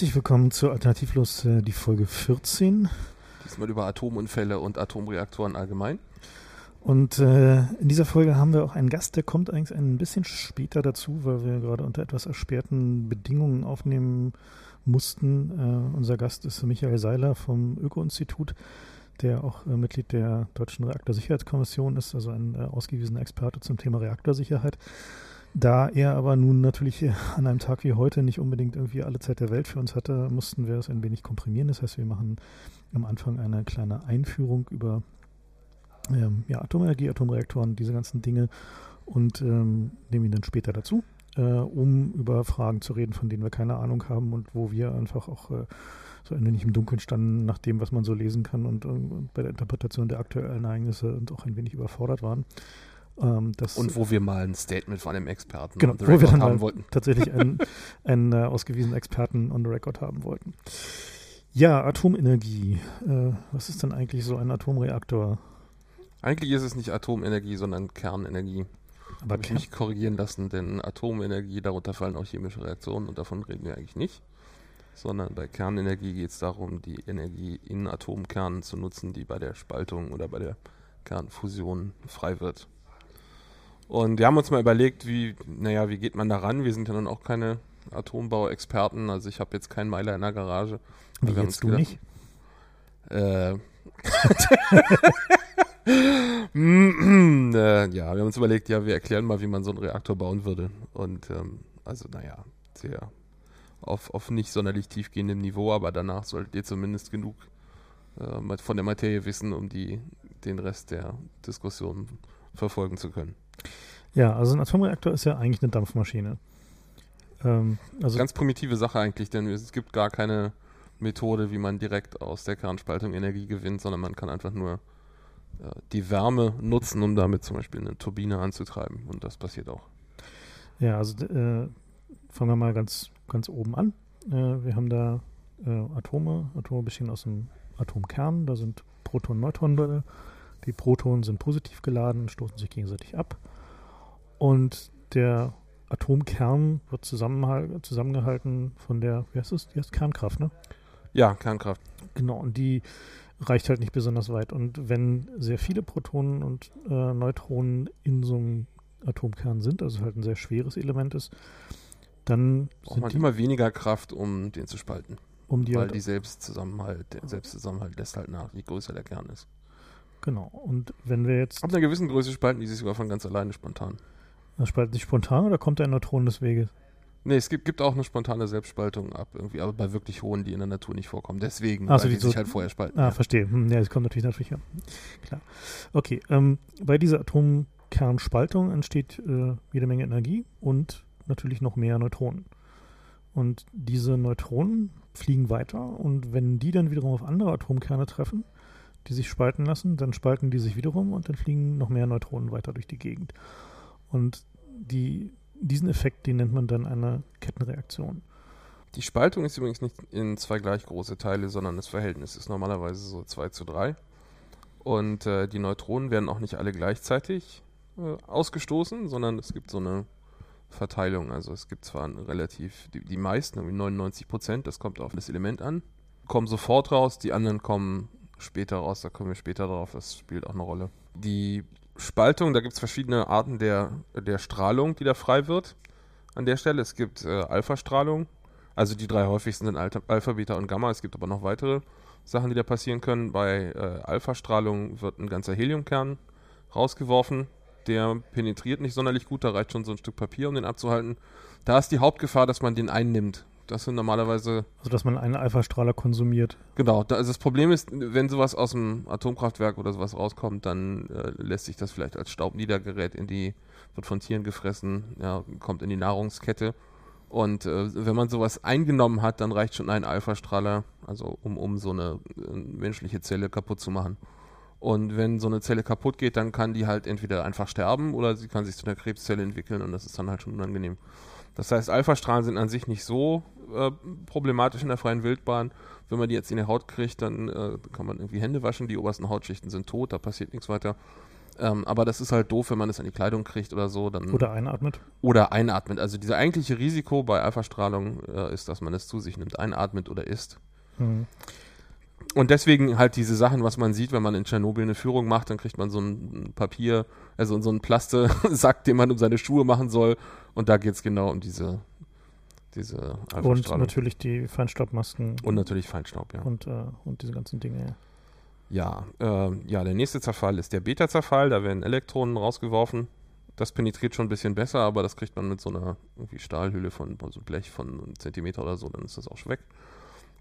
Herzlich willkommen zu Alternativlos, äh, die Folge 14. Diesmal über Atomunfälle und Atomreaktoren allgemein. Und äh, in dieser Folge haben wir auch einen Gast, der kommt eigentlich ein bisschen später dazu, weil wir gerade unter etwas ersperrten Bedingungen aufnehmen mussten. Äh, unser Gast ist Michael Seiler vom Öko-Institut, der auch äh, Mitglied der Deutschen Reaktorsicherheitskommission ist, also ein äh, ausgewiesener Experte zum Thema Reaktorsicherheit. Da er aber nun natürlich an einem Tag wie heute nicht unbedingt irgendwie alle Zeit der Welt für uns hatte, mussten wir es ein wenig komprimieren. Das heißt, wir machen am Anfang eine kleine Einführung über ähm, ja, Atomenergie, Atomreaktoren, diese ganzen Dinge und ähm, nehmen ihn dann später dazu, äh, um über Fragen zu reden, von denen wir keine Ahnung haben und wo wir einfach auch äh, so ein wenig im Dunkeln standen nach dem, was man so lesen kann und, und bei der Interpretation der aktuellen Ereignisse und auch ein wenig überfordert waren. Ähm, und wo wir mal ein Statement von einem Experten genau, wo wir dann haben wollten. tatsächlich einen, einen äh, ausgewiesenen Experten on the record haben wollten. Ja, Atomenergie. Äh, was ist denn eigentlich so ein Atomreaktor? Eigentlich ist es nicht Atomenergie, sondern Kernenergie. Aber Habe ich mich korrigieren lassen, denn Atomenergie, darunter fallen auch chemische Reaktionen und davon reden wir eigentlich nicht. Sondern bei Kernenergie geht es darum, die Energie in Atomkernen zu nutzen, die bei der Spaltung oder bei der Kernfusion frei wird. Und wir haben uns mal überlegt, wie, naja, wie geht man da ran? Wir sind ja nun auch keine Atombauexperten, also ich habe jetzt keinen Meiler in der Garage. Wie wir jetzt du gedacht, nicht? Äh, äh, ja, wir haben uns überlegt, ja, wir erklären mal, wie man so einen Reaktor bauen würde. Und ähm, also, naja, sehr auf, auf nicht sonderlich tiefgehendem Niveau, aber danach solltet ihr zumindest genug äh, von der Materie wissen, um die, den Rest der Diskussion verfolgen zu können. Ja, also ein Atomreaktor ist ja eigentlich eine Dampfmaschine. Ähm, also Ganz primitive Sache eigentlich, denn es gibt gar keine Methode, wie man direkt aus der Kernspaltung Energie gewinnt, sondern man kann einfach nur äh, die Wärme nutzen, um damit zum Beispiel eine Turbine anzutreiben. Und das passiert auch. Ja, also äh, fangen wir mal ganz, ganz oben an. Äh, wir haben da äh, Atome. Atome bestehen aus einem Atomkern. Da sind Protonen, Neutronen. Die Protonen sind positiv geladen, stoßen sich gegenseitig ab. Und der Atomkern wird zusammengehalten von der, wie heißt es? Die heißt Kernkraft, ne? Ja, Kernkraft. Genau, und die reicht halt nicht besonders weit. Und wenn sehr viele Protonen und äh, Neutronen in so einem Atomkern sind, also halt ein sehr schweres Element ist, dann braucht man immer weniger Kraft, um den zu spalten. Um die weil halt die Selbstzusammenhalt, der Selbstzusammenhalt lässt halt nach, je größer der Kern ist. Genau. Und wenn wir jetzt. Ab einer gewissen Größe spalten die sich sogar von ganz alleine spontan. Das spaltet sich spontan oder kommt ein Neutron des Weges? Nee, es gibt, gibt auch eine spontane Selbstspaltung ab, irgendwie, aber bei wirklich hohen, die in der Natur nicht vorkommen. Deswegen, Ach so, weil die, die so sich halt vorher spalten. Ah, ja. verstehe. Hm, ja, das kommt natürlich natürlich, ja. Klar. Okay, ähm, bei dieser Atomkernspaltung entsteht äh, jede Menge Energie und natürlich noch mehr Neutronen. Und diese Neutronen fliegen weiter und wenn die dann wiederum auf andere Atomkerne treffen, die sich spalten lassen, dann spalten die sich wiederum und dann fliegen noch mehr Neutronen weiter durch die Gegend. Und die diesen Effekt, den nennt man dann eine Kettenreaktion. Die Spaltung ist übrigens nicht in zwei gleich große Teile, sondern das Verhältnis ist normalerweise so 2 zu 3. Und äh, die Neutronen werden auch nicht alle gleichzeitig äh, ausgestoßen, sondern es gibt so eine Verteilung. Also es gibt zwar relativ, die, die meisten, irgendwie 99 Prozent, das kommt auf das Element an, kommen sofort raus, die anderen kommen später raus, da kommen wir später drauf, das spielt auch eine Rolle. Die Spaltung, da gibt es verschiedene Arten der, der Strahlung, die da frei wird. An der Stelle. Es gibt äh, Alpha-Strahlung, also die drei häufigsten sind Alpha, Beta und Gamma. Es gibt aber noch weitere Sachen, die da passieren können. Bei äh, Alpha-Strahlung wird ein ganzer Heliumkern rausgeworfen. Der penetriert nicht sonderlich gut, da reicht schon so ein Stück Papier, um den abzuhalten. Da ist die Hauptgefahr, dass man den einnimmt. Das sind normalerweise. Also, dass man einen Alpha-Strahler konsumiert. Genau. Da, also das Problem ist, wenn sowas aus dem Atomkraftwerk oder sowas rauskommt, dann äh, lässt sich das vielleicht als Staubniedergerät in die, wird von Tieren gefressen, ja, kommt in die Nahrungskette. Und äh, wenn man sowas eingenommen hat, dann reicht schon ein Alpha-Strahler, also um, um so eine äh, menschliche Zelle kaputt zu machen. Und wenn so eine Zelle kaputt geht, dann kann die halt entweder einfach sterben oder sie kann sich zu einer Krebszelle entwickeln und das ist dann halt schon unangenehm. Das heißt, Alpha-Strahlen sind an sich nicht so äh, problematisch in der freien Wildbahn. Wenn man die jetzt in die Haut kriegt, dann äh, kann man irgendwie Hände waschen, die obersten Hautschichten sind tot, da passiert nichts weiter. Ähm, aber das ist halt doof, wenn man es an die Kleidung kriegt oder so. Dann Oder einatmet. Oder einatmet. Also dieser eigentliche Risiko bei Alpha-Strahlung äh, ist, dass man es zu sich nimmt, einatmet oder isst. Mhm. Und deswegen halt diese Sachen, was man sieht, wenn man in Tschernobyl eine Führung macht, dann kriegt man so ein Papier, also so einen Plaste-Sack, den man um seine Schuhe machen soll. Und da geht es genau um diese, diese Und natürlich die Feinstaubmasken. Und natürlich Feinstaub, ja. Und, äh, und diese ganzen Dinge, ja. Ja, äh, ja, der nächste Zerfall ist der Beta-Zerfall. Da werden Elektronen rausgeworfen. Das penetriert schon ein bisschen besser, aber das kriegt man mit so einer irgendwie Stahlhülle von so also Blech von einem Zentimeter oder so, dann ist das auch schon weg.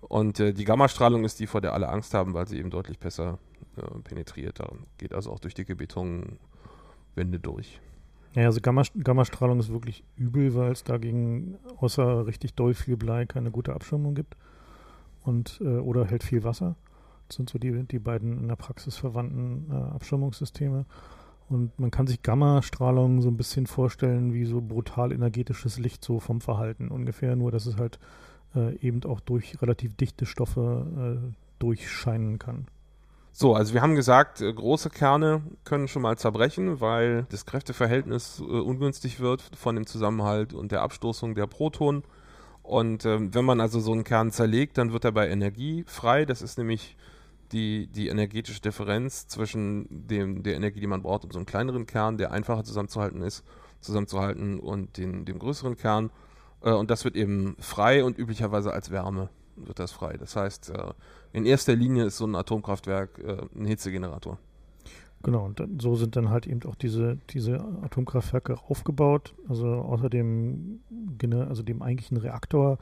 Und äh, die Gammastrahlung ist die, vor der alle Angst haben, weil sie eben deutlich besser äh, penetriert. Da geht also auch durch dicke Betonwände durch. Ja, also Gamma, Gammastrahlung ist wirklich übel, weil es dagegen außer richtig doll viel Blei keine gute Abschirmung gibt. Und, äh, oder hält viel Wasser. Das sind so die, die beiden in der Praxis verwandten äh, Abschirmungssysteme. Und man kann sich Gammastrahlung so ein bisschen vorstellen wie so brutal energetisches Licht so vom Verhalten ungefähr, nur dass es halt äh, eben auch durch relativ dichte Stoffe äh, durchscheinen kann. So, also wir haben gesagt, äh, große Kerne können schon mal zerbrechen, weil das Kräfteverhältnis äh, ungünstig wird von dem Zusammenhalt und der Abstoßung der Protonen. Und ähm, wenn man also so einen Kern zerlegt, dann wird er bei Energie frei. Das ist nämlich die, die energetische Differenz zwischen dem, der Energie, die man braucht, um so einen kleineren Kern, der einfacher zusammenzuhalten ist, zusammenzuhalten und den, dem größeren Kern. Äh, und das wird eben frei und üblicherweise als Wärme wird das frei. Das heißt, äh, in erster Linie ist so ein Atomkraftwerk äh, ein Hitzegenerator. Genau, und dann, so sind dann halt eben auch diese, diese Atomkraftwerke aufgebaut. Also außer dem, also dem eigentlichen Reaktor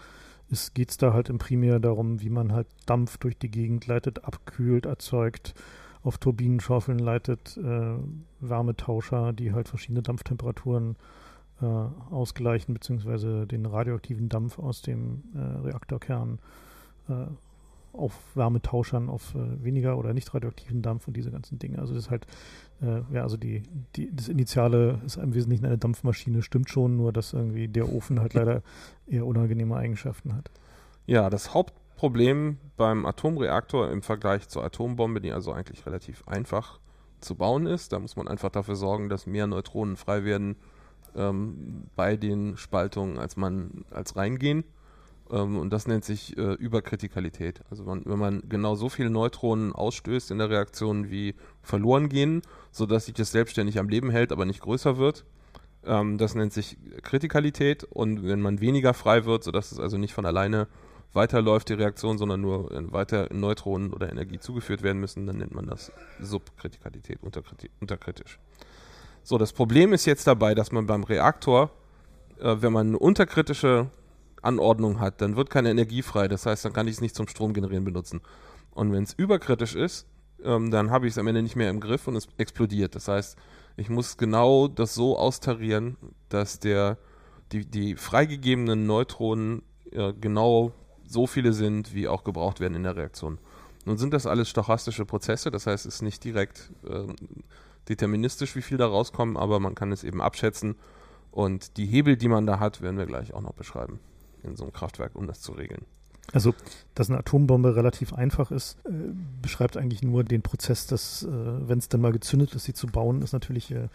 geht es da halt im Primär darum, wie man halt Dampf durch die Gegend leitet, abkühlt, erzeugt, auf Turbinenschaufeln leitet, äh, Wärmetauscher, die halt verschiedene Dampftemperaturen äh, ausgleichen, beziehungsweise den radioaktiven Dampf aus dem äh, Reaktorkern äh, auf Wärmetauschern, auf äh, weniger oder nicht radioaktiven Dampf und diese ganzen Dinge. Also das ist halt, äh, ja, also die, die, das Initiale ist im Wesentlichen eine Dampfmaschine, stimmt schon, nur dass irgendwie der Ofen halt leider eher unangenehme Eigenschaften hat. Ja, das Hauptproblem beim Atomreaktor im Vergleich zur Atombombe, die also eigentlich relativ einfach zu bauen ist, da muss man einfach dafür sorgen, dass mehr Neutronen frei werden ähm, bei den Spaltungen, als man als reingehen. Ähm, und das nennt sich äh, Überkritikalität. Also man, wenn man genau so viele Neutronen ausstößt in der Reaktion, wie verloren gehen, sodass sich das selbstständig am Leben hält, aber nicht größer wird. Ähm, das nennt sich Kritikalität. Und wenn man weniger frei wird, sodass es also nicht von alleine weiterläuft, die Reaktion, sondern nur weiter Neutronen oder Energie zugeführt werden müssen, dann nennt man das Subkritikalität, unterkritisch. So, das Problem ist jetzt dabei, dass man beim Reaktor, äh, wenn man eine unterkritische Anordnung hat, dann wird keine Energie frei. Das heißt, dann kann ich es nicht zum Strom generieren benutzen. Und wenn es überkritisch ist, ähm, dann habe ich es am Ende nicht mehr im Griff und es explodiert. Das heißt, ich muss genau das so austarieren, dass der, die, die freigegebenen Neutronen äh, genau so viele sind, wie auch gebraucht werden in der Reaktion. Nun sind das alles stochastische Prozesse, das heißt, es ist nicht direkt äh, deterministisch, wie viel da rauskommen, aber man kann es eben abschätzen. Und die Hebel, die man da hat, werden wir gleich auch noch beschreiben in so einem Kraftwerk, um das zu regeln. Also, dass eine Atombombe relativ einfach ist, äh, beschreibt eigentlich nur den Prozess, dass, äh, wenn es dann mal gezündet ist, sie zu bauen, ist natürlich. Äh,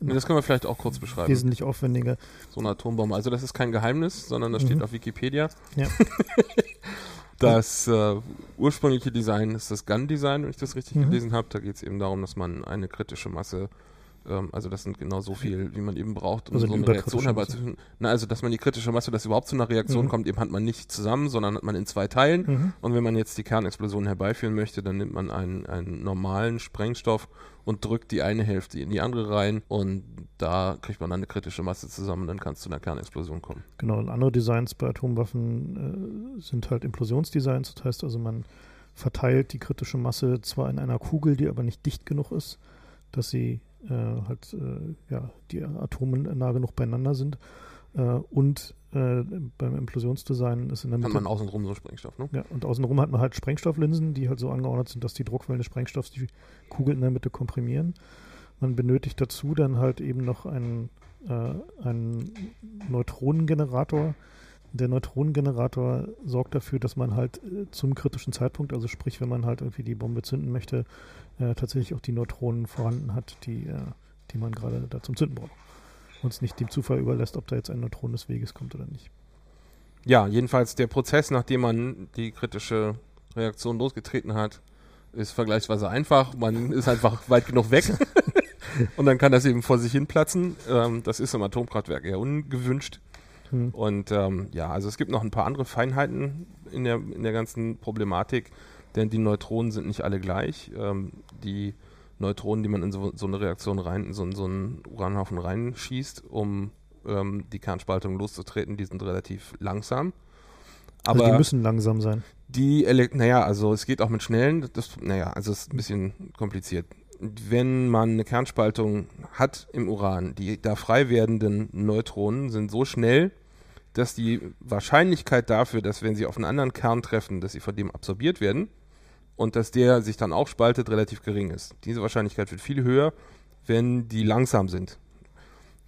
das können wir vielleicht auch kurz beschreiben. Wesentlich aufwendiger. So eine Atombombe. Also, das ist kein Geheimnis, sondern das mhm. steht auf Wikipedia. Ja. das äh, ursprüngliche Design ist das Gun-Design, wenn ich das richtig mhm. gelesen habe. Da geht es eben darum, dass man eine kritische Masse also das sind genau so viel, wie man eben braucht, um also so eine Reaktion herbeizuführen. Na, also dass man die kritische Masse, dass überhaupt zu einer Reaktion mhm. kommt, eben hat man nicht zusammen, sondern hat man in zwei Teilen. Mhm. Und wenn man jetzt die Kernexplosion herbeiführen möchte, dann nimmt man einen, einen normalen Sprengstoff und drückt die eine Hälfte in die andere rein und da kriegt man dann eine kritische Masse zusammen und dann kann es zu einer Kernexplosion kommen. Genau, und andere Designs bei Atomwaffen äh, sind halt Implosionsdesigns, das heißt also man verteilt die kritische Masse zwar in einer Kugel, die aber nicht dicht genug ist, dass sie halt äh, ja, die Atome nah genug beieinander sind. Äh, und äh, beim Implosionsdesign ist in der Mitte. Hat man außenrum so Sprengstoff, ne? Ja, und außenrum hat man halt Sprengstofflinsen, die halt so angeordnet sind, dass die Druckwellen des Sprengstoffs die Kugel in der Mitte komprimieren. Man benötigt dazu dann halt eben noch einen, äh, einen Neutronengenerator, der Neutronengenerator sorgt dafür, dass man halt äh, zum kritischen Zeitpunkt, also sprich, wenn man halt irgendwie die Bombe zünden möchte, äh, tatsächlich auch die Neutronen vorhanden hat, die, äh, die man gerade da zum Zünden braucht. Und es nicht dem Zufall überlässt, ob da jetzt ein Neutron des Weges kommt oder nicht. Ja, jedenfalls der Prozess, nachdem man die kritische Reaktion losgetreten hat, ist vergleichsweise einfach. Man ist einfach weit genug weg und dann kann das eben vor sich hin platzen. Ähm, das ist im Atomkraftwerk eher ungewünscht. Hm. Und ähm, ja, also es gibt noch ein paar andere Feinheiten in der, in der ganzen Problematik, denn die Neutronen sind nicht alle gleich. Ähm, die Neutronen, die man in so, so eine Reaktion rein, so, so einen Uranhaufen reinschießt, um ähm, die Kernspaltung loszutreten, die sind relativ langsam. Aber also die müssen langsam sein. Die, naja, also es geht auch mit schnellen, das, naja, also es ist ein bisschen kompliziert. Wenn man eine Kernspaltung hat im Uran, die da frei werdenden Neutronen sind so schnell, dass die Wahrscheinlichkeit dafür, dass wenn sie auf einen anderen Kern treffen, dass sie von dem absorbiert werden und dass der sich dann auch spaltet, relativ gering ist. Diese Wahrscheinlichkeit wird viel höher, wenn die langsam sind.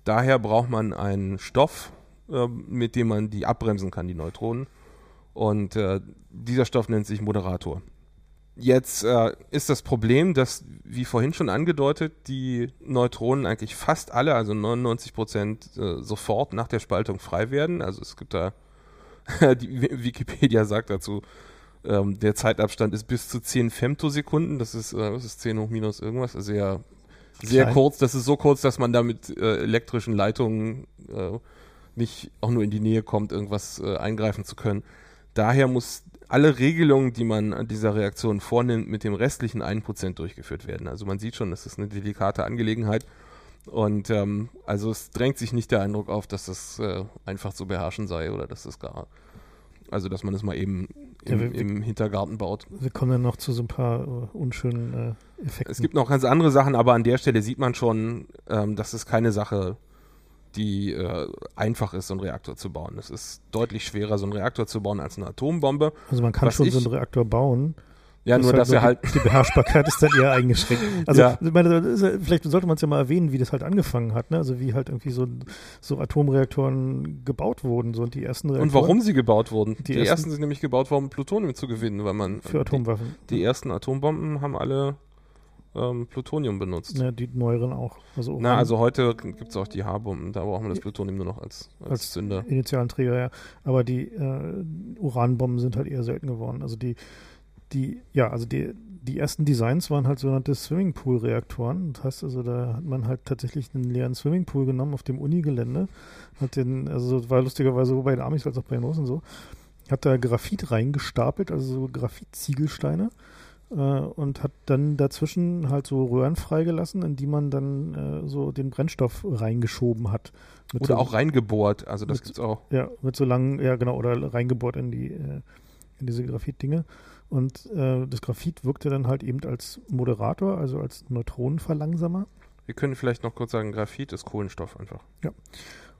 Daher braucht man einen Stoff, äh, mit dem man die abbremsen kann, die Neutronen. Und äh, dieser Stoff nennt sich Moderator. Jetzt äh, ist das Problem, dass, wie vorhin schon angedeutet, die Neutronen eigentlich fast alle, also 99 Prozent, äh, sofort nach der Spaltung frei werden. Also es gibt da, die Wikipedia sagt dazu, ähm, der Zeitabstand ist bis zu 10 Femtosekunden. Das ist, äh, das ist 10 hoch minus irgendwas. Also sehr, sehr Klein. kurz. Das ist so kurz, dass man da mit äh, elektrischen Leitungen äh, nicht auch nur in die Nähe kommt, irgendwas äh, eingreifen zu können. Daher muss alle Regelungen, die man an dieser Reaktion vornimmt, mit dem restlichen 1% durchgeführt werden. Also man sieht schon, das ist eine delikate Angelegenheit. Und ähm, also es drängt sich nicht der Eindruck auf, dass das äh, einfach zu beherrschen sei oder dass das gar, also dass man es mal eben im, ja, wir, im, Hintergarten baut. Wir kommen dann noch zu so ein paar uh, unschönen äh, Effekten. Es gibt noch ganz andere Sachen, aber an der Stelle sieht man schon, ähm, dass es keine Sache ist die äh, einfach ist, so einen Reaktor zu bauen. Es ist deutlich schwerer, so einen Reaktor zu bauen als eine Atombombe. Also man kann schon ich, so einen Reaktor bauen. Ja, nur halt dass er halt. Die, Beherrschbarkeit ist dann eher eingeschränkt. Also, ja. meine, vielleicht sollte man es ja mal erwähnen, wie das halt angefangen hat, ne? Also, wie halt irgendwie so, so Atomreaktoren gebaut wurden, so und die ersten Reaktoren. Und warum sie gebaut wurden. Die, die ersten, ersten, sind nämlich gebaut worden, um Plutonium zu gewinnen, weil man. Für Atomwaffen. Die, die ersten Atombomben haben alle ähm, Plutonium benutzt. Ja, die neueren auch. Also Na, also heute gibt es auch die H-Bomben, da brauchen wir das Plutonium nur noch als, als, als Zünder. Initialen Träger, ja. Aber die äh, Uranbomben sind halt eher selten geworden. Also die, die, ja, also die, die ersten Designs waren halt sogenannte Swimmingpool-Reaktoren. Das heißt also, da hat man halt tatsächlich einen leeren Swimmingpool genommen auf dem Unigelände. Hat den, also war lustigerweise so bei den Amis als auch bei den Russen so, hat da Graphit reingestapelt, also so Graphit-Ziegelsteine äh, und hat dann dazwischen halt so Röhren freigelassen, in die man dann äh, so den Brennstoff reingeschoben hat. oder so, auch reingebohrt, also das mit, gibt's auch. Ja, mit so langen, ja genau, oder reingebohrt in die äh, in diese Graphit-Dinge. Und äh, das Graphit wirkte dann halt eben als Moderator, also als Neutronenverlangsamer. Wir können vielleicht noch kurz sagen, Graphit ist Kohlenstoff einfach. Ja.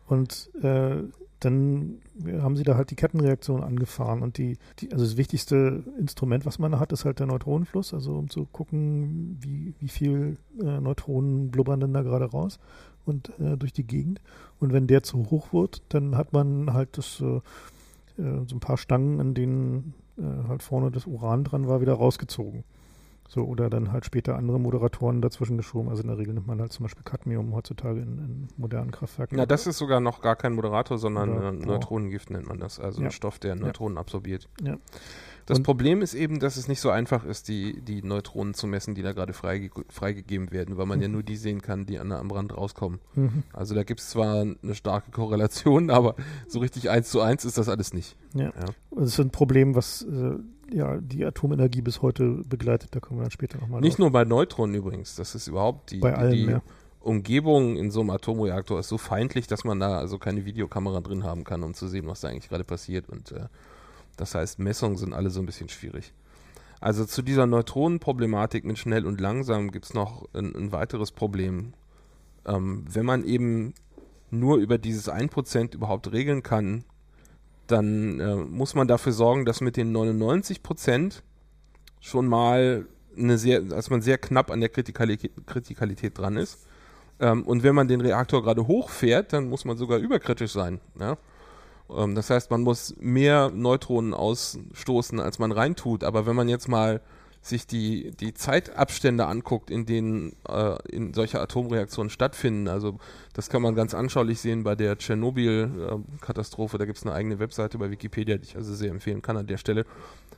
Und äh, dann haben sie da halt die Kettenreaktion angefahren und die, die, also das wichtigste Instrument, was man hat, ist halt der Neutronenfluss, also um zu gucken, wie, wie viel äh, Neutronen blubbern denn da gerade raus und äh, durch die Gegend. Und wenn der zu hoch wird, dann hat man halt das, äh, äh so ein paar Stangen, in denen äh, halt vorne das Uran dran war, wieder rausgezogen. So, oder dann halt später andere Moderatoren dazwischen geschoben. Also in der Regel nimmt man halt zum Beispiel Cadmium heutzutage in, in modernen Kraftwerken. Ja, das ist sogar noch gar kein Moderator, sondern oder, Neutronengift nennt man das. Also ja. ein Stoff, der Neutronen ja. absorbiert. Ja. Das und Problem ist eben, dass es nicht so einfach ist, die, die Neutronen zu messen, die da gerade freige, freigegeben werden, weil man mhm. ja nur die sehen kann, die an, am Rand rauskommen. Mhm. Also da gibt es zwar eine starke Korrelation, aber so richtig eins zu eins ist das alles nicht. Ja. ja. Das ist ein Problem, was äh, ja, die Atomenergie bis heute begleitet. Da kommen wir dann später nochmal Nicht drauf. nur bei Neutronen übrigens, das ist überhaupt die, bei allem, die ja. Umgebung in so einem Atomreaktor ist so feindlich, dass man da also keine Videokamera drin haben kann, um zu sehen, was da eigentlich gerade passiert. Und äh, das heißt, Messungen sind alle so ein bisschen schwierig. Also zu dieser Neutronenproblematik mit schnell und langsam gibt es noch ein, ein, weiteres Problem. Ähm, wenn man eben nur über dieses 1% überhaupt regeln kann, dann äh, muss man dafür sorgen, dass mit den 99 Prozent schon mal eine sehr, dass man sehr knapp an der Kritikalität, Kritikalität dran ist. Ähm, und wenn man den Reaktor gerade hochfährt, dann muss man sogar überkritisch sein. Ja? Ähm, das heißt, man muss mehr Neutronen ausstoßen, als man reintut. Aber wenn man jetzt mal sich die, die Zeitabstände anguckt, in denen äh, in solche Atomreaktionen stattfinden, also das kann man ganz anschaulich sehen bei der Tschernobyl-Katastrophe, da gibt es eine eigene Webseite bei Wikipedia, die ich also sehr empfehlen kann an der Stelle.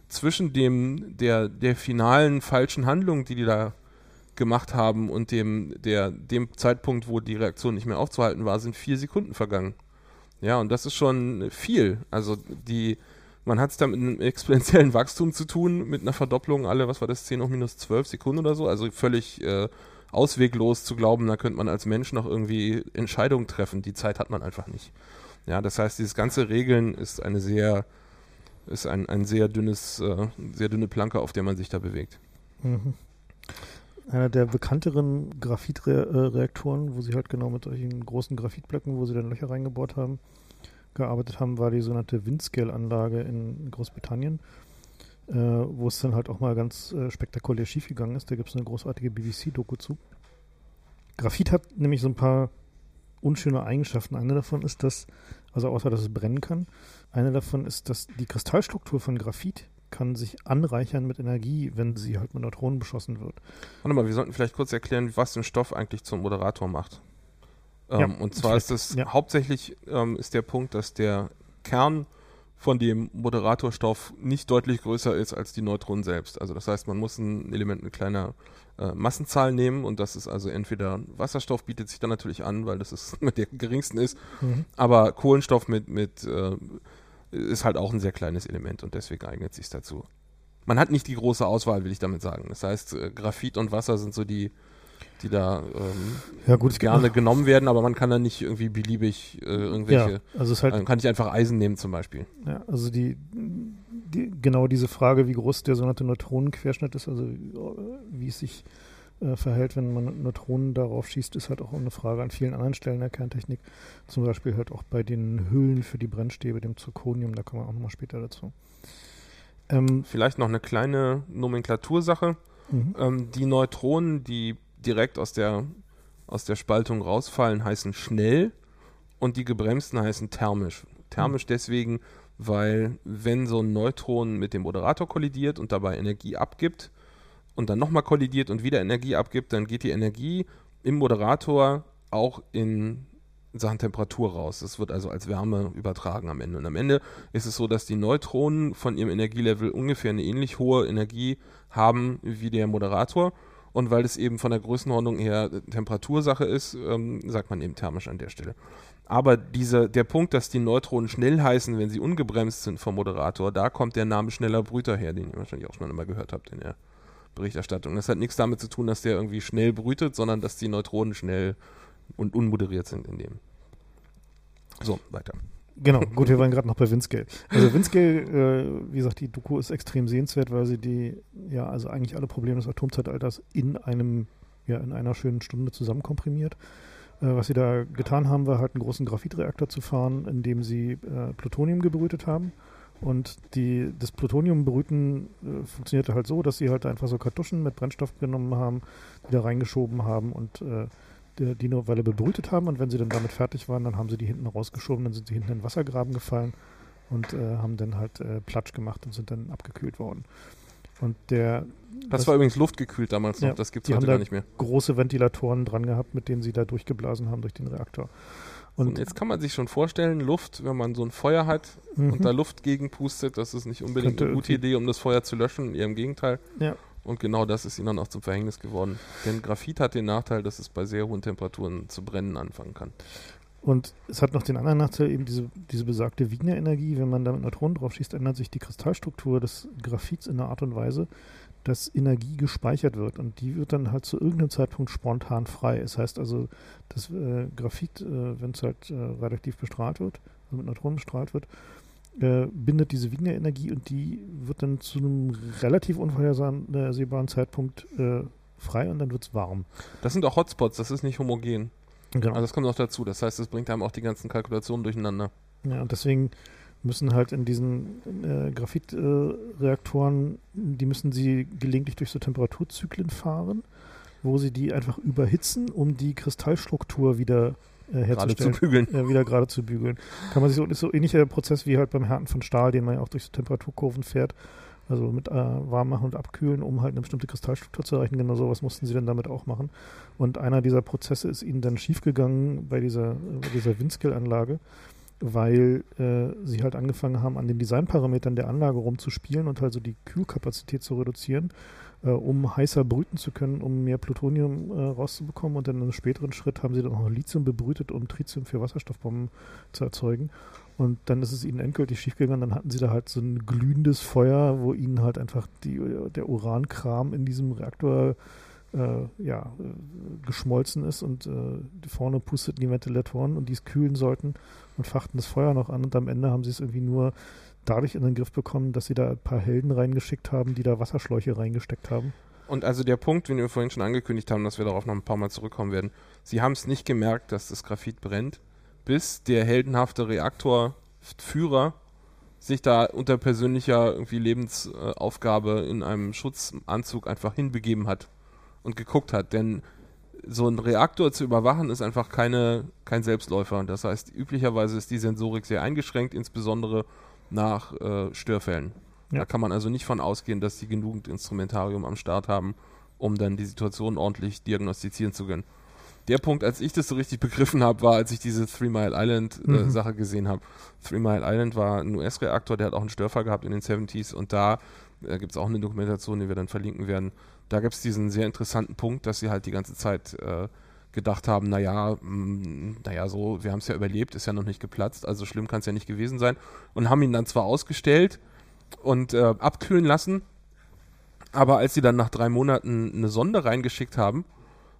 Zwischen dem, der, der finalen falschen Handlung, die die da gemacht haben und dem, der, dem Zeitpunkt, wo die Reaktion nicht mehr aufzuhalten war, sind vier Sekunden vergangen. Ja, und das ist schon viel. Also die, man hat es da mit einem exponentiellen Wachstum zu tun, mit einer Verdopplung alle, was war das, 10 hoch minus 12 Sekunden oder so. Also völlig äh, ausweglos zu glauben, da könnte man als Mensch noch irgendwie Entscheidungen treffen. Die Zeit hat man einfach nicht. Ja, das heißt, dieses ganze Regeln ist eine sehr, ist ein, ein sehr dünnes, äh, sehr dünne Planke, auf der man sich da bewegt. Mhm. Einer der bekannteren Graphitreaktoren, wo sie halt genau mit solchen großen Graphitblöcken, wo sie dann Löcher reingebaut haben, gearbeitet haben, war die sogenannte Windscale-Anlage in Großbritannien, äh, wo es dann halt auch mal ganz äh, spektakulär schiefgegangen ist. Da gibt es eine großartige BBC-Doku zu. Graphit hat nämlich so ein paar unschöne Eigenschaften. Eine davon ist, dass, also außer dass es brennen kann, eine davon ist, dass die Kristallstruktur von Graphit kann sich anreichern mit Energie, wenn sie halt mit Neutronen beschossen wird. Warte mal, wir sollten vielleicht kurz erklären, was ein Stoff eigentlich zum Moderator macht. Ähm, ja, und zwar ist das ja. hauptsächlich ähm, ist der Punkt, dass der Kern von dem Moderatorstoff nicht deutlich größer ist als die Neutronen selbst. Also das heißt, man muss ein Element mit kleiner äh, Massenzahl nehmen und das ist also entweder Wasserstoff bietet sich dann natürlich an, weil das ist mit der geringsten ist, mhm. aber Kohlenstoff mit, mit äh, ist halt auch ein sehr kleines Element und deswegen eignet sich dazu. Man hat nicht die große Auswahl, will ich damit sagen. Das heißt, äh, Graphit und Wasser sind so die die da ähm, ja, gut, gerne genommen werden, aber man kann da nicht irgendwie beliebig äh, irgendwelche. Ja, also es halt, äh, kann ich einfach Eisen nehmen zum Beispiel. Ja, also die, die genau diese Frage, wie groß der sogenannte Neutronenquerschnitt ist, also wie es sich äh, verhält, wenn man Neutronen darauf schießt, ist halt auch eine Frage an vielen anderen Stellen der Kerntechnik. Zum Beispiel halt auch bei den Hüllen für die Brennstäbe, dem Zirconium, da kommen wir auch nochmal später dazu. Ähm, Vielleicht noch eine kleine Nomenklatursache. Mhm. Ähm, die Neutronen, die direkt aus der, aus der Spaltung rausfallen, heißen schnell und die gebremsten heißen thermisch. Thermisch mhm. deswegen, weil wenn so ein Neutron mit dem Moderator kollidiert und dabei Energie abgibt und dann nochmal kollidiert und wieder Energie abgibt, dann geht die Energie im Moderator auch in Sachen Temperatur raus. Das wird also als Wärme übertragen am Ende. Und am Ende ist es so, dass die Neutronen von ihrem Energielevel ungefähr eine ähnlich hohe Energie haben wie der Moderator. Und weil es eben von der Größenordnung her Temperatursache ist, ähm, sagt man eben thermisch an der Stelle. Aber diese, der Punkt, dass die Neutronen schnell heißen, wenn sie ungebremst sind vom Moderator, da kommt der Name schneller Brüter her, den ihr wahrscheinlich auch schon einmal gehört habt in der Berichterstattung. Das hat nichts damit zu tun, dass der irgendwie schnell brütet, sondern dass die Neutronen schnell und unmoderiert sind in dem. So, weiter. Genau, gut, wir waren gerade noch bei Windscale. Also Windscale, äh, wie gesagt, die Doku ist extrem sehenswert, weil sie die, ja, also eigentlich alle Probleme des Atomzeitalters in einem, ja, in einer schönen Stunde zusammenkomprimiert. Äh, was sie da getan haben, war halt einen großen Graphitreaktor zu fahren, in dem sie äh, Plutonium gebrütet haben. Und die, das Plutoniumbrüten äh, funktionierte halt so, dass sie halt einfach so Kartuschen mit Brennstoff genommen haben, die da reingeschoben haben und äh, die, die eine Weile bebrütet haben und wenn sie dann damit fertig waren, dann haben sie die hinten rausgeschoben, dann sind sie hinten in den Wassergraben gefallen und äh, haben dann halt äh, Platsch gemacht und sind dann abgekühlt worden. Und der. Das, das war übrigens luftgekühlt damals noch, ja, das gibt es heute gar nicht mehr. große Ventilatoren dran gehabt, mit denen sie da durchgeblasen haben durch den Reaktor. Und, und jetzt kann man sich schon vorstellen, Luft, wenn man so ein Feuer hat mhm. und da Luft gegenpustet, das ist nicht unbedingt eine gute Idee, um das Feuer zu löschen, eher im Gegenteil. Ja. Und genau das ist ihnen dann auch zum Verhängnis geworden. Denn Graphit hat den Nachteil, dass es bei sehr hohen Temperaturen zu brennen anfangen kann. Und es hat noch den anderen Nachteil, eben diese, diese besagte Wigner-Energie. Wenn man da mit Neutronen drauf schießt, ändert sich die Kristallstruktur des Graphits in einer Art und Weise, dass Energie gespeichert wird. Und die wird dann halt zu irgendeinem Zeitpunkt spontan frei. Das heißt also, das äh, Graphit, äh, wenn es halt äh, radioaktiv bestrahlt wird, also mit Neutronen bestrahlt wird, äh, bindet diese Wigner-Energie und die wird dann zu einem relativ unvorhersehbaren Zeitpunkt äh, frei und dann wird es warm. Das sind auch Hotspots, das ist nicht homogen. Genau. Also das kommt noch dazu. Das heißt, es bringt einem auch die ganzen Kalkulationen durcheinander. Ja, und deswegen müssen halt in diesen äh, Graphitreaktoren, die müssen sie gelegentlich durch so Temperaturzyklen fahren, wo sie die einfach überhitzen, um die Kristallstruktur wieder äh, herzustellen, zu bügeln. Äh, wieder gerade zu bügeln. Kann man sich so, ist so ähnlicher Prozess wie halt beim Härten von Stahl, den man ja auch durch so Temperaturkurven fährt. Also mit äh, warm machen und abkühlen, um halt eine bestimmte Kristallstruktur zu erreichen. Genau sowas mussten sie dann damit auch machen. Und einer dieser Prozesse ist ihnen dann schiefgegangen bei dieser, bei dieser Windscale-Anlage, weil äh, sie halt angefangen haben, an den Designparametern der Anlage rumzuspielen und halt so die Kühlkapazität zu reduzieren, äh, um heißer brüten zu können, um mehr Plutonium äh, rauszubekommen. Und dann in einem späteren Schritt haben sie dann auch noch Lithium bebrütet, um Tritium für Wasserstoffbomben zu erzeugen. Und dann ist es ihnen endgültig schiefgegangen. Dann hatten sie da halt so ein glühendes Feuer, wo ihnen halt einfach die, der Urankram in diesem Reaktor äh, ja, äh, geschmolzen ist und äh, vorne pusteten die Ventilatoren und die es kühlen sollten und fachten das Feuer noch an und am Ende haben sie es irgendwie nur dadurch in den Griff bekommen, dass sie da ein paar Helden reingeschickt haben, die da Wasserschläuche reingesteckt haben. Und also der Punkt, den wir vorhin schon angekündigt haben, dass wir darauf noch ein paar Mal zurückkommen werden, sie haben es nicht gemerkt, dass das Graphit brennt bis der heldenhafte Reaktorführer sich da unter persönlicher irgendwie Lebensaufgabe in einem Schutzanzug einfach hinbegeben hat und geguckt hat. Denn so ein Reaktor zu überwachen ist einfach keine, kein Selbstläufer. Das heißt, üblicherweise ist die Sensorik sehr eingeschränkt, insbesondere nach äh, Störfällen. Ja. Da kann man also nicht von ausgehen, dass die genügend Instrumentarium am Start haben, um dann die Situation ordentlich diagnostizieren zu können der Punkt, als ich das so richtig begriffen habe, war, als ich diese Three Mile Island äh, mhm. Sache gesehen habe. Three Mile Island war ein US-Reaktor, der hat auch einen Störfall gehabt in den 70s und da äh, gibt es auch eine Dokumentation, die wir dann verlinken werden. Da gibt es diesen sehr interessanten Punkt, dass sie halt die ganze Zeit äh, gedacht haben, naja, mm, naja, so, wir haben es ja überlebt, ist ja noch nicht geplatzt, also schlimm kann es ja nicht gewesen sein. Und haben ihn dann zwar ausgestellt und äh, abkühlen lassen, aber als sie dann nach drei Monaten eine Sonde reingeschickt haben,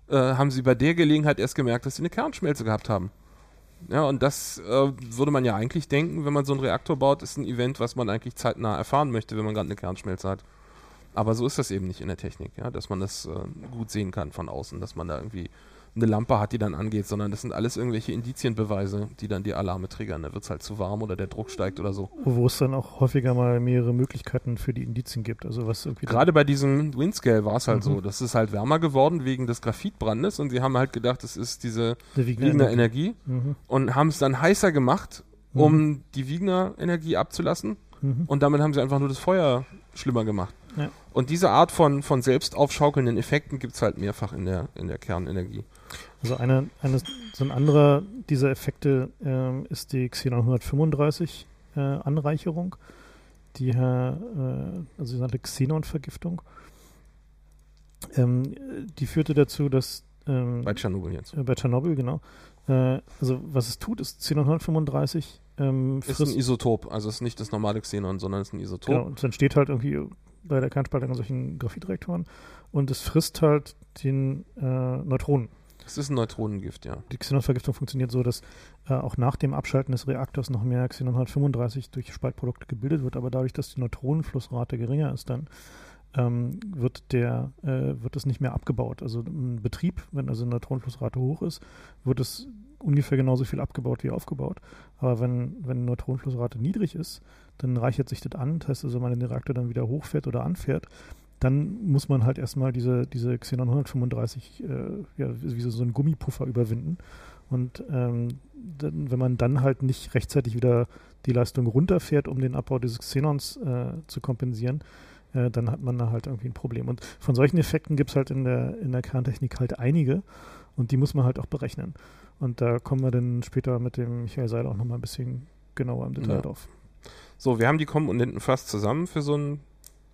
äh, haben sie bei der Gelegenheit erst gemerkt, dass sie eine Kernschmelze gehabt haben. Ja, und das äh, würde man ja eigentlich denken, wenn man so einen Reaktor baut, ist ein Event, was man eigentlich zeitnah erfahren möchte, wenn man gerade eine Kernschmelze hat. Aber so ist das eben nicht in der Technik, ja, dass man das äh, gut sehen kann von außen, dass man da irgendwie eine Lampe hat, die dann angeht, sondern das sind alles irgendwelche Indizienbeweise, die dann die Alarme triggern. Da wird es halt zu warm oder der Druck steigt oder so. Wo es dann auch häufiger mal mehrere Möglichkeiten für die Indizien gibt. Also was irgendwie Gerade bei diesem Windscale war es halt mhm. so. Das ist halt wärmer geworden wegen des Graphitbrandes und sie haben halt gedacht, das ist diese Wigner Energie mhm. und haben es dann heißer gemacht, um mhm. die Wigner Energie abzulassen. Mhm. Und damit haben sie einfach nur das Feuer schlimmer gemacht. Ja. Und diese Art von, von selbst aufschaukelnden Effekten gibt es halt mehrfach in der, in der Kernenergie. Also eine, eine, so ein anderer dieser Effekte äh, ist die Xenon 135 äh, Anreicherung, die äh, also die sogenannte Xenon-Vergiftung. Ähm, die führte dazu, dass ähm, bei Tschernobyl jetzt. Äh, bei Tschernobyl, genau. Äh, also was es tut, ist Xenon 135 ähm, ist ein Isotop, also ist nicht das normale Xenon, sondern ist ein Isotop. Genau, und es entsteht halt irgendwie bei der Kernspaltung an solchen Graphitreaktoren und es frisst halt den äh, Neutronen. Das ist ein Neutronengift, ja. Die Xenonvergiftung funktioniert so, dass äh, auch nach dem Abschalten des Reaktors noch mehr Xenon 135 durch Spaltprodukte gebildet wird, aber dadurch, dass die Neutronenflussrate geringer ist, dann ähm, wird der äh, wird es nicht mehr abgebaut. Also im Betrieb, wenn also Neutronenflussrate hoch ist, wird es ungefähr genauso viel abgebaut wie aufgebaut. Aber wenn, wenn Neutronenflussrate niedrig ist, dann reichert sich das an. Das heißt also, wenn man den Reaktor dann wieder hochfährt oder anfährt, dann muss man halt erstmal diese, diese Xenon 135, äh, ja, wie so, so einen Gummipuffer überwinden. Und ähm, dann, wenn man dann halt nicht rechtzeitig wieder die Leistung runterfährt, um den Abbau dieses Xenons äh, zu kompensieren, äh, dann hat man da halt irgendwie ein Problem. Und von solchen Effekten gibt es halt in der, in der Kerntechnik halt einige und die muss man halt auch berechnen. Und da kommen wir dann später mit dem Michael Seiler auch nochmal ein bisschen genauer im Detail ja. drauf. So, wir haben die Komponenten fast zusammen für so einen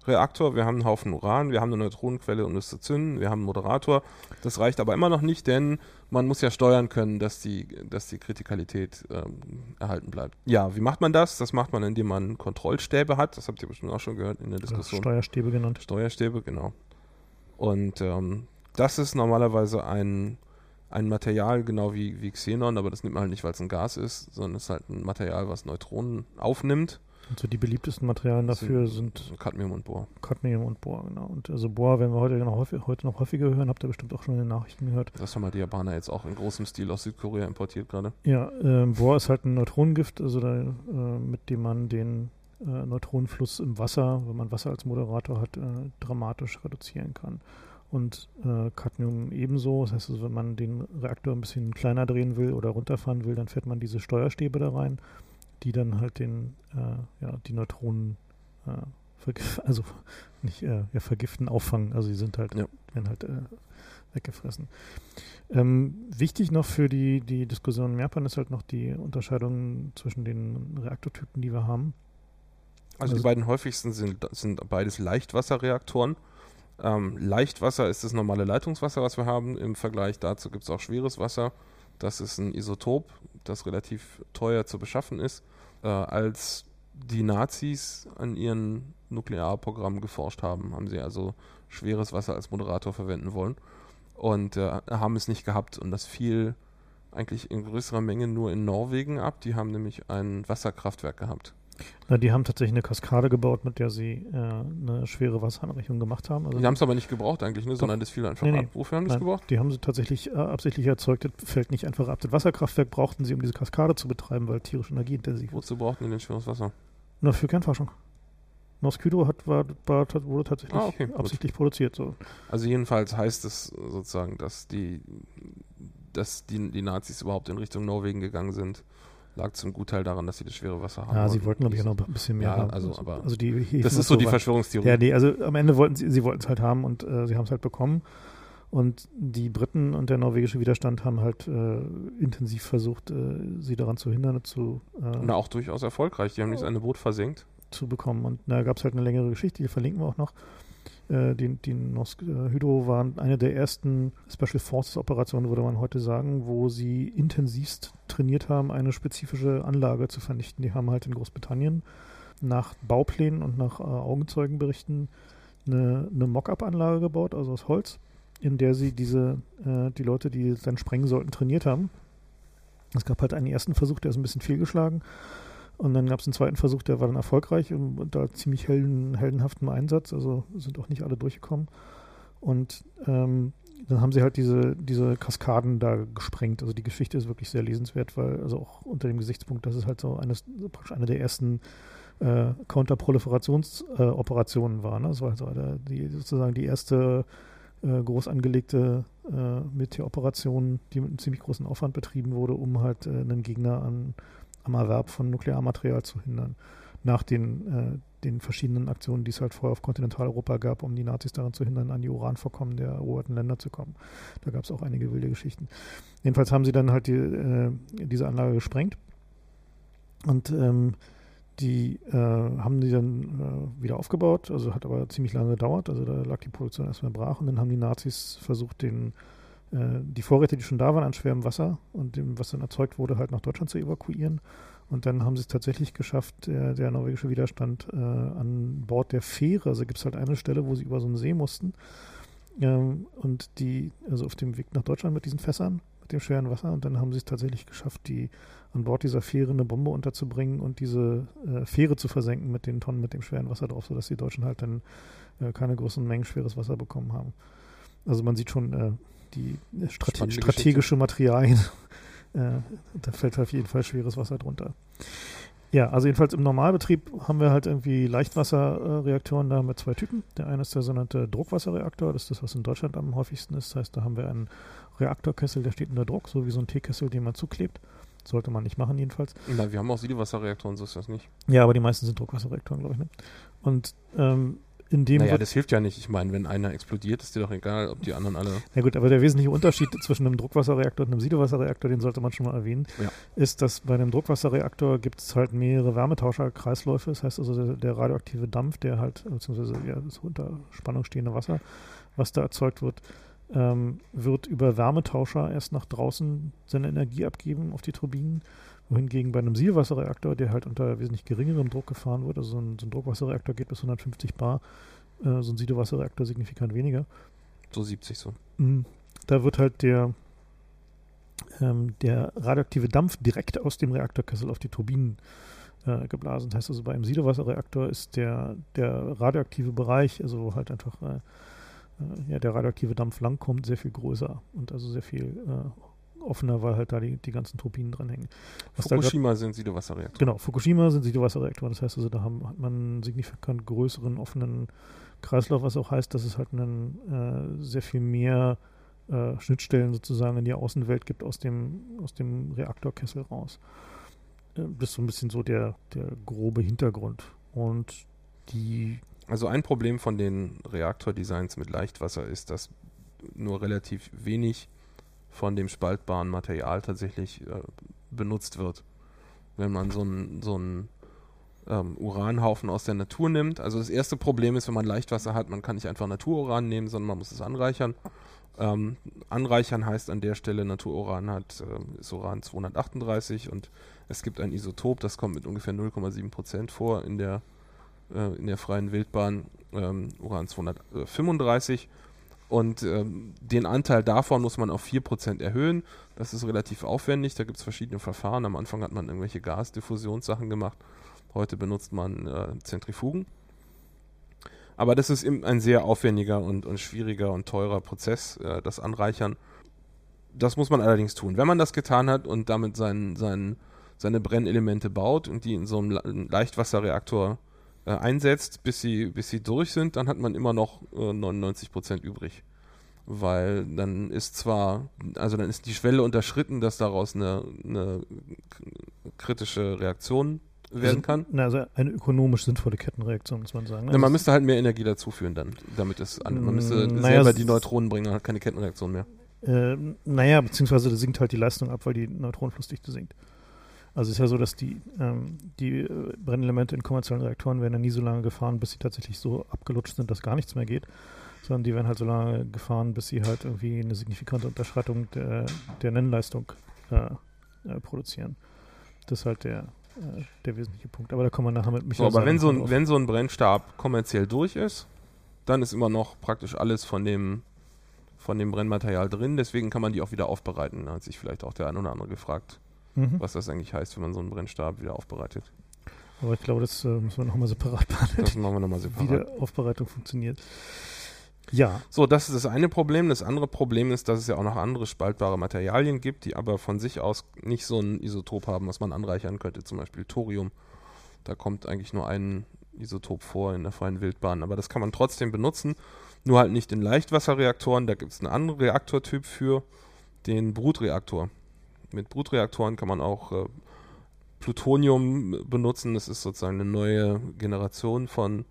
Reaktor, wir haben einen Haufen Uran, wir haben eine Neutronenquelle, um es zu zünden, wir haben einen Moderator. Das reicht aber immer noch nicht, denn man muss ja steuern können, dass die, dass die Kritikalität ähm, erhalten bleibt. Ja, wie macht man das? Das macht man, indem man Kontrollstäbe hat. Das habt ihr bestimmt auch schon gehört in der Diskussion. Steuerstäbe genannt. Steuerstäbe, genau. Und ähm, das ist normalerweise ein, ein Material, genau wie, wie Xenon, aber das nimmt man halt nicht, weil es ein Gas ist, sondern es ist halt ein Material, was Neutronen aufnimmt also die beliebtesten Materialien dafür sind, Cadmium und Bohr. Cadmium und Bohr, genau. Und also Bohr werden wir heute noch, häufig, heute noch häufiger hören, habt ihr bestimmt auch schon in den Nachrichten gehört. Das haben wir die Japaner jetzt auch in großem Stil aus Südkorea importiert gerade. Ja, äh, Bohr ist halt ein Neutronengift, also da, äh, mit dem man den äh, Neutronenfluss im Wasser, wenn man Wasser als Moderator hat, äh, dramatisch reduzieren kann. und äh, Cadmium ebenso. Das heißt, also, wenn man den Reaktor ein bisschen kleiner drehen will oder runterfahren will, dann fährt man diese Steuerstäbe da rein, die dann halt den, äh, ja, die Neutronen äh, also nicht äh, ja, vergiften, auffangen. Also die sind halt, ja. werden halt äh, weggefressen. Ähm, wichtig noch für die, die Diskussion in Japan ist halt noch die Unterscheidung zwischen den Reaktortypen, die wir haben. Also, also die beiden häufigsten sind, sind beides Leichtwasserreaktoren. Ähm, Leichtwasser ist das normale Leitungswasser, was wir haben. Im Vergleich dazu gibt es auch schweres Wasser. Das ist ein Isotop, das relativ teuer zu beschaffen ist. Äh, als die Nazis an ihren Nuklearprogrammen geforscht haben, haben sie also schweres Wasser als Moderator verwenden wollen und äh, haben es nicht gehabt. Und das fiel eigentlich in größerer Menge nur in Norwegen ab. Die haben nämlich ein Wasserkraftwerk gehabt. Na, die haben tatsächlich eine Kaskade gebaut, mit der sie äh, eine schwere Wasseranrichtung gemacht haben. Also die haben es aber nicht gebraucht eigentlich, ne? sondern das fiel einfach nee, ab. Wofür haben die es gebraucht? Die haben sie tatsächlich äh, absichtlich erzeugt. Das fällt nicht einfach ab. Das Wasserkraftwerk brauchten sie, um diese Kaskade zu betreiben, weil tierische Energie intensiv Wozu brauchten die denn schweres Wasser? Nur für Kernforschung. Noskydo hat, war, war, wurde tatsächlich ah, okay, absichtlich gut. produziert. So. Also jedenfalls heißt es sozusagen, dass die, dass die, die Nazis überhaupt in Richtung Norwegen gegangen sind lag zum Gutteil daran, dass sie das schwere Wasser haben. Ja, sie wollten, glaube ich, noch ein bisschen mehr ja, haben. Also, aber also die das ist so die Verschwörungstheorie. Ja, nee, also am Ende wollten sie, sie wollten es halt haben und äh, sie haben es halt bekommen. Und die Briten und der norwegische Widerstand haben halt äh, intensiv versucht, äh, sie daran zu hindern und zu. Äh, Na, auch durchaus erfolgreich. Die haben nicht eine Boot versenkt zu bekommen. Und da gab es halt eine längere Geschichte, die verlinken wir auch noch. Äh, die, die Nosk äh, Hydro waren eine der ersten Special Forces Operationen, würde man heute sagen, wo sie intensivst trainiert haben, eine spezifische Anlage zu vernichten. Die haben halt in Großbritannien nach Bauplänen und nach äh, Augenzeugenberichten eine, eine Mock-up-Anlage gebaut, also aus Holz, in der sie diese, äh, die Leute, die dann sprengen sollten, trainiert haben. Es gab halt einen ersten Versuch, der ist ein bisschen fehlgeschlagen. Und dann gab es einen zweiten Versuch, der war dann erfolgreich und, da ziemlich helden, heldenhaftem Einsatz. Also sind auch nicht alle durchgekommen. Und ähm, dann haben sie halt diese, diese Kaskaden da gesprengt. Also die Geschichte ist wirklich sehr lesenswert, weil, also auch unter dem Gesichtspunkt, dass es halt so eines, praktisch eine der ersten äh, Counterproliferationsoperationen äh, war. Ne? Das war also der, die, sozusagen die erste äh, groß angelegte äh, Militäroperation, die mit einem ziemlich großen Aufwand betrieben wurde, um halt äh, einen Gegner an am Erwerb von Nuklearmaterial zu hindern. Nach den, äh, den verschiedenen Aktionen, die es halt vorher auf Kontinentaleuropa gab, um die Nazis daran zu hindern, an die Uranvorkommen der eroberten Länder zu kommen. Da gab es auch einige wilde Geschichten. Jedenfalls haben sie dann halt die, äh, diese Anlage gesprengt und ähm, die äh, haben die dann äh, wieder aufgebaut, also hat aber ziemlich lange gedauert, also da lag die Produktion erstmal brach und dann haben die Nazis versucht, den die Vorräte, die schon da waren an schwerem Wasser und dem, was dann erzeugt wurde, halt nach Deutschland zu evakuieren. Und dann haben sie es tatsächlich geschafft, der, der norwegische Widerstand äh, an Bord der Fähre, also gibt es halt eine Stelle, wo sie über so einen See mussten. Ähm, und die, also auf dem Weg nach Deutschland mit diesen Fässern, mit dem schweren Wasser. Und dann haben sie es tatsächlich geschafft, die an Bord dieser Fähre eine Bombe unterzubringen und diese äh, Fähre zu versenken mit den Tonnen mit dem schweren Wasser drauf, sodass die Deutschen halt dann äh, keine größeren Mengen schweres Wasser bekommen haben. Also man sieht schon, äh, die Strate strategische Materialien. äh, da fällt auf jeden Fall schweres Wasser drunter. Ja, also jedenfalls im Normalbetrieb haben wir halt irgendwie Leichtwasserreaktoren da mit zwei Typen. Der eine ist der sogenannte Druckwasserreaktor, das ist das, was in Deutschland am häufigsten ist. Das heißt, da haben wir einen Reaktorkessel, der steht unter Druck, so wie so ein Teekessel, den man zuklebt. Sollte man nicht machen, jedenfalls. Na, wir haben auch Siedewasserreaktoren, so ist das nicht. Ja, aber die meisten sind Druckwasserreaktoren, glaube ich. Ne? Und ähm, in dem. Naja, das hilft ja nicht. Ich meine, wenn einer explodiert, ist dir doch egal, ob die anderen alle. Na gut, aber der wesentliche Unterschied zwischen einem Druckwasserreaktor und einem Siedewasserreaktor, den sollte man schon mal erwähnen, ja. ist, dass bei einem Druckwasserreaktor gibt es halt mehrere Wärmetauscherkreisläufe. Das heißt also, der, der radioaktive Dampf, der halt, beziehungsweise ja, das unter Spannung stehende Wasser, was da erzeugt wird, ähm, wird über Wärmetauscher erst nach draußen seine Energie abgeben auf die Turbinen wohingegen bei einem Siedewasserreaktor, der halt unter wesentlich geringerem Druck gefahren wird, also so ein, so ein Druckwasserreaktor geht bis 150 bar, äh, so ein Siedewasserreaktor signifikant weniger. So 70 so. Mhm. Da wird halt der, ähm, der radioaktive Dampf direkt aus dem Reaktorkessel auf die Turbinen äh, geblasen. Das heißt also, bei einem Siedewasserreaktor ist der, der radioaktive Bereich, also wo halt einfach äh, äh ja, der radioaktive Dampf langkommt, sehr viel größer und also sehr viel äh, offener, weil halt da die, die ganzen Turbinen dranhängen. Was Fukushima sind Siedewasserreaktoren. Genau, Fukushima sind Siedewasserreaktoren. Das heißt also, da haben, hat man einen signifikant größeren offenen Kreislauf, was auch heißt, dass es halt einen, äh, sehr viel mehr äh, Schnittstellen sozusagen in die Außenwelt gibt aus dem, aus dem Reaktorkessel raus. Äh, das ist so ein bisschen so der, der grobe Hintergrund. Und die. Also ein Problem von den Reaktordesigns mit Leichtwasser ist, dass nur relativ wenig von dem spaltbaren Material tatsächlich äh, benutzt wird. Wenn man so einen so ähm, Uranhaufen aus der Natur nimmt. Also das erste Problem ist, wenn man Leichtwasser hat, man kann nicht einfach Natururan nehmen, sondern man muss es anreichern. Ähm, anreichern heißt an der Stelle, Natururan hat äh, ist Uran 238 und es gibt ein Isotop, das kommt mit ungefähr 0,7% vor in der, äh, in der freien Wildbahn, ähm, Uran 235 und ähm, den Anteil davon muss man auf 4% erhöhen. Das ist relativ aufwendig. Da gibt es verschiedene Verfahren. Am Anfang hat man irgendwelche Gasdiffusionssachen gemacht. Heute benutzt man äh, Zentrifugen. Aber das ist ein sehr aufwendiger und, und schwieriger und teurer Prozess, äh, das Anreichern. Das muss man allerdings tun. Wenn man das getan hat und damit sein, sein, seine Brennelemente baut und die in so einem Leichtwasserreaktor äh, einsetzt, bis sie, bis sie durch sind, dann hat man immer noch äh, 99 Prozent übrig. Weil dann ist zwar, also dann ist die Schwelle unterschritten, dass daraus eine, eine kritische Reaktion werden kann. Also eine ökonomisch sinnvolle Kettenreaktion, muss man sagen. Ja, man müsste halt mehr Energie dazuführen dann, damit es an, man müsste naja, selber die Neutronen bringen, dann hat keine Kettenreaktion mehr. Äh, naja, beziehungsweise da sinkt halt die Leistung ab, weil die Neutronenflussdichte sinkt. Also es ist ja so, dass die, ähm, die äh, Brennelemente in kommerziellen Reaktoren werden ja nie so lange gefahren, bis sie tatsächlich so abgelutscht sind, dass gar nichts mehr geht, sondern die werden halt so lange gefahren, bis sie halt irgendwie eine signifikante Unterschreitung der, der Nennleistung äh, äh, produzieren. Das ist halt der, äh, der wesentliche Punkt. Aber da kommen wir nachher mit Michael. So, aber wenn so, ein, wenn so ein Brennstab kommerziell durch ist, dann ist immer noch praktisch alles von dem von dem Brennmaterial drin, deswegen kann man die auch wieder aufbereiten. Hat sich vielleicht auch der ein oder andere gefragt mhm. was das eigentlich heißt, wenn man so einen Brennstab wieder aufbereitet. Aber ich glaube, das äh, müssen wir nochmal separat behandeln. Das machen wir nochmal separat. Wie die Aufbereitung funktioniert. Ja. So, das ist das eine Problem. Das andere Problem ist, dass es ja auch noch andere spaltbare Materialien gibt, die aber von sich aus nicht so ein Isotop haben, was man anreichern könnte. Zum Beispiel Thorium. Da kommt eigentlich nur ein Isotop vor in der freien Wildbahn. Aber das kann man trotzdem benutzen. Nur halt nicht in Leichtwasserreaktoren. Da gibt es einen anderen Reaktortyp für, den Brutreaktor mit Brutreaktoren kann man auch äh, Plutonium benutzen. Das ist sozusagen eine neue Generation von,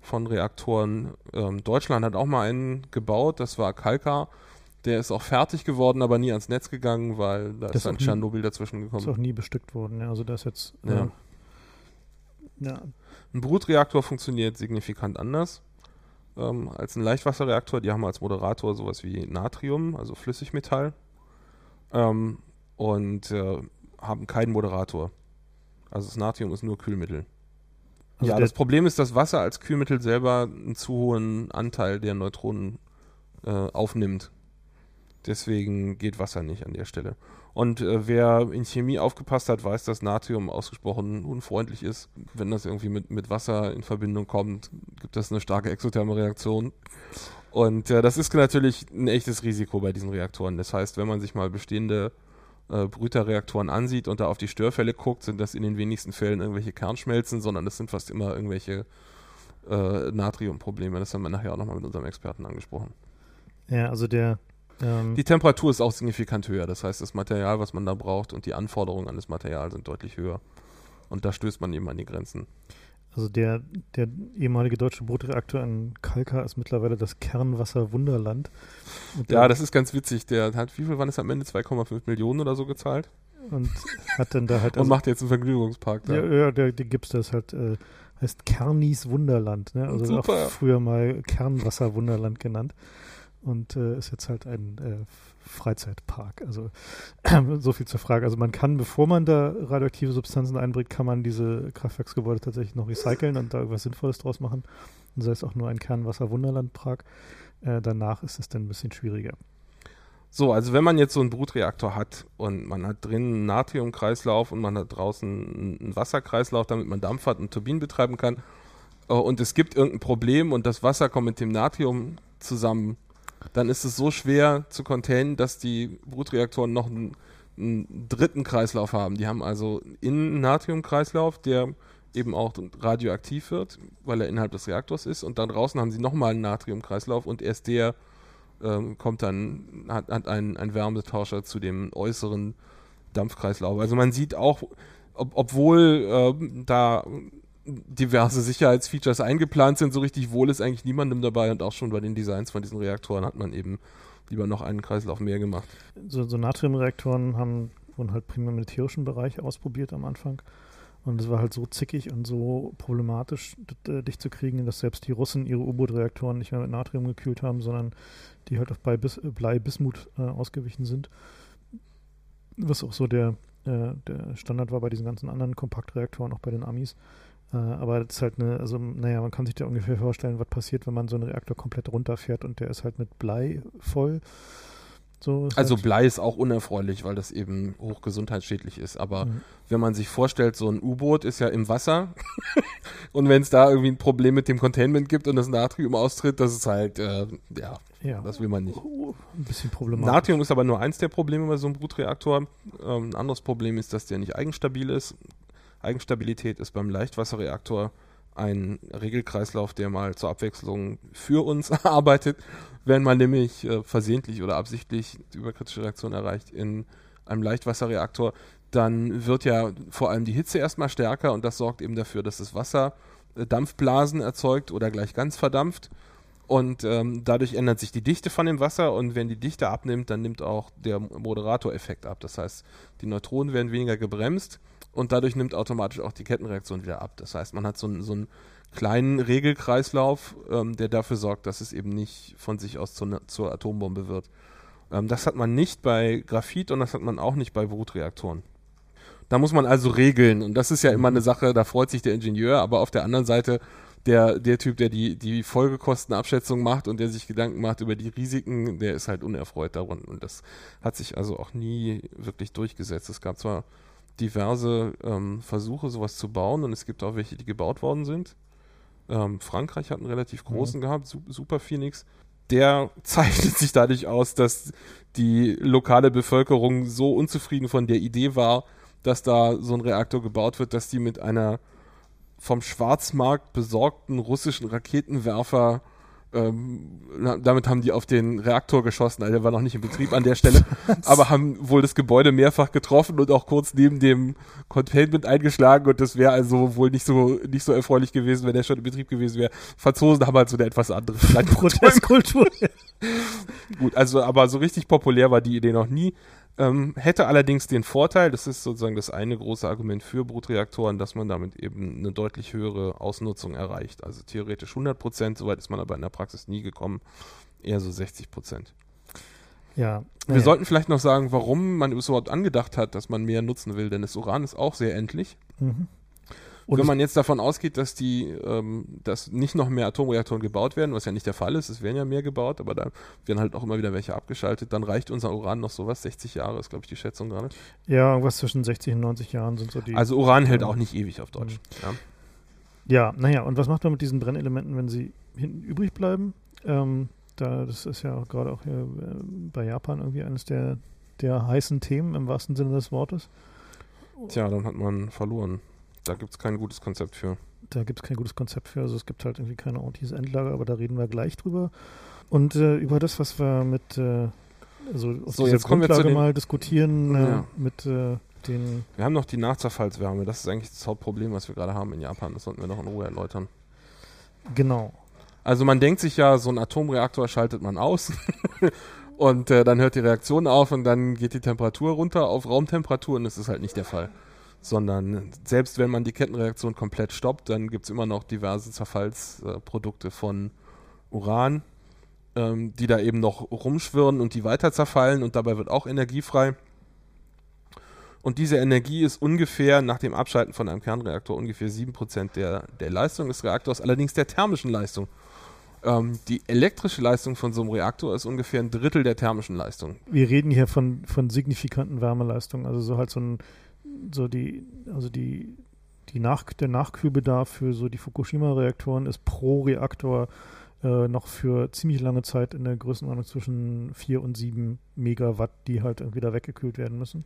von Reaktoren. Ähm, Deutschland hat auch mal einen gebaut, das war Kalka. Der ist auch fertig geworden, aber nie ans Netz gegangen, weil da das ist dann Tschernobyl dazwischen gekommen. Ist auch nie bestückt worden, ja. Also das jetzt. Äh, ja. ja. Ein Brutreaktor funktioniert signifikant anders ähm, als ein Leichtwasserreaktor. Die haben als Moderator sowas wie Natrium, also Flüssigmetall. Ähm, und äh, haben keinen Moderator. Also das Natrium ist nur Kühlmittel. Also ja, das Problem ist, dass Wasser als Kühlmittel selber einen zu hohen Anteil der Neutronen äh, aufnimmt. Deswegen geht Wasser nicht an der Stelle. Und äh, wer in Chemie aufgepasst hat, weiß, dass Natrium ausgesprochen unfreundlich ist. Wenn das irgendwie mit, mit Wasser in Verbindung kommt, gibt das eine starke exotherme Reaktion. Und äh, das ist natürlich ein echtes Risiko bei diesen Reaktoren. Das heißt, wenn man sich mal bestehende äh, Brüterreaktoren ansieht und da auf die Störfälle guckt, sind das in den wenigsten Fällen irgendwelche Kernschmelzen, sondern das sind fast immer irgendwelche äh, Natriumprobleme. Das haben wir nachher auch nochmal mit unserem Experten angesprochen. Ja, also der. Ähm die Temperatur ist auch signifikant höher. Das heißt, das Material, was man da braucht und die Anforderungen an das Material sind deutlich höher. Und da stößt man eben an die Grenzen. Also der, der ehemalige deutsche Bootreaktor in Kalka ist mittlerweile das Kernwasser Wunderland. Ja, das ist ganz witzig. Der hat, wie viel waren es am Ende? 2,5 Millionen oder so gezahlt? Und hat dann da halt. Also, und macht jetzt einen Vergnügungspark da. Ja, ja der, der gibt's das halt, äh, heißt Kernis Wunderland, ne? Also Super. auch früher mal Kernwasser Wunderland genannt. Und äh, ist jetzt halt ein äh, Freizeitpark. Also so viel zur Frage. Also man kann, bevor man da radioaktive Substanzen einbringt, kann man diese Kraftwerksgebäude tatsächlich noch recyceln und da irgendwas Sinnvolles draus machen. Und sei es auch nur ein Kernwasser-Wunderland-Prag. Äh, danach ist es dann ein bisschen schwieriger. So, also wenn man jetzt so einen Brutreaktor hat und man hat drin einen Natriumkreislauf und man hat draußen einen Wasserkreislauf, damit man Dampf hat und Turbinen betreiben kann, äh, und es gibt irgendein Problem und das Wasser kommt mit dem Natrium zusammen, dann ist es so schwer zu containen, dass die Brutreaktoren noch einen, einen dritten Kreislauf haben. Die haben also einen Natriumkreislauf, der eben auch radioaktiv wird, weil er innerhalb des Reaktors ist. Und dann draußen haben sie nochmal einen Natriumkreislauf und erst der ähm, kommt dann, hat, hat einen, einen Wärmetauscher zu dem äußeren Dampfkreislauf. Also man sieht auch, ob, obwohl äh, da diverse Sicherheitsfeatures eingeplant sind, so richtig wohl ist eigentlich niemandem dabei und auch schon bei den Designs von diesen Reaktoren hat man eben lieber noch einen Kreislauf mehr gemacht. So, so Natriumreaktoren haben, wurden halt primär im militärischen Bereich ausprobiert am Anfang. Und es war halt so zickig und so problematisch, äh, dich zu kriegen, dass selbst die Russen ihre U-Boot-Reaktoren nicht mehr mit Natrium gekühlt haben, sondern die halt auf Blei-Bismut äh, ausgewichen sind. Was auch so der, äh, der Standard war bei diesen ganzen anderen Kompaktreaktoren, auch bei den Amis. Äh, aber das ist halt eine, also naja, man kann sich da ungefähr vorstellen, was passiert, wenn man so einen Reaktor komplett runterfährt und der ist halt mit Blei voll. So also halt Blei ist auch unerfreulich, weil das eben hochgesundheitsschädlich ist. Aber mhm. wenn man sich vorstellt, so ein U-Boot ist ja im Wasser und wenn es da irgendwie ein Problem mit dem Containment gibt und das Natrium austritt, das ist halt, äh, ja, ja, das will man nicht. Oh, ein bisschen problematisch. Natrium ist aber nur eins der Probleme bei so einem Brutreaktor. Ähm, ein anderes Problem ist, dass der nicht eigenstabil ist. Eigenstabilität ist beim Leichtwasserreaktor ein Regelkreislauf, der mal zur Abwechslung für uns arbeitet, wenn man nämlich äh, versehentlich oder absichtlich die überkritische Reaktion erreicht in einem Leichtwasserreaktor, dann wird ja vor allem die Hitze erstmal stärker und das sorgt eben dafür, dass das Wasser äh, Dampfblasen erzeugt oder gleich ganz verdampft. Und ähm, dadurch ändert sich die Dichte von dem Wasser und wenn die Dichte abnimmt, dann nimmt auch der Moderatoreffekt ab. Das heißt, die Neutronen werden weniger gebremst und dadurch nimmt automatisch auch die Kettenreaktion wieder ab. Das heißt, man hat so, so einen kleinen Regelkreislauf, ähm, der dafür sorgt, dass es eben nicht von sich aus zu, zur Atombombe wird. Ähm, das hat man nicht bei Graphit und das hat man auch nicht bei Brutreaktoren. Da muss man also regeln und das ist ja immer eine Sache, da freut sich der Ingenieur, aber auf der anderen Seite der, der Typ, der die, die Folgekostenabschätzung macht und der sich Gedanken macht über die Risiken, der ist halt unerfreut daran. Und das hat sich also auch nie wirklich durchgesetzt. Es gab zwar diverse ähm, Versuche, sowas zu bauen und es gibt auch welche, die gebaut worden sind. Ähm, Frankreich hat einen relativ mhm. großen mhm. gehabt, Super Phoenix. Der zeichnet sich dadurch aus, dass die lokale Bevölkerung so unzufrieden von der Idee war, dass da so ein Reaktor gebaut wird, dass die mit einer vom Schwarzmarkt besorgten russischen Raketenwerfer ähm, damit haben die auf den Reaktor geschossen, also der war noch nicht in Betrieb an der Stelle, aber haben wohl das Gebäude mehrfach getroffen und auch kurz neben dem Containment eingeschlagen und das wäre also wohl nicht so nicht so erfreulich gewesen, wenn der schon in Betrieb gewesen wäre. Franzosen haben halt so eine etwas andere Protestkultur. Gut, also aber so richtig populär war die Idee noch nie. Ähm, hätte allerdings den Vorteil, das ist sozusagen das eine große Argument für Brutreaktoren, dass man damit eben eine deutlich höhere Ausnutzung erreicht. Also theoretisch 100 Prozent, soweit ist man aber in der Praxis nie gekommen, eher so 60 Prozent. Ja. Wir ja. sollten vielleicht noch sagen, warum man überhaupt angedacht hat, dass man mehr nutzen will, denn das Uran ist auch sehr endlich. Mhm. Und wenn man jetzt davon ausgeht, dass die, ähm, dass nicht noch mehr Atomreaktoren gebaut werden, was ja nicht der Fall ist, es werden ja mehr gebaut, aber da werden halt auch immer wieder welche abgeschaltet, dann reicht unser Uran noch sowas, 60 Jahre ist, glaube ich, die Schätzung gerade. Ja, irgendwas zwischen 60 und 90 Jahren sind so die. Also Uran hält auch nicht ewig auf Deutsch. Mhm. Ja. ja, naja, und was macht man mit diesen Brennelementen, wenn sie hinten übrig bleiben? Ähm, da, das ist ja gerade auch hier, äh, bei Japan irgendwie eines der, der heißen Themen im wahrsten Sinne des Wortes. Tja, dann hat man verloren. Da gibt es kein gutes Konzept für. Da gibt es kein gutes Konzept für. Also es gibt halt irgendwie kein ordentliches Endlager, aber da reden wir gleich drüber. Und äh, über das, was wir mit äh, also auf so, dieser Grundlage mal diskutieren äh, ja. mit äh, den. Wir haben noch die Nachzerfallswärme. Das ist eigentlich das Hauptproblem, was wir gerade haben in Japan. Das sollten wir noch in Ruhe erläutern. Genau. Also man denkt sich ja, so ein Atomreaktor schaltet man aus und äh, dann hört die Reaktion auf und dann geht die Temperatur runter auf Raumtemperatur und das ist halt nicht der Fall sondern selbst wenn man die Kettenreaktion komplett stoppt, dann gibt es immer noch diverse Zerfallsprodukte von Uran, ähm, die da eben noch rumschwirren und die weiter zerfallen und dabei wird auch Energie frei. Und diese Energie ist ungefähr nach dem Abschalten von einem Kernreaktor ungefähr 7% der, der Leistung des Reaktors, allerdings der thermischen Leistung. Ähm, die elektrische Leistung von so einem Reaktor ist ungefähr ein Drittel der thermischen Leistung. Wir reden hier von, von signifikanten Wärmeleistungen, also so halt so ein so die, also die, die Nach der Nachkühlbedarf für so die Fukushima-Reaktoren ist pro Reaktor äh, noch für ziemlich lange Zeit in der Größenordnung zwischen 4 und 7 Megawatt, die halt irgendwie da weggekühlt werden müssen.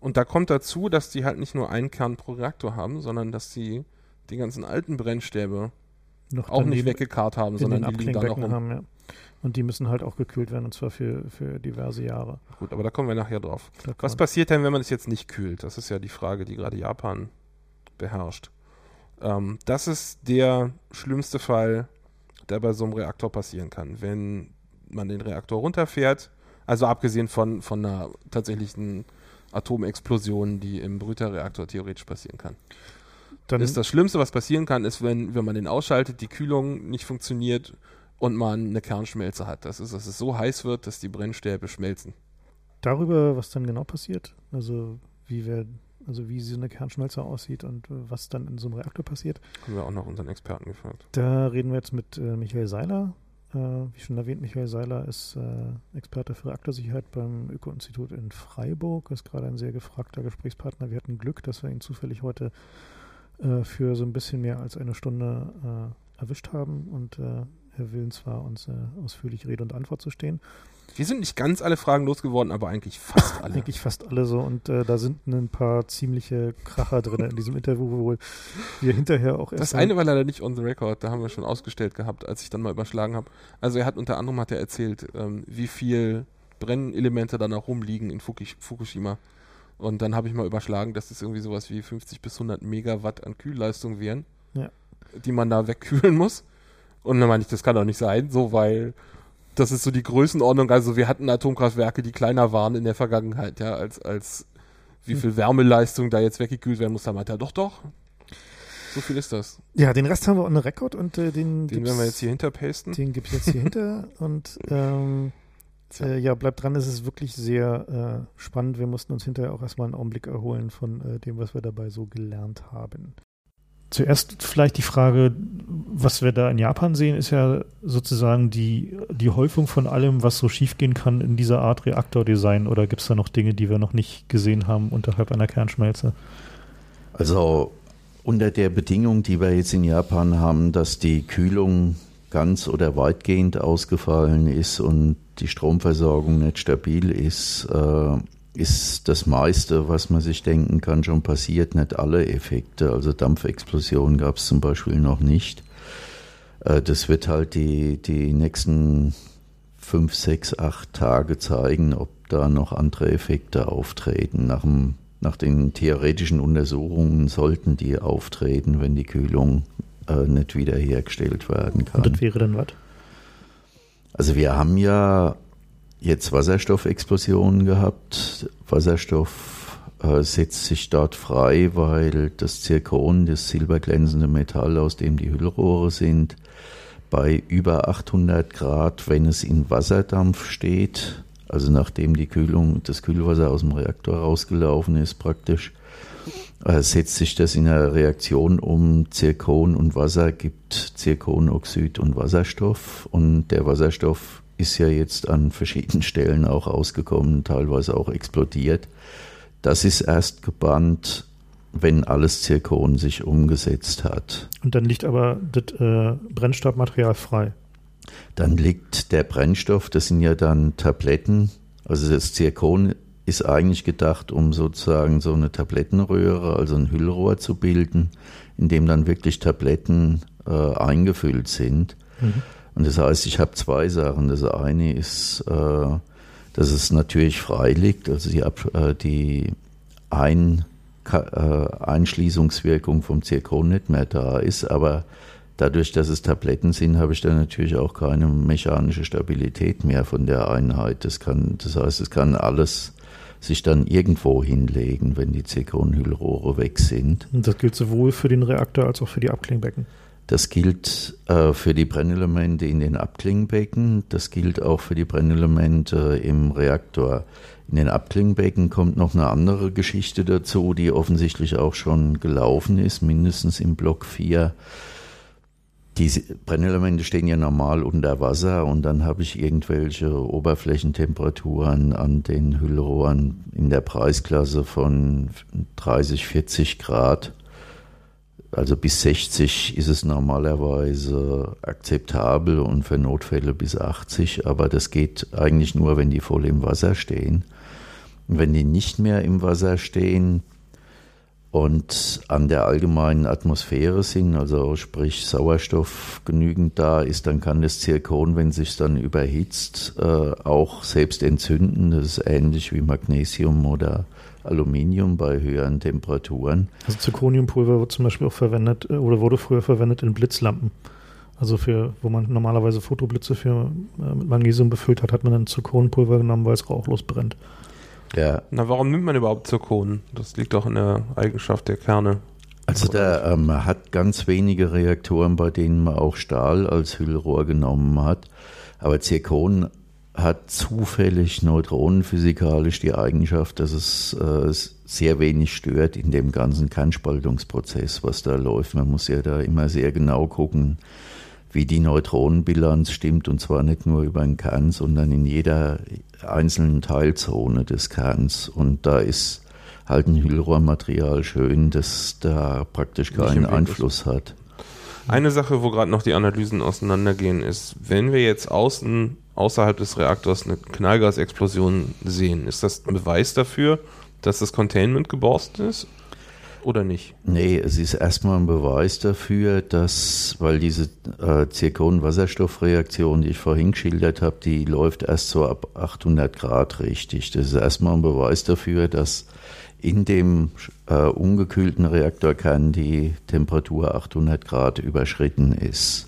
Und da kommt dazu, dass die halt nicht nur einen Kern pro Reaktor haben, sondern dass sie die ganzen alten Brennstäbe Noch auch nicht weggekarrt haben, sondern die liegen da noch rum. haben, ja. Und die müssen halt auch gekühlt werden, und zwar für, für diverse Jahre. Gut, aber da kommen wir nachher drauf. Was passiert denn, wenn man es jetzt nicht kühlt? Das ist ja die Frage, die gerade Japan beherrscht. Ähm, das ist der schlimmste Fall, der bei so einem Reaktor passieren kann. Wenn man den Reaktor runterfährt, also abgesehen von, von einer tatsächlichen Atomexplosion, die im Brüterreaktor theoretisch passieren kann. Dann ist das Schlimmste, was passieren kann, ist, wenn, wenn man den ausschaltet, die Kühlung nicht funktioniert und man eine Kernschmelze hat. Das ist, dass es so heiß wird, dass die Brennstäbe schmelzen. darüber, was dann genau passiert, also wie wir, also wie so eine Kernschmelze aussieht und äh, was dann in so einem Reaktor passiert, Haben wir auch noch unseren Experten gefragt. da reden wir jetzt mit äh, Michael Seiler. Äh, wie schon erwähnt, Michael Seiler ist äh, Experte für Reaktorsicherheit beim Öko-Institut in Freiburg, ist gerade ein sehr gefragter Gesprächspartner. Wir hatten Glück, dass wir ihn zufällig heute äh, für so ein bisschen mehr als eine Stunde äh, erwischt haben und äh, er will zwar uns äh, ausführlich Rede und Antwort zu stehen, Wir sind nicht ganz alle Fragen losgeworden, aber eigentlich fast alle. Eigentlich fast alle so und äh, da sind ein paar ziemliche Kracher drin in diesem Interview, wo wir hinterher auch erst. Das eine war leider nicht on the record, da haben wir schon ausgestellt gehabt, als ich dann mal überschlagen habe. Also er hat unter anderem hat er erzählt, ähm, wie viel Brennelemente da noch rumliegen in Fuki- Fukushima. Und dann habe ich mal überschlagen, dass das irgendwie sowas wie 50 bis 100 Megawatt an Kühlleistung wären, Ja. die man da wegkühlen muss. Und dann meinte ich, das kann doch nicht sein, so weil das ist so die Größenordnung. Also wir hatten Atomkraftwerke, die kleiner waren in der Vergangenheit, ja, als, als wie viel Wärmeleistung da jetzt weggekühlt werden muss. Da meinte er, doch, doch. So viel ist das. ja, den Rest haben wir on the record und äh, den, Den werden wir jetzt hier hinterpasten. den gibt es jetzt hier hinter und ähm, äh, ja, bleibt dran, es ist wirklich sehr äh, spannend. Wir mussten uns hinterher auch erstmal einen Augenblick erholen von äh, dem, was wir dabei so gelernt haben. Zuerst vielleicht die Frage, was wir da in Japan sehen, ist ja sozusagen die, die Häufung von allem, was so schiefgehen kann in dieser Art Reaktordesign. Oder gibt es da noch Dinge, die wir noch nicht gesehen haben unterhalb einer Kernschmelze? Also unter der Bedingung, die wir jetzt in Japan haben, dass die Kühlung ganz oder weitgehend ausgefallen ist und die Stromversorgung nicht stabil ist, äh, ist das meiste, was man sich denken kann, schon passiert. Nicht alle Effekte, also Dampfexplosionen gab es zum Beispiel noch nicht. Äh, das wird halt die, die nächsten fünf, sechs, acht Tage zeigen, ob da noch andere Effekte auftreten. Nach, dem, nach den theoretischen Untersuchungen sollten die auftreten, wenn die Kühlung äh, nicht wiederhergestellt werden kann. Und das wäre dann was? Also wir haben ja jetzt Wasserstoffexplosionen gehabt. Wasserstoff äh, setzt sich dort frei, weil das Zirkon, das silberglänzende Metall, aus dem die Hüllrohre sind, bei über 800 Grad, wenn es in Wasserdampf steht, also nachdem die Kühlung, das Kühlwasser aus dem Reaktor rausgelaufen ist praktisch, äh, setzt sich das in einer Reaktion um. Zirkon und Wasser gibt Zirkonoxid und Wasserstoff. Und der Wasserstoff ist ja jetzt an verschiedenen Stellen auch ausgekommen, teilweise auch explodiert. Das ist erst gebannt, wenn alles Zirkon sich umgesetzt hat. Und dann liegt aber das äh, Brennstoffmaterial frei. Dann liegt der Brennstoff, das sind ja dann Tabletten. Also das Zirkon ist eigentlich gedacht, um sozusagen so eine Tablettenröhre, also ein Hüllrohr zu bilden, in dem dann wirklich Tabletten äh, eingefüllt sind. Mhm. Und das heißt, ich habe zwei Sachen. Das eine ist, äh, dass es natürlich frei liegt, also die, äh, die Ein äh, Einschließungswirkung vom Zirkon nicht mehr da ist, aber dadurch, dass es Tabletten sind, habe ich dann natürlich auch keine mechanische Stabilität mehr von der Einheit. Das kann, das heißt, es kann alles sich dann irgendwo hinlegen, wenn die Zirkonhüllrohre weg sind. Und das gilt sowohl für den Reaktor als auch für die Abklingbecken. Das gilt äh, für die Brennelemente in den Abklingbecken, das gilt auch für die Brennelemente im Reaktor. In den Abklingbecken kommt noch eine andere Geschichte dazu, die offensichtlich auch schon gelaufen ist, mindestens im Block 4. Die Brennelemente stehen ja normal unter Wasser und dann habe ich irgendwelche Oberflächentemperaturen an den Hüllrohren in der Preisklasse von 30, 40 Grad. Also bis 60 ist es normalerweise akzeptabel und für Notfälle bis 80, aber das geht eigentlich nur, wenn die voll im Wasser stehen. Und wenn die nicht mehr im Wasser stehen und an der allgemeinen Atmosphäre sind, also sprich Sauerstoff genügend da ist, dann kann das Zirkon, wenn sich dann überhitzt, äh, auch selbst entzünden. Das ist ähnlich wie Magnesium oder Aluminium bei höheren Temperaturen. Also Zirconiumpulver wird zum Beispiel auch verwendet äh, oder wurde früher verwendet in Blitzlampen. Also für, wo man normalerweise Fotoblitze für äh, mit Magnesium befüllt hat, hat man dann Zirkonpulver genommen, weil es rauchlos brennt. Ja. Na, warum nimmt man überhaupt Zirkon? Das liegt doch in der Eigenschaft der Kerne. Also da ähm, hat ganz wenige Reaktoren, bei denen man auch Stahl als Hüllrohr genommen hat. Aber Zirkon hat zufällig neutronenphysikalisch die Eigenschaft, dass es äh, sehr wenig stört in dem ganzen Kernspaltungsprozess, was da läuft. Man muss ja da immer sehr genau gucken, wie die Neutronenbilanz stimmt und zwar nicht nur über den Kern, sondern in jeder einzelnen Teilzone des Kerns. Und da ist halt ein Hüllrohrmaterial schön, das da praktisch keinen Einfluss hat. Eine Sache, wo gerade noch die Analysen auseinandergehen, ist, wenn wir jetzt außen außerhalb des Reaktors eine Knallgasexplosion sehen, ist das ein Beweis dafür, dass das Containment geborsten ist? oder nicht? Nee, es ist erstmal ein Beweis dafür, dass, weil diese äh, Zirkon-Wasserstoffreaktion, die ich vorhin geschildert habe, die läuft erst so ab 800 Grad richtig. Das ist erstmal ein Beweis dafür, dass in dem äh, ungekühlten Reaktorkern die Temperatur 800 Grad überschritten ist.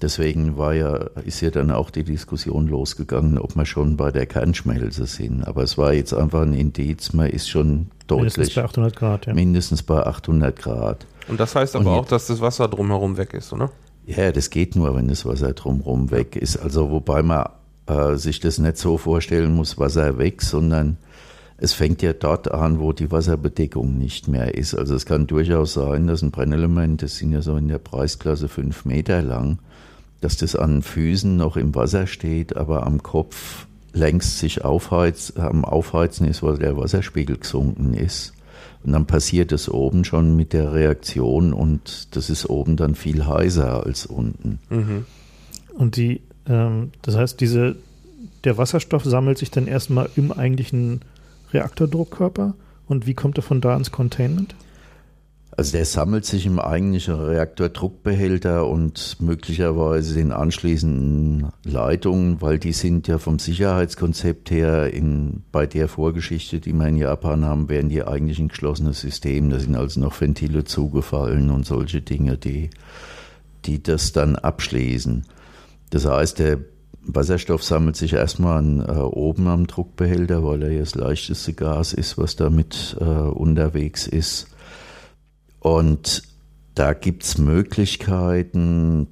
Deswegen war ja, ist ja dann auch die Diskussion losgegangen, ob wir schon bei der Kernschmelze sind. Aber es war jetzt einfach ein Indiz, man ist schon deutlich. Mindestens bei 800 Grad, ja. Mindestens bei 800 Grad. Und das heißt aber auch, dass das Wasser drumherum weg ist, oder? Ja, das geht nur, wenn das Wasser drumherum weg ist. Also wobei man äh, sich das nicht so vorstellen muss, Wasser weg, sondern es fängt ja dort an, wo die Wasserbedeckung nicht mehr ist. Also es kann durchaus sein, dass ein Brennelement, das sind ja so in der Preisklasse fünf Meter lang, dass das an Füßen noch im Wasser steht, aber am Kopf längst sich aufheiz, am Aufheizen ist, weil der Wasserspiegel gesunken ist. Und dann passiert es oben schon mit der Reaktion und das ist oben dann viel heißer als unten. Mhm. Und die, ähm, das heißt, diese, der Wasserstoff sammelt sich dann erstmal im eigentlichen Reaktordruckkörper und wie kommt er von da ins Containment? Also der sammelt sich im eigentlichen Reaktordruckbehälter und möglicherweise den anschließenden Leitungen, weil die sind ja vom Sicherheitskonzept her in, bei der Vorgeschichte, die wir in Japan haben, wären die eigentlich ein geschlossenes System. Da sind also noch Ventile zugefallen und solche Dinge, die, die das dann abschließen. Das heißt, der Wasserstoff sammelt sich erstmal an, äh, oben am Druckbehälter, weil er ja das leichteste Gas ist, was damit äh, unterwegs ist und da gibt es Möglichkeiten,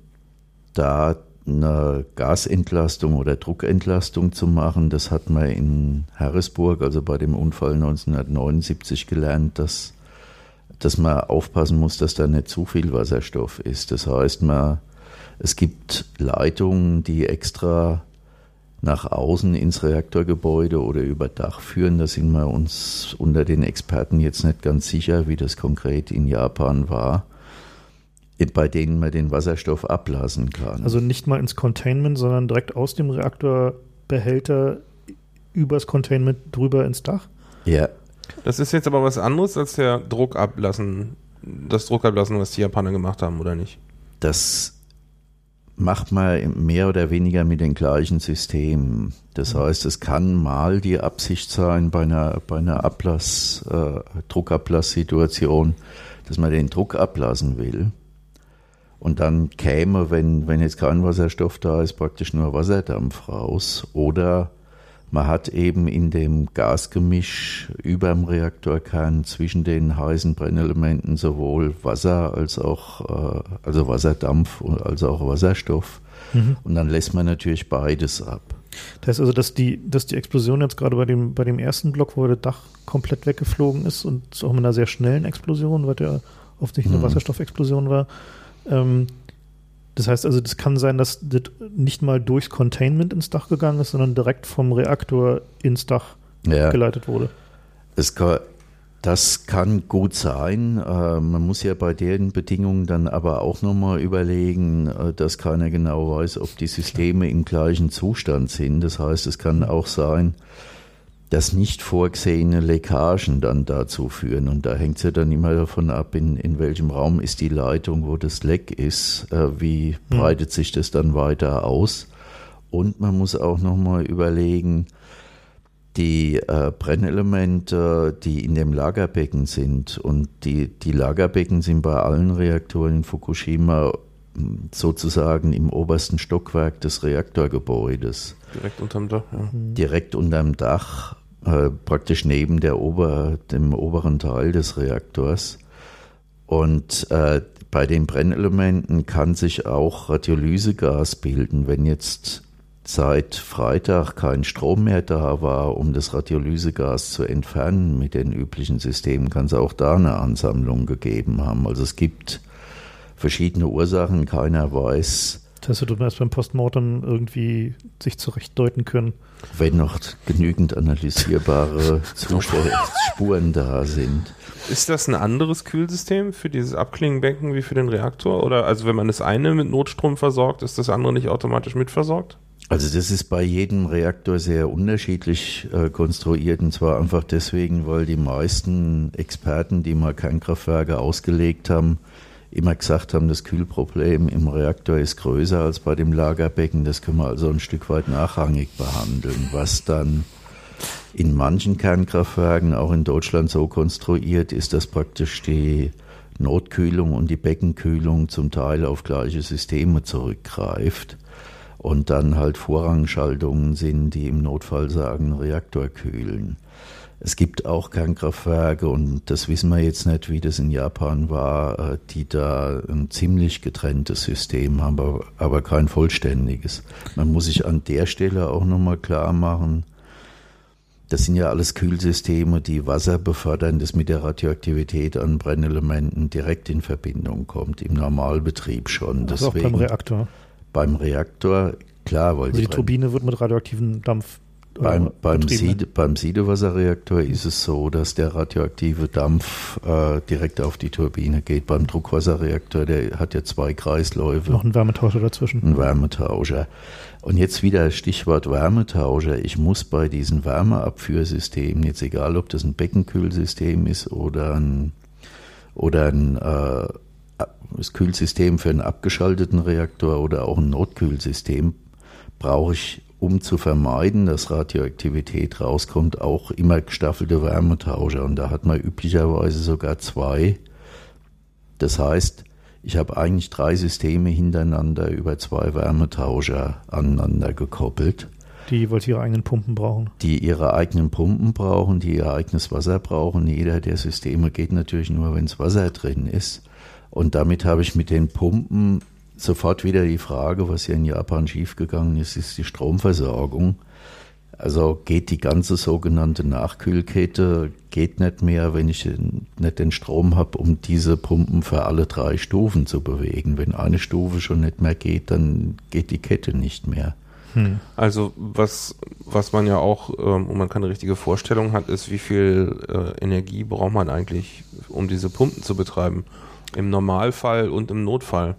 da eine Gasentlastung oder Druckentlastung zu machen. Das hat man in Harrisburg, also bei dem Unfall 1979 gelernt, dass, dass man aufpassen muss, dass da nicht zu viel Wasserstoff ist. Das heißt, man, es gibt Leitungen, die extra nach außen ins Reaktorgebäude oder über Dach führen. Da sind wir uns unter den Experten jetzt nicht ganz sicher, wie das konkret in Japan war, bei denen man den Wasserstoff ablassen kann. Also nicht mal ins Containment, sondern direkt aus dem Reaktorbehälter übers Containment drüber ins Dach? Ja. Das ist jetzt aber was anderes als der Druckablassen, das Druckablassen, was die Japaner gemacht haben, oder nicht? Das macht man mehr oder weniger mit den gleichen Systemen. Das mhm. heißt, es kann mal die Absicht sein bei einer, bei einer Ablass, äh, Druckablasssituation, dass man den Druck ablassen will. Und dann käme, wenn, wenn jetzt kein Wasserstoff da ist, praktisch nur Wasserdampf raus. Oder man hat eben in dem Gasgemisch über dem Reaktorkern zwischen den heißen Brennelementen sowohl Wasser als auch, äh, also Wasserdampf als auch Wasserstoff. Mhm. Und dann lässt man natürlich beides ab. Das heißt also, dass die, dass die Explosion jetzt gerade bei dem, bei dem ersten Block, wo das Dach komplett weggeflogen ist und auch mit einer sehr schnellen Explosion, weil der offensichtlich eine mhm. Wasserstoffexplosion war, ähm, das heißt also, das kann sein, dass das nicht mal durchs Containment ins Dach gegangen ist, sondern direkt vom Reaktor ins Dach ja. geleitet wurde. Es kann, das kann gut sein. Äh, man muss ja bei den Bedingungen dann aber auch nochmal überlegen, äh, dass keiner genau weiß, ob die Systeme im gleichen Zustand sind. Das heißt, es kann auch sein, dass nicht vorgesehene Leckagen dann dazu führen. Und da hängt es ja dann immer davon ab, in, in welchem Raum ist die Leitung, wo das Leck ist, äh, wie mhm. breitet sich das dann weiter aus. Und man muss auch nochmal überlegen, die äh, Brennelemente, die in dem Lagerbecken sind. Und die, die Lagerbecken sind bei allen Reaktoren in Fukushima hm, sozusagen im obersten Stockwerk des Reaktorgebäudes. Direkt unterm Dach, ja. Mhm. Direkt unterm Dach, äh, praktisch neben der Ober, dem oberen Teil des Reaktors. Und äh, bei den Brennelementen kann sich auch Radiolysegas bilden. Wenn jetzt seit Freitag kein Strom mehr da war, um das Radiolysegas zu entfernen mit den üblichen Systemen, kann es auch da eine Ansammlung gegeben haben. Also es gibt verschiedene Ursachen, keiner weiß. Das heißt, du erst beim Postmortem irgendwie sich zurechtdeuten können. Wenn noch genügend analysierbare Spuren da sind. Ist das ein anderes Kühlsystem für dieses Abklingenbecken wie für den Reaktor? Oder also wenn man das eine mit Notstrom versorgt, ist das andere nicht automatisch mitversorgt? Also das ist bei jedem Reaktor sehr unterschiedlich äh, konstruiert und zwar einfach deswegen, weil die meisten Experten, die mal Kernkraftwerke ausgelegt haben, immer gesagt haben, das Kühlproblem im Reaktor ist größer als bei dem Lagerbecken. Das können wir also ein Stück weit nachrangig behandeln, was dann in manchen Kernkraftwerken, auch in Deutschland so konstruiert ist, dass praktisch die Notkühlung und die Beckenkühlung zum Teil auf gleiche Systeme zurückgreift und dann halt Vorrangschaltungen sind, die im Notfall sagen, Reaktor kühlen. Es gibt auch Kernkraftwerke und das wissen wir jetzt nicht, wie das in Japan war, äh, die da ein ziemlich getrenntes System haben, aber, kein vollständiges. Man muss sich an der Stelle auch nochmal klar machen, das sind ja alles Kühlsysteme, die Wasser befördern, das mit der Radioaktivität an Brennelementen direkt in Verbindung kommt, im Normalbetrieb schon. Also Deswegen, auch beim Reaktor beim Reaktor, klar, weil also die Turbine wird mit radioaktivem Dampf beim, beim, Siede, beim Siedewasserreaktor ist es so, dass der radioaktive Dampf äh, direkt auf die Turbine geht. Beim Druckwasserreaktor, der hat ja zwei Kreisläufe. Noch ein Wärmetauscher dazwischen. Ein Wärmetauscher. Und jetzt wieder Stichwort Wärmetauscher. Ich muss bei diesen Wärmeabführsystemen, jetzt egal ob das ein Beckenkühlsystem ist oder ein, oder ein äh, das Kühlsystem für einen abgeschalteten Reaktor oder auch ein Notkühlsystem brauche ich, um zu vermeiden, dass Radioaktivität rauskommt, auch immer gestaffelte Wärmetauscher. Und da hat man üblicherweise sogar zwei. Das heißt, ich habe eigentlich drei Systeme hintereinander über zwei Wärmetauscher aneinander gekoppelt. Die jeweils ihre eigenen Pumpen brauchen. Die ihre eigenen Pumpen brauchen, die ihr eigenes Wasser brauchen. Jeder der Systeme geht natürlich nur, wenn es Wasser drin ist. Und damit habe ich mit den Pumpen sofort wieder die Frage, was hier in Japan schiefgegangen ist, ist die Stromversorgung. Also geht die ganze sogenannte Nachkühlkette, geht nicht mehr, wenn ich nicht den Strom habe, um diese Pumpen für alle drei Stufen zu bewegen. Wenn eine Stufe schon nicht mehr geht, dann geht die Kette nicht mehr. Hm. Also was, was man ja auch, ähm, und man keine richtige Vorstellung hat, ist, wie viel äh, Energie braucht man eigentlich, um diese Pumpen zu betreiben. Im Normalfall und im Notfall.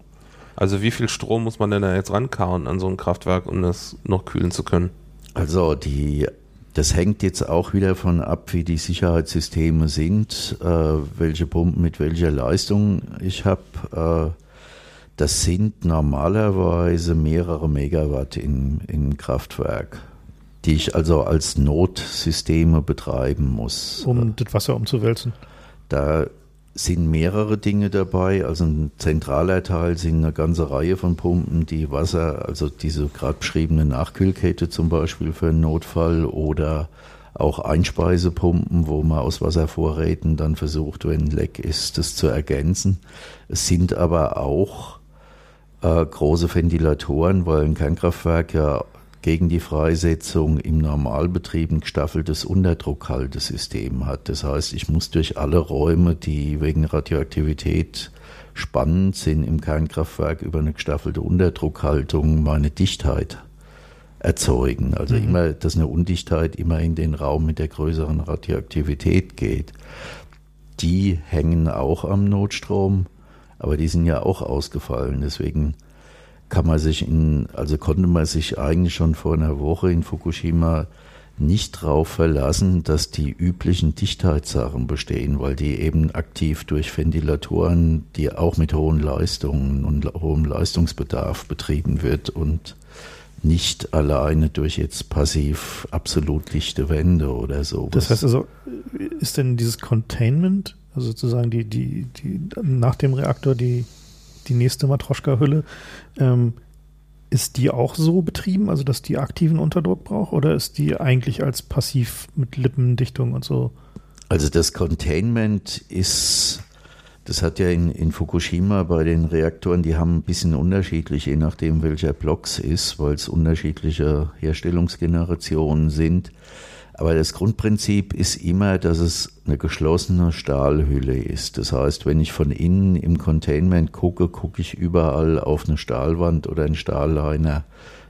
Also wie viel Strom muss man denn da jetzt rankauen an so ein Kraftwerk, um das noch kühlen zu können? Also die, das hängt jetzt auch wieder von ab, wie die Sicherheitssysteme sind, äh, welche Pumpen mit welcher Leistung ich habe. Äh, das sind normalerweise mehrere Megawatt im, im Kraftwerk, die ich also als Notsysteme betreiben muss. Um das Wasser umzuwälzen. Da sind mehrere Dinge dabei. Also ein zentraler Teil sind eine ganze Reihe von Pumpen, die Wasser, also diese gerade beschriebene Nachkühlkette zum Beispiel für einen Notfall oder auch Einspeisepumpen, wo man aus Wasservorräten dann versucht, wenn Leck ist, das zu ergänzen. Es sind aber auch äh, große Ventilatoren, weil ein Kernkraftwerk ja gegen die Freisetzung im Normalbetrieb ein gestaffeltes Unterdruckhaltesystem hat. Das heißt, ich muss durch alle Räume, die wegen Radioaktivität spannend sind im Kernkraftwerk über eine gestaffelte Unterdruckhaltung meine Dichtheit erzeugen. Also mhm. immer, dass eine Undichtheit immer in den Raum mit der größeren Radioaktivität geht. Die hängen auch am Notstrom, aber die sind ja auch ausgefallen. Deswegen kann man sich in, also konnte man sich eigentlich schon vor einer Woche in Fukushima nicht darauf verlassen, dass die üblichen Dichtheitssachen bestehen, weil die eben aktiv durch Ventilatoren, die auch mit hohen Leistungen und hohem Leistungsbedarf betrieben wird und nicht alleine durch jetzt passiv absolut dichte Wände oder so. Das heißt also, ist denn dieses Containment, also sozusagen die, die, die nach dem Reaktor die, die nächste Matroschka-Hülle, ähm, ist die auch so betrieben, also dass die aktiven Unterdruck braucht, oder ist die eigentlich als passiv mit Lippendichtung und so? Also das Containment ist, das hat ja in, in Fukushima bei den Reaktoren, die haben ein bisschen unterschiedlich, je nachdem welcher Block es ist, weil es unterschiedliche Herstellungsgenerationen sind. Aber das Grundprinzip ist immer, dass es eine geschlossene Stahlhülle ist. Das heißt, wenn ich von innen im Containment gucke, gucke ich überall auf eine Stahlwand oder einen Stahlliner.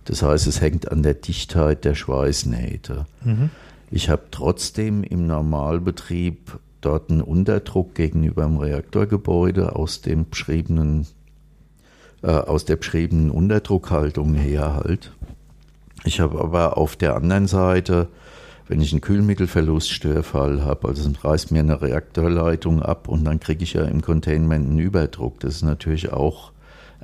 Das heißt, es hängt an der Dichtheit der Schweißnähte. Mhm. Ich habe trotzdem im Normalbetrieb dort einen Unterdruck gegenüber dem Reaktorgebäude aus dem beschriebenen, äh, aus der beschriebenen Unterdruckhaltung her halt. Ich habe aber auf der anderen Seite wenn ich einen Kühlmittelverluststörfall habe, also reißt mir eine Reaktorleitung ab und dann kriege ich ja im Containment einen Überdruck. Das ist natürlich auch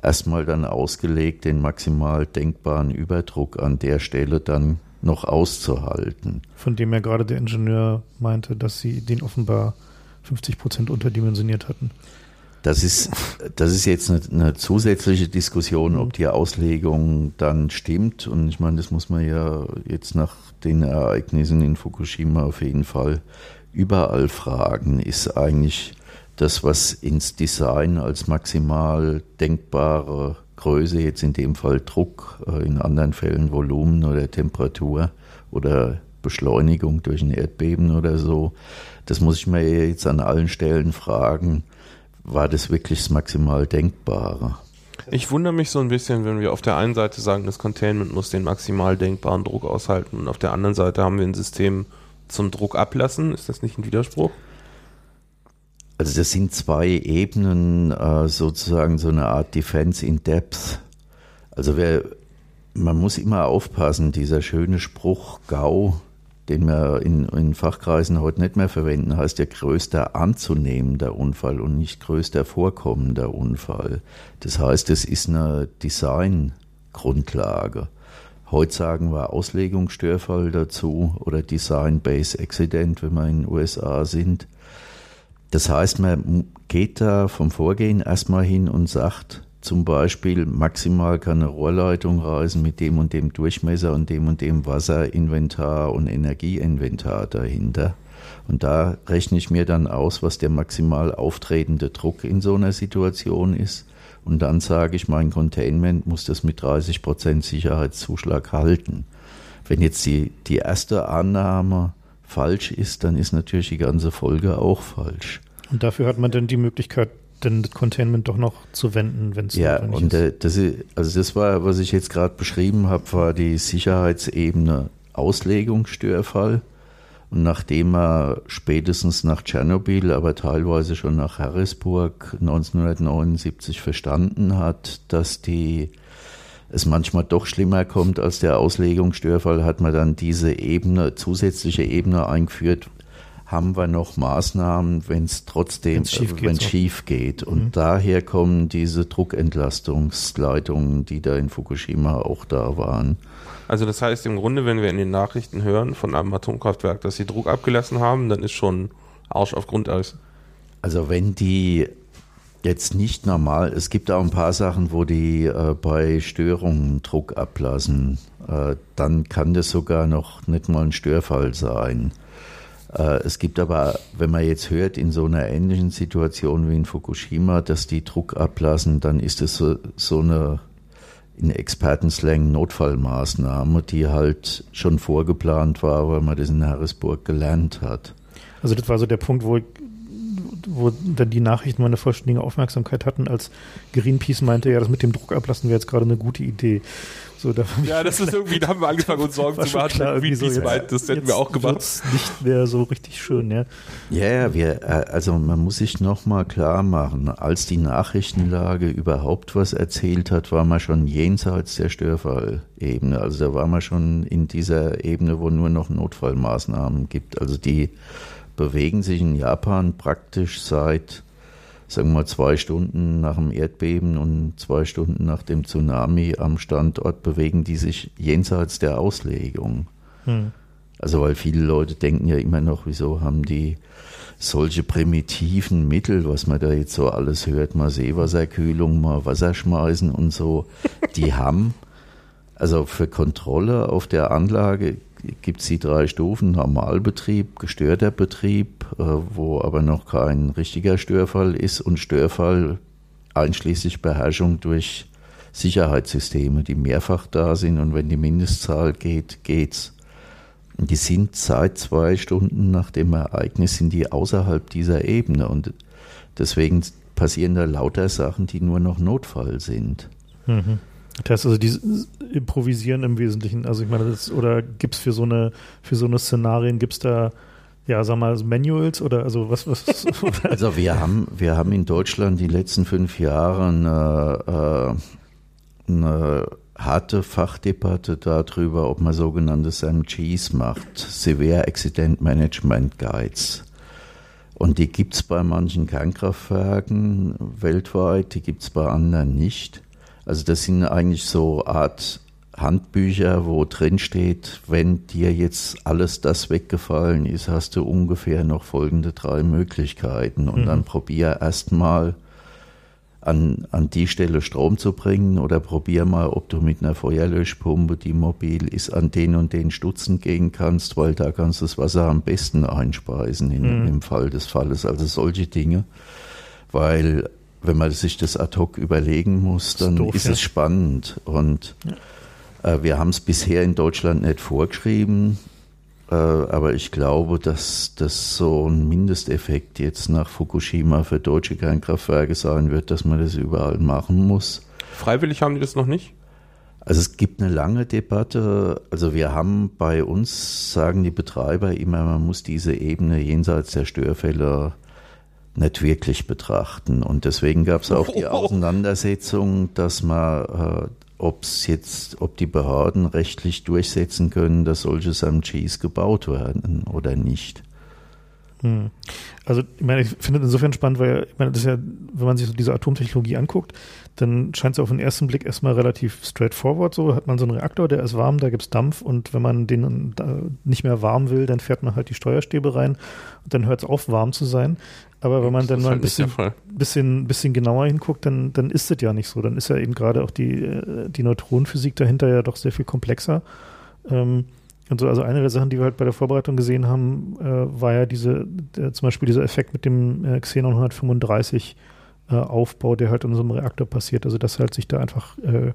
erstmal dann ausgelegt, den maximal denkbaren Überdruck an der Stelle dann noch auszuhalten. Von dem ja gerade der Ingenieur meinte, dass sie den offenbar 50 Prozent unterdimensioniert hatten. Das ist, das ist jetzt eine, eine, zusätzliche Diskussion, ob die Auslegung dann stimmt. Und ich meine, das muss man ja jetzt nach den Ereignissen in Fukushima auf jeden Fall überall fragen. Ist eigentlich das, was ins Design als maximal denkbare Größe, jetzt in dem Fall Druck, äh, in anderen Fällen Volumen oder Temperatur oder Beschleunigung durch ein Erdbeben oder so, das muss ich mir jetzt an allen Stellen fragen war das wirklich das maximal Denkbare. Ich wundere mich so ein bisschen, wenn wir auf der einen Seite sagen, das Containment muss den maximal denkbaren Druck aushalten und auf der anderen Seite haben wir ein System zum Druck ablassen. Ist das nicht ein Widerspruch? Also das sind zwei Ebenen, äh, sozusagen so eine Art Defense in Depth. Also wer, man muss immer aufpassen, dieser schöne Spruch GAU, den wir in, in, Fachkreisen heute nicht mehr verwenden, heißt ja größter anzunehmender Unfall und nicht größter vorkommender Unfall. Das heißt, es ist eine Designgrundlage. Heute sagen wir Auslegungsstörfall dazu oder Design-Based Accident, wenn wir in den USA sind. Das heißt, man geht da vom Vorgehen erstmal hin und sagt, zum Beispiel maximal kann eine Rohrleitung reisen mit dem und dem Durchmesser und dem und dem Wasserinventar und Energieinventar dahinter. Und da rechne ich mir dann aus, was der maximal auftretende Druck in so einer Situation ist. Und dann sage ich, mein Containment muss das mit 30 Prozent Sicherheitszuschlag halten. Wenn jetzt die, die erste Annahme falsch ist, dann ist natürlich die ganze Folge auch falsch. Und dafür hat man dann die Möglichkeit, denn das Containment doch noch zu wenden, wenn es ja und ist. Äh, das also das war, was ich jetzt gerade beschrieben habe, war die Sicherheitsebene Auslegungsstörfall. Und nachdem er spätestens nach Tschernobyl, aber teilweise schon nach Harrisburg 1979 verstanden hat, dass die es manchmal doch schlimmer kommt als der Auslegungsstörfall, hat man dann diese Ebene, zusätzliche Ebene eingeführt, haben wir noch Maßnahmen, wenn es trotzdem, wenn schief, äh, schief geht. Und mhm. daher kommen diese Druckentlastungsleitungen, die da in Fukushima auch da waren. Also das heißt im Grunde, wenn wir in den Nachrichten hören von einem Atomkraftwerk, dass sie Druck abgelassen haben, dann ist schon Arsch auf Grundeis. Also wenn die jetzt nicht normal, es gibt auch ein paar Sachen, wo die äh, bei Störungen Druck ablassen, äh, dann kann das sogar noch nicht mal ein Störfall sein. Äh, es gibt aber, wenn man jetzt hört, in so einer ähnlichen Situation wie in Fukushima, dass die Druck ablassen, dann ist es so, so eine in Expertenslang Notfallmaßnahme, die halt schon vorgeplant war, weil man das in Harrisburg gelernt hat. Also das war so der Punkt, wo wo dann die Nachrichten meine vollständige Aufmerksamkeit hatten, als Greenpeace meinte, ja, das mit dem Druck ablassen wäre jetzt gerade eine gute Idee. So, da ja, das ist irgendwie, da haben wir angefangen, uns Sorgen zu machen. Klar, Greenpeace so jetzt, das hätten wir auch gemacht. Nicht mehr so richtig schön, ja. Ja, ja, wir, äh, also man muss sich nochmal klar machen, als die Nachrichtenlage überhaupt was erzählt hat, war man schon jenseits der Störfallebene. Also da war man schon in dieser Ebene, wo nur noch Notfallmaßnahmen gibt. Also die bewegen sich in Japan praktisch seit sagen wir mal, zwei Stunden nach dem Erdbeben und zwei Stunden nach dem Tsunami am Standort bewegen die sich jenseits der Auslegung. Hm. Also weil viele Leute denken ja immer noch, wieso haben die solche primitiven Mittel, was man da jetzt so alles hört, mal Seewasserkühlung, mal Wasser schmeißen und so, die haben also für Kontrolle auf der Anlage gibt es die drei Stufen, Normalbetrieb, gestörter Betrieb, äh, wo aber noch kein richtiger Störfall ist und Störfall einschließlich Beherrschung durch Sicherheitssysteme, die mehrfach da sind und wenn die Mindestzahl geht, geht's. Die sind seit zwei Stunden nach dem Ereignis sind die außerhalb dieser Ebene und deswegen passieren da lauter Sachen, die nur noch Notfall sind. Mhm. Das heißt also, die improvisieren im Wesentlichen. Also ich meine, das, oder gibt es für so eine, für so eine Szenarien, gibt es da, ja, sag mal, Manuals oder also was, was? also wir haben, wir haben in Deutschland die letzten fünf Jahre eine, äh, eine harte Fachdebatte darüber, ob man sogenannte SAMGs macht, Severe Accident Management Guides. Und die gibt es bei manchen Kernkraftwerken weltweit, die gibt es bei anderen nicht. Also das sind eigentlich so Art Handbücher, wo drin steht, wenn dir jetzt alles das weggefallen ist, hast du ungefähr noch folgende drei Möglichkeiten. Und mhm. dann probier erstmal an, an die Stelle Strom zu bringen oder probier mal, ob du mit einer Feuerlöschpumpe, die mobil ist, an den und den Stutzen gehen kannst, weil da kannst du das Wasser am besten einspeisen in, mhm. im Fall des Falles. Also solche Dinge. Weil wenn man sich das ad hoc überlegen muss, dann ist, doof, ist ja. es spannend. Und äh, wir haben es bisher in Deutschland nicht vorgeschrieben, äh, aber ich glaube, dass das so ein Mindesteffekt jetzt nach Fukushima für deutsche Kernkraftwerke sein wird, dass man das überall machen muss. Freiwillig haben die das noch nicht? Also es gibt eine lange Debatte. Also wir haben bei uns, sagen die Betreiber immer, man muss diese Ebene jenseits der Störfälle nicht wirklich betrachten. Und deswegen gab es auch die Auseinandersetzung, dass man, äh, ob es jetzt, ob die Behörden rechtlich durchsetzen können, dass solche SAMGs gebaut werden oder nicht. Hm. Also, ich meine, ich finde es insofern spannend, weil, ich meine, das ist ja, wenn man sich so diese Atomtechnologie anguckt, dann scheint es auf den ersten Blick erstmal relativ straightforward so. Hat man so einen Reaktor, der ist warm, da gibt es Dampf und wenn man den nicht mehr warm will, dann fährt man halt die Steuerstäbe rein und dann hört es auf, warm zu sein. Aber wenn man dann mal ein halt bisschen, bisschen, bisschen genauer hinguckt, dann, dann ist es ja nicht so. Dann ist ja eben gerade auch die, äh, die Neutronenphysik dahinter ja doch sehr viel komplexer. Ähm, und so, also eine der Sachen, die wir halt bei der Vorbereitung gesehen haben, äh, war ja diese, der, zum Beispiel dieser Effekt mit dem äh, Xenon 135 äh, Aufbau, der halt in so einem Reaktor passiert. Also dass halt sich da einfach äh,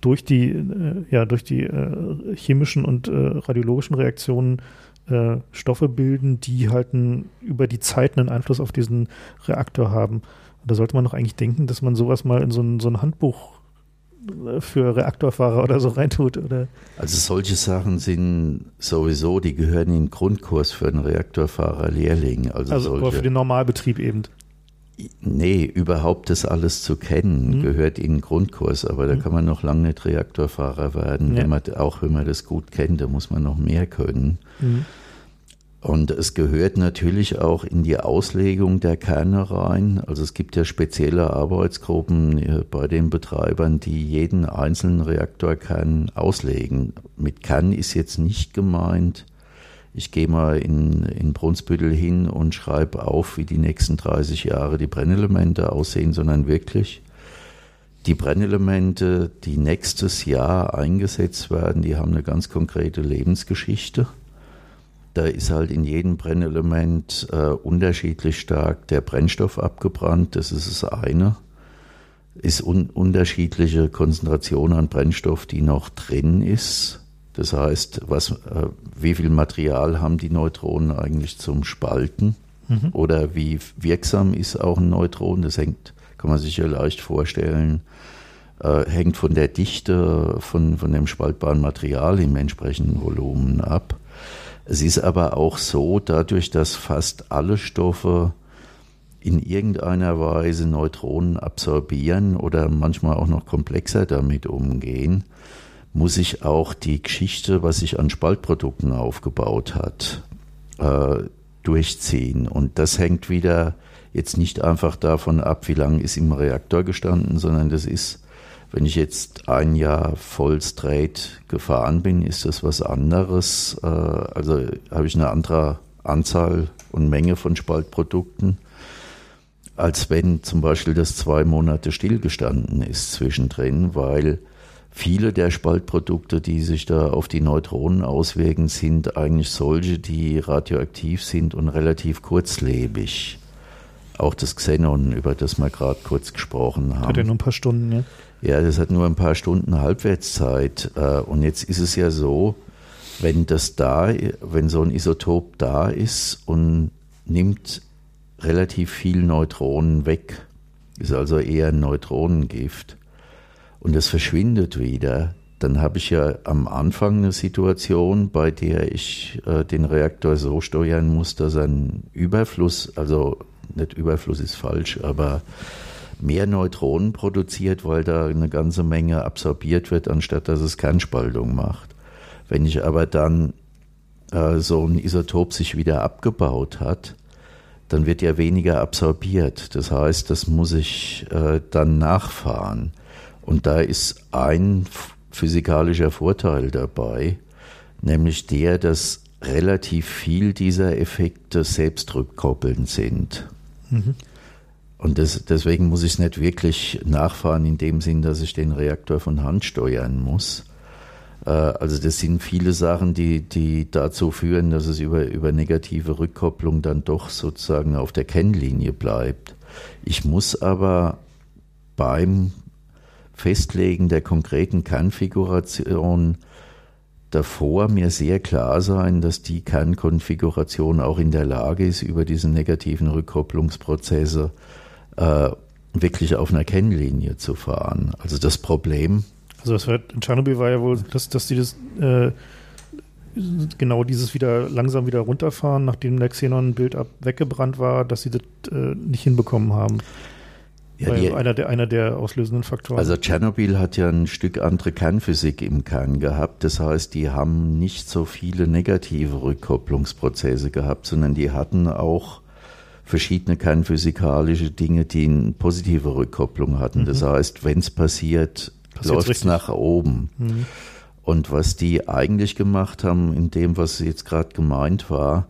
durch die, äh, ja, durch die äh, chemischen und radiologischen Reaktionen Stoffe bilden, die halt einen, über die Zeit einen Einfluss auf diesen Reaktor haben. Und da sollte man doch eigentlich denken, dass man sowas mal in so ein, so ein Handbuch für Reaktorfahrer oder so reintut, oder? Also solche Sachen sind sowieso, die gehören in den Grundkurs für einen Reaktorfahrer Lehrling. Also, also aber für den Normalbetrieb eben. Nee, überhaupt das alles zu kennen, mhm. gehört in den Grundkurs, aber da mhm. kann man noch lange nicht Reaktorfahrer werden, ja. wenn man, auch wenn man das gut kennt, da muss man noch mehr können. Mhm. Und es gehört natürlich auch in die Auslegung der Kerne rein. Also es gibt ja spezielle Arbeitsgruppen bei den Betreibern, die jeden einzelnen Reaktorkern auslegen. Mit Kern ist jetzt nicht gemeint, ich gehe mal in, in Brunsbüttel hin und schreibe auf, wie die nächsten 30 Jahre die Brennelemente aussehen, sondern wirklich die Brennelemente, die nächstes Jahr eingesetzt werden, die haben eine ganz konkrete Lebensgeschichte. Da ist halt in jedem Brennelement äh, unterschiedlich stark der Brennstoff abgebrannt, das ist das eine. Ist un unterschiedliche Konzentration an Brennstoff, die noch drin ist. Das heißt, was, äh, wie viel Material haben die Neutronen eigentlich zum Spalten? Mhm. Oder wie wirksam ist auch ein Neutron? Das hängt, kann man sich ja leicht vorstellen, äh, hängt von der Dichte von, von dem spaltbaren Material im entsprechenden Volumen ab. Es ist aber auch so, dadurch, dass fast alle Stoffe in irgendeiner Weise Neutronen absorbieren oder manchmal auch noch komplexer damit umgehen, muss ich auch die Geschichte, was sich an Spaltprodukten aufgebaut hat, äh, durchziehen. Und das hängt wieder jetzt nicht einfach davon ab, wie lange ist im Reaktor gestanden, sondern das ist, wenn ich jetzt ein Jahr voll straight gefahren bin, ist das was anderes. Äh, also habe ich eine andere Anzahl und Menge von Spaltprodukten als wenn zum Beispiel das zwei Monate stillgestanden ist zwischendrin, weil viele der Spaltprodukte, die sich da auf die Neutronen auswirken, sind eigentlich solche, die radioaktiv sind und relativ kurzlebig. Auch das Xenon, über das wir gerade kurz gesprochen haben. Hat ja nur ein paar Stunden, ja? Ja, das hat nur ein paar Stunden Halbwertszeit. Äh, und jetzt ist es ja so, wenn das da, wenn so ein Isotop da ist und nimmt relativ viel Neutronen weg, ist also eher ein Neutronengift und es verschwindet wieder, dann habe ich ja am Anfang eine Situation, bei der ich äh, den Reaktor so steuern muss, dass ein Überfluss, also nicht Überfluss ist falsch, aber mehr Neutronen produziert, weil da eine ganze Menge absorbiert wird, anstatt dass es Kernspaltung macht. Wenn ich aber dann äh, so ein Isotop sich wieder abgebaut hat, dann wird ja weniger absorbiert. Das heißt, das muss ich äh, dann nachfahren. Und da ist ein physikalischer Vorteil dabei, nämlich der, dass relativ viel dieser Effekte selbst rückkoppelnd sind. Mhm. Und das, deswegen muss ich es nicht wirklich nachfahren in dem Sinn, dass ich den Reaktor von Hand steuern muss, äh, also das sind viele Sachen, die, die dazu führen, dass es über, über negative Rückkopplung dann doch sozusagen auf der Kennlinie bleibt. Ich muss aber beim Festlegen der konkreten Kernfiguration davor mir sehr klar sein, dass die Kernkonfiguration auch in der Lage ist, über diese negativen Rückkopplungsprozesse äh, wirklich auf einer Kennlinie zu fahren. Also das Problem also das war, in Tschernobyl war ja wohl, dass, dass die das äh, genau dieses wieder langsam wieder runterfahren, nachdem der Xenon-Bild weggebrannt war, dass sie das äh, nicht hinbekommen haben. Ja, die, einer, der, einer der auslösenden Faktoren. Also Tschernobyl hat ja ein Stück andere Kernphysik im Kern gehabt. Das heißt, die haben nicht so viele negative Rückkopplungsprozesse gehabt, sondern die hatten auch verschiedene kernphysikalische Dinge, die eine positive Rückkopplung hatten. Mhm. Das heißt, wenn es passiert, läuft es nach oben. Mhm. Und was die eigentlich gemacht haben, in dem, was jetzt gerade gemeint war,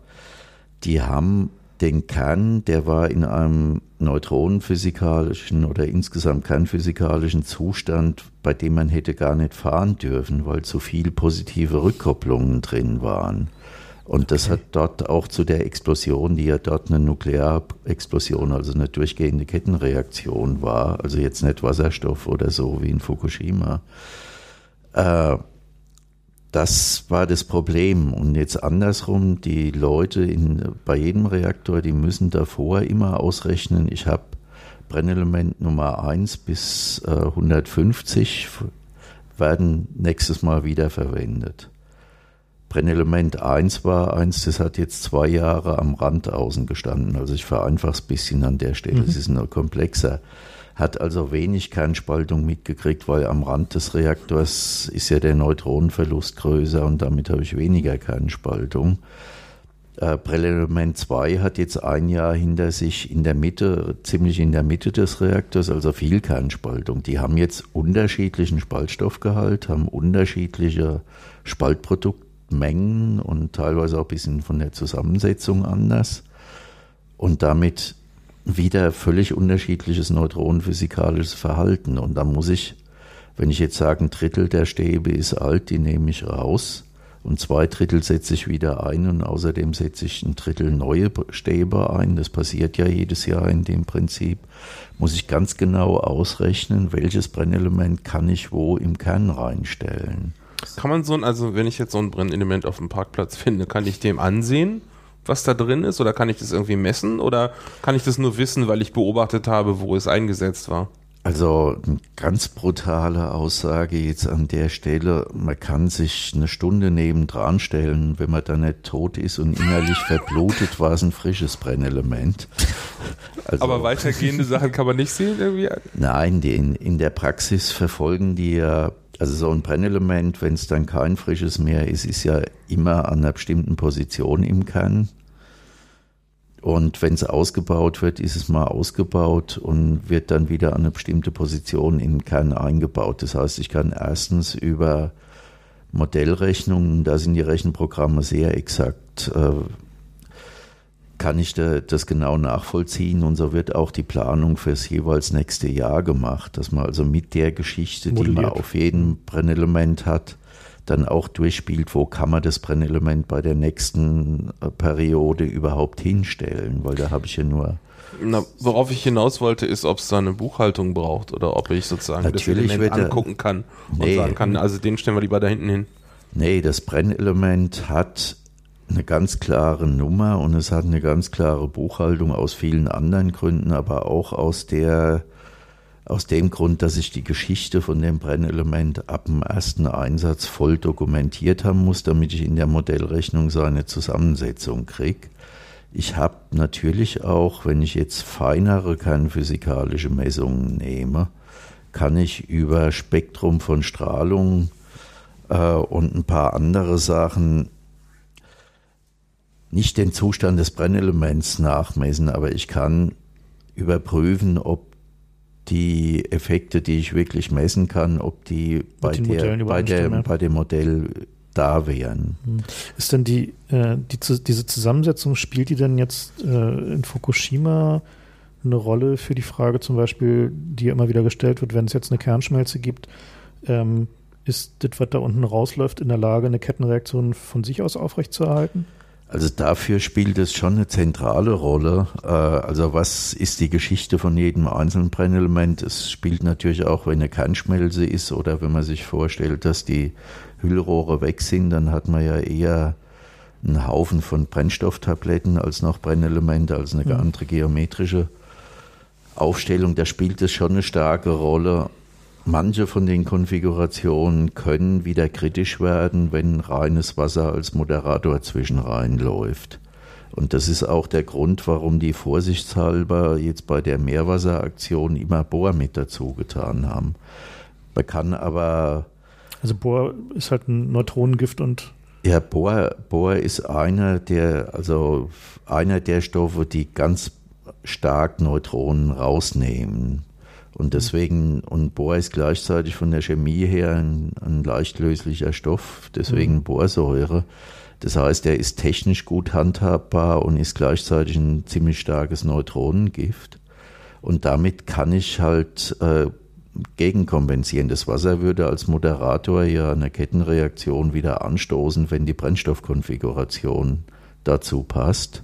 die haben den Kern, der war in einem neutronenphysikalischen oder insgesamt kernphysikalischen Zustand, bei dem man hätte gar nicht fahren dürfen, weil zu viel positive Rückkopplungen drin waren. Und das okay. hat dort auch zu der Explosion, die ja dort eine Nuklearexplosion, also eine durchgehende Kettenreaktion war, also jetzt nicht Wasserstoff oder so wie in Fukushima. Äh, das war das Problem. Und jetzt andersrum, die Leute in, bei jedem Reaktor, die müssen davor immer ausrechnen, ich habe Brennelement Nummer 1 bis äh, 150 werden nächstes Mal wieder verwendet. Brennelement 1 war eins, das hat jetzt zwei Jahre am Rand außen gestanden. Also ich vereinfache es ein bisschen an der Stelle. Es mhm. ist nur komplexer. Hat also wenig Kernspaltung mitgekriegt, weil am Rand des Reaktors ist ja der Neutronenverlust größer und damit habe ich weniger Kernspaltung. Äh, Brennelement 2 hat jetzt ein Jahr hinter sich in der Mitte, ziemlich in der Mitte des Reaktors, also viel Kernspaltung. Die haben jetzt unterschiedlichen Spaltstoffgehalt, haben unterschiedliche Spaltprodukte Mengen und teilweise auch ein bisschen von der Zusammensetzung anders und damit wieder völlig unterschiedliches neutronenphysikalisches Verhalten. Und da muss ich, wenn ich jetzt sage, ein Drittel der Stäbe ist alt, die nehme ich raus und zwei Drittel setze ich wieder ein und außerdem setze ich ein Drittel neue Stäbe ein. Das passiert ja jedes Jahr in dem Prinzip. Muss ich ganz genau ausrechnen, welches Brennelement kann ich wo im Kern reinstellen. Kann man so ein, also wenn ich jetzt so ein Brennelement auf dem Parkplatz finde, kann ich dem ansehen, was da drin ist? Oder kann ich das irgendwie messen? Oder kann ich das nur wissen, weil ich beobachtet habe, wo es eingesetzt war? Also eine ganz brutale Aussage jetzt an der Stelle. Man kann sich eine Stunde nebendran stellen, wenn man da nicht tot ist und innerlich verblutet, war es ein frisches Brennelement. Also, Aber weitergehende Sachen kann man nicht sehen irgendwie? Nein, die in, in der Praxis verfolgen die ja, also so ein Brennelement, wenn es dann kein frisches mehr ist, ist ja immer an einer bestimmten Position im Kern. Und wenn es ausgebaut wird, ist es mal ausgebaut und wird dann wieder an eine bestimmte Position in den Kern eingebaut. Das heißt, ich kann erstens über Modellrechnungen, da sind die Rechenprogramme sehr exakt, äh, kann ich da, das genau nachvollziehen und so wird auch die Planung fürs jeweils nächste Jahr gemacht, dass man also mit der Geschichte, Modelliert. die man auf jedem Brennelement hat, dann auch durchspielt, wo kann man das Brennelement bei der nächsten äh, Periode überhaupt hinstellen, weil da habe ich ja nur. Na, worauf ich hinaus wollte, ist, ob es da eine Buchhaltung braucht oder ob ich sozusagen Natürlich das Element angucken kann nee, und sagen kann, also den stellen wir lieber da hinten hin. Nee, das Brennelement hat eine ganz klare Nummer und es hat eine ganz klare Buchhaltung aus vielen anderen Gründen, aber auch aus der aus dem Grund, dass ich die Geschichte von dem Brennelement ab dem ersten Einsatz voll dokumentiert haben muss, damit ich in der Modellrechnung seine Zusammensetzung kriege. Ich habe natürlich auch, wenn ich jetzt feinere kernphysikalische Messungen nehme, kann ich über Spektrum von Strahlung äh, und ein paar andere Sachen nicht den Zustand des Brennelements nachmessen, aber ich kann überprüfen, ob die Effekte, die ich wirklich messen kann, ob die bei, der, bei, der, bei dem Modell da wären. Hm. Ist denn die, äh, die, diese Zusammensetzung, spielt die denn jetzt äh, in Fukushima eine Rolle für die Frage zum Beispiel, die immer wieder gestellt wird, wenn es jetzt eine Kernschmelze gibt, ähm, ist das, was da unten rausläuft, in der Lage, eine Kettenreaktion von sich aus aufrechtzuerhalten? Also dafür spielt es schon eine zentrale Rolle. Äh, also was ist die Geschichte von jedem einzelnen Brennelement? Es spielt natürlich auch, wenn eine Kernschmelze ist oder wenn man sich vorstellt, dass die Hüllrohre weg sind, dann hat man ja eher einen Haufen von Brennstofftabletten als noch Brennelemente, als eine mhm. andere geometrische Aufstellung. Da spielt es schon eine starke Rolle. Manche von den Konfigurationen können wieder kritisch werden, wenn reines Wasser als Moderator zwischen reinläuft. Und das ist auch der Grund, warum die vorsichtshalber jetzt bei der Meerwasseraktion immer Bohr mit dazu getan haben. Man kann aber. Also Bohr ist halt ein Neutronengift und. Ja, Bohr, Bohr ist einer der, also einer der Stoffe, die ganz stark Neutronen rausnehmen. Und deswegen, und Bohr ist gleichzeitig von der Chemie her ein, ein leicht löslicher Stoff, deswegen mhm. Bohrsäure. Das heißt, er ist technisch gut handhabbar und ist gleichzeitig ein ziemlich starkes Neutronengift. Und damit kann ich halt äh, gegenkompensieren. Das Wasser würde als Moderator ja eine Kettenreaktion wieder anstoßen, wenn die Brennstoffkonfiguration dazu passt.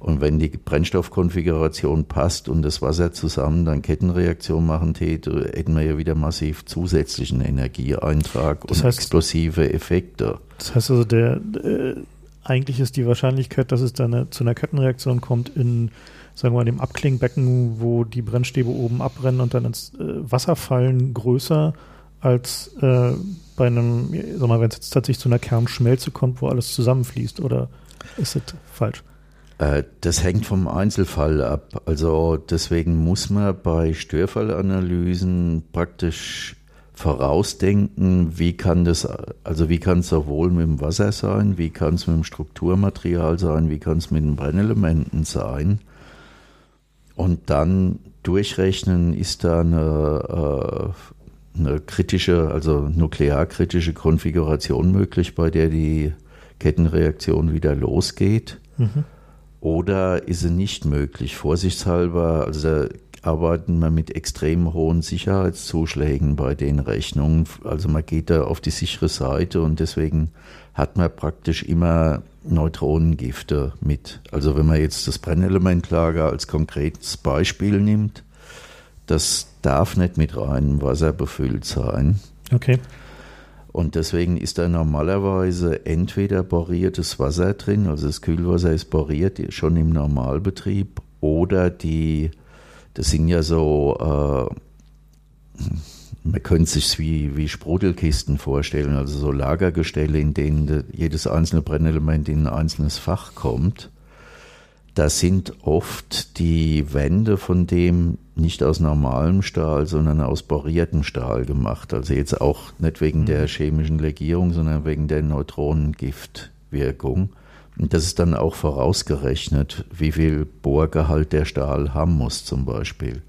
Und wenn die Brennstoffkonfiguration passt und das Wasser zusammen dann Kettenreaktion machen täte, hätten wir ja wieder massiv zusätzlichen Energieeintrag das und heißt, explosive Effekte. Das heißt also, der, äh, eigentlich ist die Wahrscheinlichkeit, dass es dann eine, zu einer Kettenreaktion kommt in, sagen wir mal, dem Abklingbecken, wo die Brennstäbe oben abbrennen und dann ins äh, Wasser fallen, größer als äh, bei einem, sag mal, wenn es jetzt tatsächlich zu einer Kernschmelze kommt, wo alles zusammenfließt, oder ist das falsch? Äh, das hängt vom Einzelfall ab. Also deswegen muss man bei Störfallanalysen praktisch vorausdenken, wie kann das, also wie kann es sowohl mit dem Wasser sein, wie kann es mit dem Strukturmaterial sein, wie kann es mit den Brennelementen sein. Und dann durchrechnen, ist da eine, äh, eine kritische, also nuklearkritische Konfiguration möglich, bei der die Kettenreaktion wieder losgeht. Mhm. Oder ist es nicht möglich? Vorsichtshalber, also arbeiten wir mit extrem hohen Sicherheitszuschlägen bei den Rechnungen. Also man geht da auf die sichere Seite und deswegen hat man praktisch immer Neutronengifte mit. Also wenn man jetzt das Brennelementlager als konkretes Beispiel nimmt, das darf nicht mit reinem Wasser befüllt sein. Okay. Und deswegen ist da normalerweise entweder boriertes Wasser drin, also das Kühlwasser ist boriert, schon im Normalbetrieb, oder die, das sind ja so, äh, man könnte sich wie, wie Sprudelkisten vorstellen, also so Lagergestelle, in denen jedes einzelne Brennelement in ein einzelnes Fach kommt. Da sind oft die Wände von dem nicht aus normalem Stahl, sondern aus boriertem Stahl gemacht. Also jetzt auch nicht wegen der mhm. chemischen Legierung, sondern wegen der Neutronengiftwirkung. Und das ist dann auch vorausgerechnet, wie viel Bohrgehalt der Stahl haben muss zum Beispiel.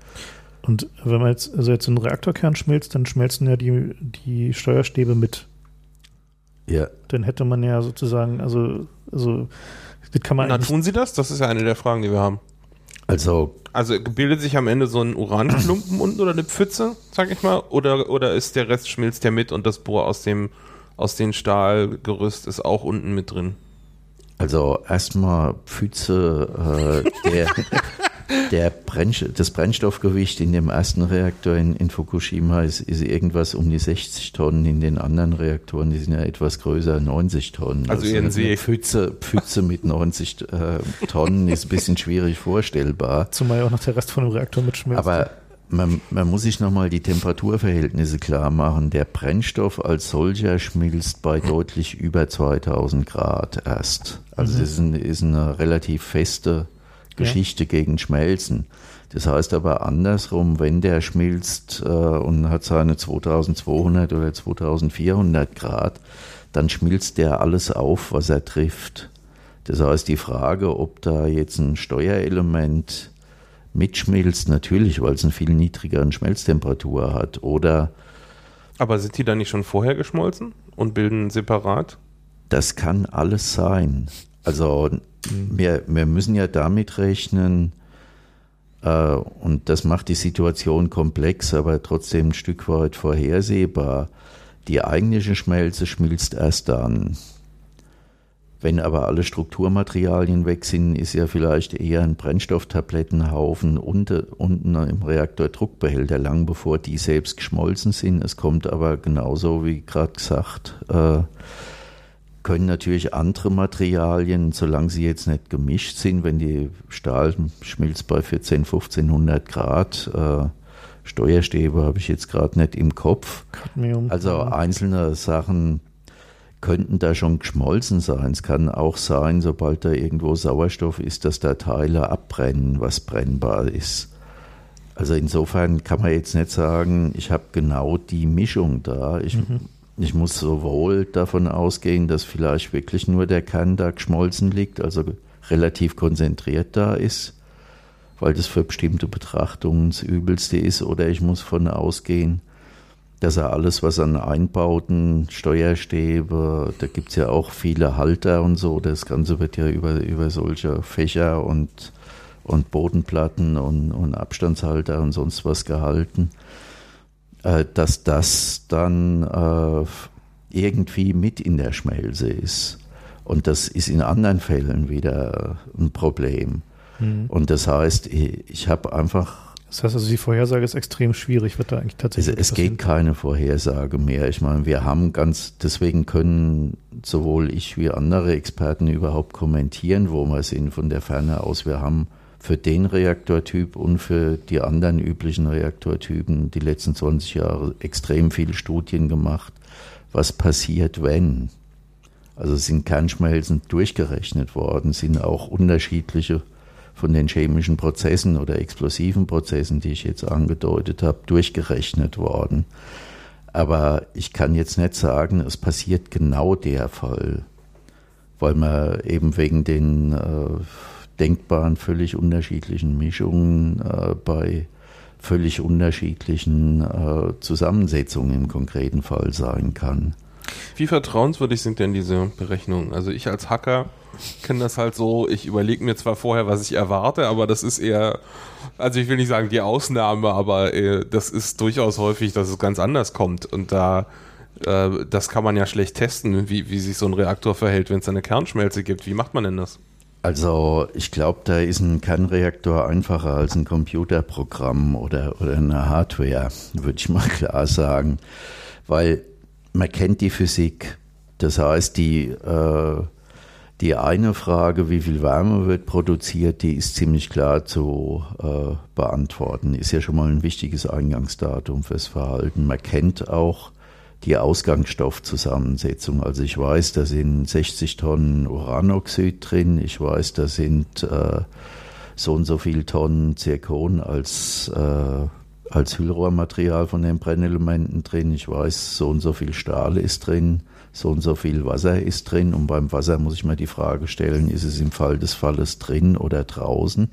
Und wenn man jetzt, also jetzt einen Reaktorkern schmilzt, dann schmelzen ja die, die Steuerstäbe mit. Ja. Dann hätte man ja sozusagen, also, also das kann man Na, tun sie das? Das ist ja eine der Fragen, die wir haben. Also, also bildet sich am Ende so ein Uranklumpen unten oder eine Pfütze, sag ich mal, oder, oder ist der Rest schmilzt der mit und das Bohr aus dem aus dem Stahlgerüst ist auch unten mit drin? Also erstmal Pfütze, äh, der, der Brennst das Brennstoffgewicht in dem ersten Reaktor in, in Fukushima ist, ist, irgendwas um die 60 Tonnen. In den anderen Reaktoren, die sind ja etwas größer, 90 Tonnen. Also, also eine Pfütze, Pfütze mit 90 äh, Tonnen ist ein bisschen schwierig vorstellbar. Zumal ja auch noch der Rest von dem Reaktor mitschmilzt. Aber man, man, muss sich nochmal die Temperaturverhältnisse klar machen. Der Brennstoff als solcher schmilzt bei deutlich über 2000 Grad erst. Also mhm. das ist, ein, ist eine relativ feste Geschichte ja. gegen Schmelzen. Das heißt aber andersrum, wenn der schmilzt äh, und hat seine 2200 oder 2400 Grad, dann schmilzt der alles auf, was er trifft. Das heißt, die Frage, ob da jetzt ein Steuerelement mitschmilzt, natürlich, weil es eine viel niedrigere Schmelztemperatur hat, oder aber sind die dann nicht schon vorher geschmolzen und bilden separat? Das kann alles sein. Also wir, wir müssen ja damit rechnen, äh, und das macht die Situation komplex, aber trotzdem ein Stück weit vorhersehbar. Die eigentliche Schmelze schmilzt erst dann. Wenn aber alle Strukturmaterialien weg sind, ist ja vielleicht eher ein Brennstofftablettenhaufen unter, unten im Reaktor Druckbehälter, lang bevor die selbst geschmolzen sind. Es kommt aber genauso, wie gerade gesagt, äh, können natürlich andere Materialien, solange sie jetzt nicht gemischt sind, wenn die Stahl schmilzt bei 14, 1500 Grad, äh, Steuerstäbe habe ich jetzt gerade nicht im Kopf. Cadmium. Also einzelne Sachen könnten da schon geschmolzen sein. Es kann auch sein, sobald da irgendwo Sauerstoff ist, dass da Teile abbrennen, was brennbar ist. Also insofern kann man jetzt nicht sagen, ich habe genau die Mischung da. Ich mhm ich muss sowohl davon ausgehen, dass vielleicht wirklich nur der Kern da geschmolzen liegt, also relativ konzentriert da ist, weil das für bestimmte Betrachtungen das Übelste ist, oder ich muss davon ausgehen, dass er alles, was an Einbauten, Steuerstäbe, da gibt es ja auch viele Halter und so, das Ganze wird ja über, über solche Fächer und, und Bodenplatten und, und Abstandshalter und sonst was gehalten äh, dass das dann äh, irgendwie mit in der Schmelze ist. Und das ist in anderen Fällen wieder ein Problem. Mhm. Und das heißt, ich habe einfach. Das heißt also, die Vorhersage ist extrem schwierig, wird da eigentlich tatsächlich. Es, es geht keine Vorhersage mehr. Ich meine, wir haben ganz, deswegen können sowohl ich wie andere Experten überhaupt kommentieren, wo wir sind von der Ferne aus. Wir haben für den Reaktortyp und für die anderen üblichen Reaktortypen die letzten 20 Jahre extrem viele Studien gemacht, was passiert, wenn. Also sind Kernschmelzen durchgerechnet worden, sind auch unterschiedliche von den chemischen Prozessen oder explosiven Prozessen, die ich jetzt angedeutet habe, durchgerechnet worden. Aber ich kann jetzt nicht sagen, es passiert genau der Fall, weil man eben wegen den äh, denkbaren völlig unterschiedlichen Mischungen äh, bei völlig unterschiedlichen äh, Zusammensetzungen im konkreten Fall sein kann. Wie vertrauenswürdig sind denn diese Berechnungen? Also ich als Hacker kenne das halt so, ich überlege mir zwar vorher, was ich erwarte, aber das ist eher, also ich will nicht sagen die Ausnahme, aber äh, das ist durchaus häufig, dass es ganz anders kommt und da äh, das kann man ja schlecht testen, wie, wie sich so ein Reaktor verhält, wenn es eine Kernschmelze gibt. Wie macht man denn das? Also ich glaube, da ist ein Kernreaktor einfacher als ein Computerprogramm oder, oder eine Hardware, würde ich mal klar sagen. Weil man kennt die Physik. Das heißt, die, äh, die eine Frage, wie viel Wärme wird produziert, die ist ziemlich klar zu äh, beantworten. Ist ja schon mal ein wichtiges Eingangsdatum fürs Verhalten. Man kennt auch die Ausgangsstoffzusammensetzung. Also ich weiß, da sind 60 Tonnen Uranoxid drin. Ich weiß, da sind äh, so und so viele Tonnen Zirkon als, äh, als Hüllrohrmaterial von den Brennelementen drin. Ich weiß, so und so viel Stahl ist drin, so und so viel Wasser ist drin. Und beim Wasser muss ich mir die Frage stellen, ist es im Fall des Falles drin oder draußen?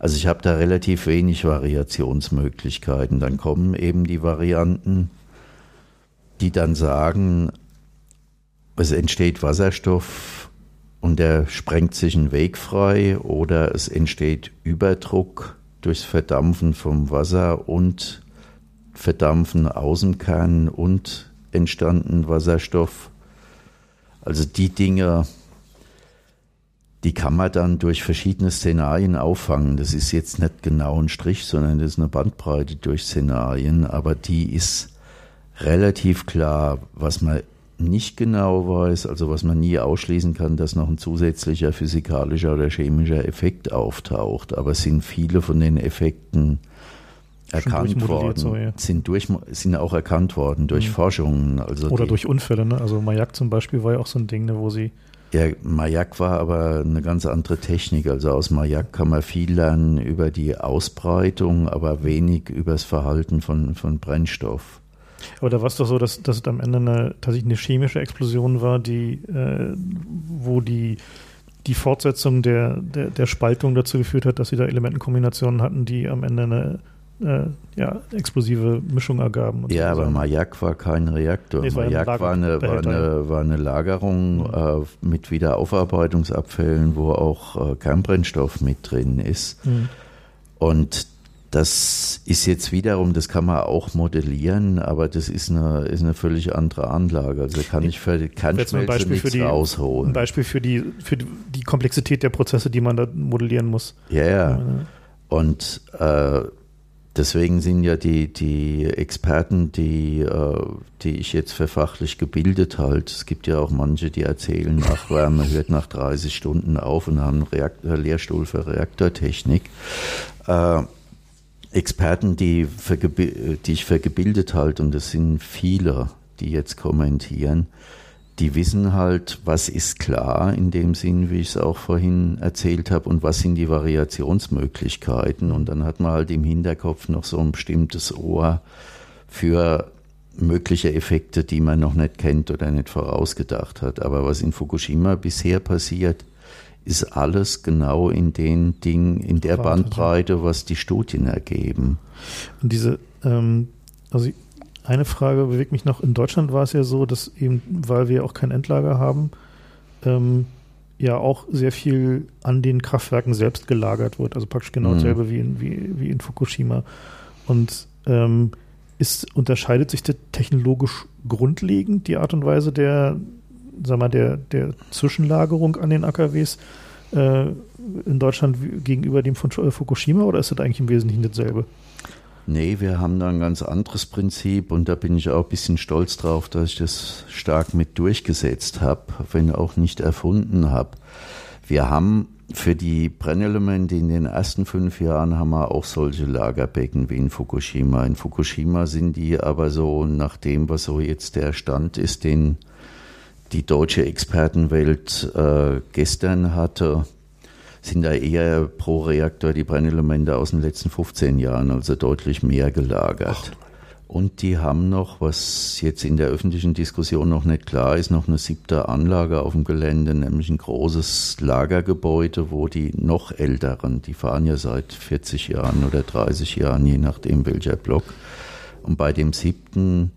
Also ich habe da relativ wenig Variationsmöglichkeiten. Dann kommen eben die Varianten, die dann sagen, es entsteht Wasserstoff und der sprengt sich einen Weg frei oder es entsteht Überdruck durchs Verdampfen vom Wasser und Verdampfen aus dem Kern und entstanden Wasserstoff. Also die Dinge, die kann man dann durch verschiedene Szenarien auffangen. Das ist jetzt nicht genau ein Strich, sondern das ist eine Bandbreite durch Szenarien, aber die ist relativ klar, was man nicht genau weiß, also was man nie ausschließen kann, dass noch ein zusätzlicher physikalischer oder chemischer Effekt auftaucht. Aber es sind viele von den Effekten erkannt worden, so, ja. sind, durch, sind auch erkannt worden durch mhm. Forschungen. Also oder die, durch Unfälle. Ne? Also Mayak zum Beispiel war ja auch so ein Ding, ne, wo sie ja, Mayak war aber eine ganz andere Technik. Also aus Mayak kann man viel lernen über die Ausbreitung, aber wenig über das Verhalten von, von Brennstoff. Aber da war es doch so, dass, dass es am Ende eine, tatsächlich eine chemische Explosion war, die, äh, wo die, die Fortsetzung der, der, der Spaltung dazu geführt hat, dass sie da Elementenkombinationen hatten, die am Ende eine äh, ja, explosive Mischung ergaben. ja, so aber Mayak war kein Reaktor. Nee, Mayak war, war, eine, war, eine, war eine Lagerung mhm. äh, mit Wiederaufarbeitungsabfällen, wo auch äh, Kernbrennstoff mit drin ist. Mhm. Und das ist jetzt wiederum, das kann man auch modellieren, aber das ist eine, ist eine völlig andere Anlage. Also kann ich für die Kernschmelze nichts die, rausholen. Ein Beispiel für die, für die Komplexität der Prozesse, die man da modellieren muss. Ja, ja. Und äh, deswegen sind ja die, die Experten, die, äh, die ich jetzt für fachlich gebildet halte, es gibt ja auch manche, die erzählen, Nachwärme hört nach 30 Stunden auf und haben einen Reaktor, Lehrstuhl für Reaktortechnik. Äh, Experten, die, die ich für gebildet halte, und das sind viele, die jetzt kommentieren, die wissen halt, was ist klar in dem Sinn, wie ich es auch vorhin erzählt habe, und was sind die Variationsmöglichkeiten. Und dann hat man halt im Hinterkopf noch so ein bestimmtes Ohr für mögliche Effekte, die man noch nicht kennt oder nicht vorausgedacht hat. Aber was in Fukushima bisher passiert, ist alles genau in den Dingen, in der Bandbreite, was die Studien ergeben. Und diese, ähm, also eine Frage bewegt mich noch. In Deutschland war es ja so, dass eben, weil wir auch kein Endlager haben, ähm, ja auch sehr viel an den Kraftwerken selbst gelagert wird. Also praktisch genau mhm. dasselbe wie in, wie, wie in Fukushima. Und ähm, ist, unterscheidet sich das technologisch grundlegend, die Art und Weise der, sag mal, der, der Zwischenlagerung an den AKWs äh, in Deutschland gegenüber dem von Fukushima oder ist das eigentlich im Wesentlichen dasselbe? Nee, wir haben da ein ganz anderes Prinzip und da bin ich auch ein bisschen stolz drauf, dass ich das stark mit durchgesetzt habe, wenn auch nicht erfunden habe. Wir haben für die Brennelemente in den ersten fünf Jahren haben wir auch solche Lagerbecken wie in Fukushima. In Fukushima sind die aber so nach dem, was so jetzt der Stand ist, den die deutsche Expertenwelt äh, gestern hatte, sind da eher pro Reaktor die Brennelemente aus den letzten 15 Jahren, also deutlich mehr gelagert. Ach. Und die haben noch, was jetzt in der öffentlichen Diskussion noch nicht klar ist, noch eine siebte Anlage auf dem Gelände, nämlich ein großes Lagergebäude, wo die noch älteren, die fahren ja seit 40 Jahren oder 30 Jahren, je nachdem welcher Block. Und bei dem siebten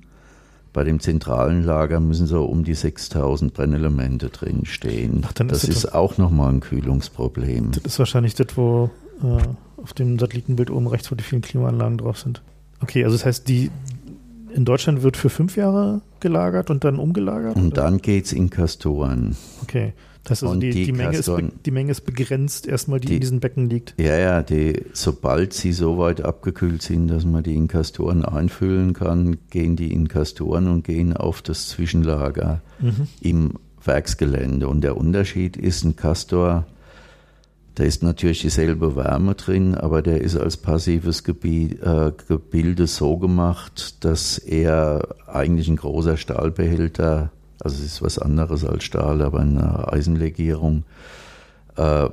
bei dem zentralen Lager müssen so um die 6000 Brennelemente drinstehen. Ach, das ist, ist auch nochmal ein Kühlungsproblem. Das ist wahrscheinlich das, wo äh, auf dem Satellitenbild oben rechts, wo die vielen Klimaanlagen drauf sind. Okay, also das heißt, die, in Deutschland wird für fünf Jahre gelagert und dann umgelagert? Und oder? dann geht es in Kastoren. Okay. Das also, die, die, die, Menge ist die, Menge ist begrenzt, erstmal, die, die, in diesen Becken liegt. Ja, ja, die, sobald sie so weit abgekühlt sind, dass man die Inkastoren einfüllen kann, gehen die Inkastoren und gehen auf das Zwischenlager mhm. im Werksgelände. Und der Unterschied ist, ein Kastor da ist natürlich dieselbe Wärme drin, aber der ist als passives Gebiet, äh, Gebilde so gemacht, dass er eigentlich ein großer Stahlbehälter, also es ist was anderes als Stahl, aber eine Eisenlegierung, äh,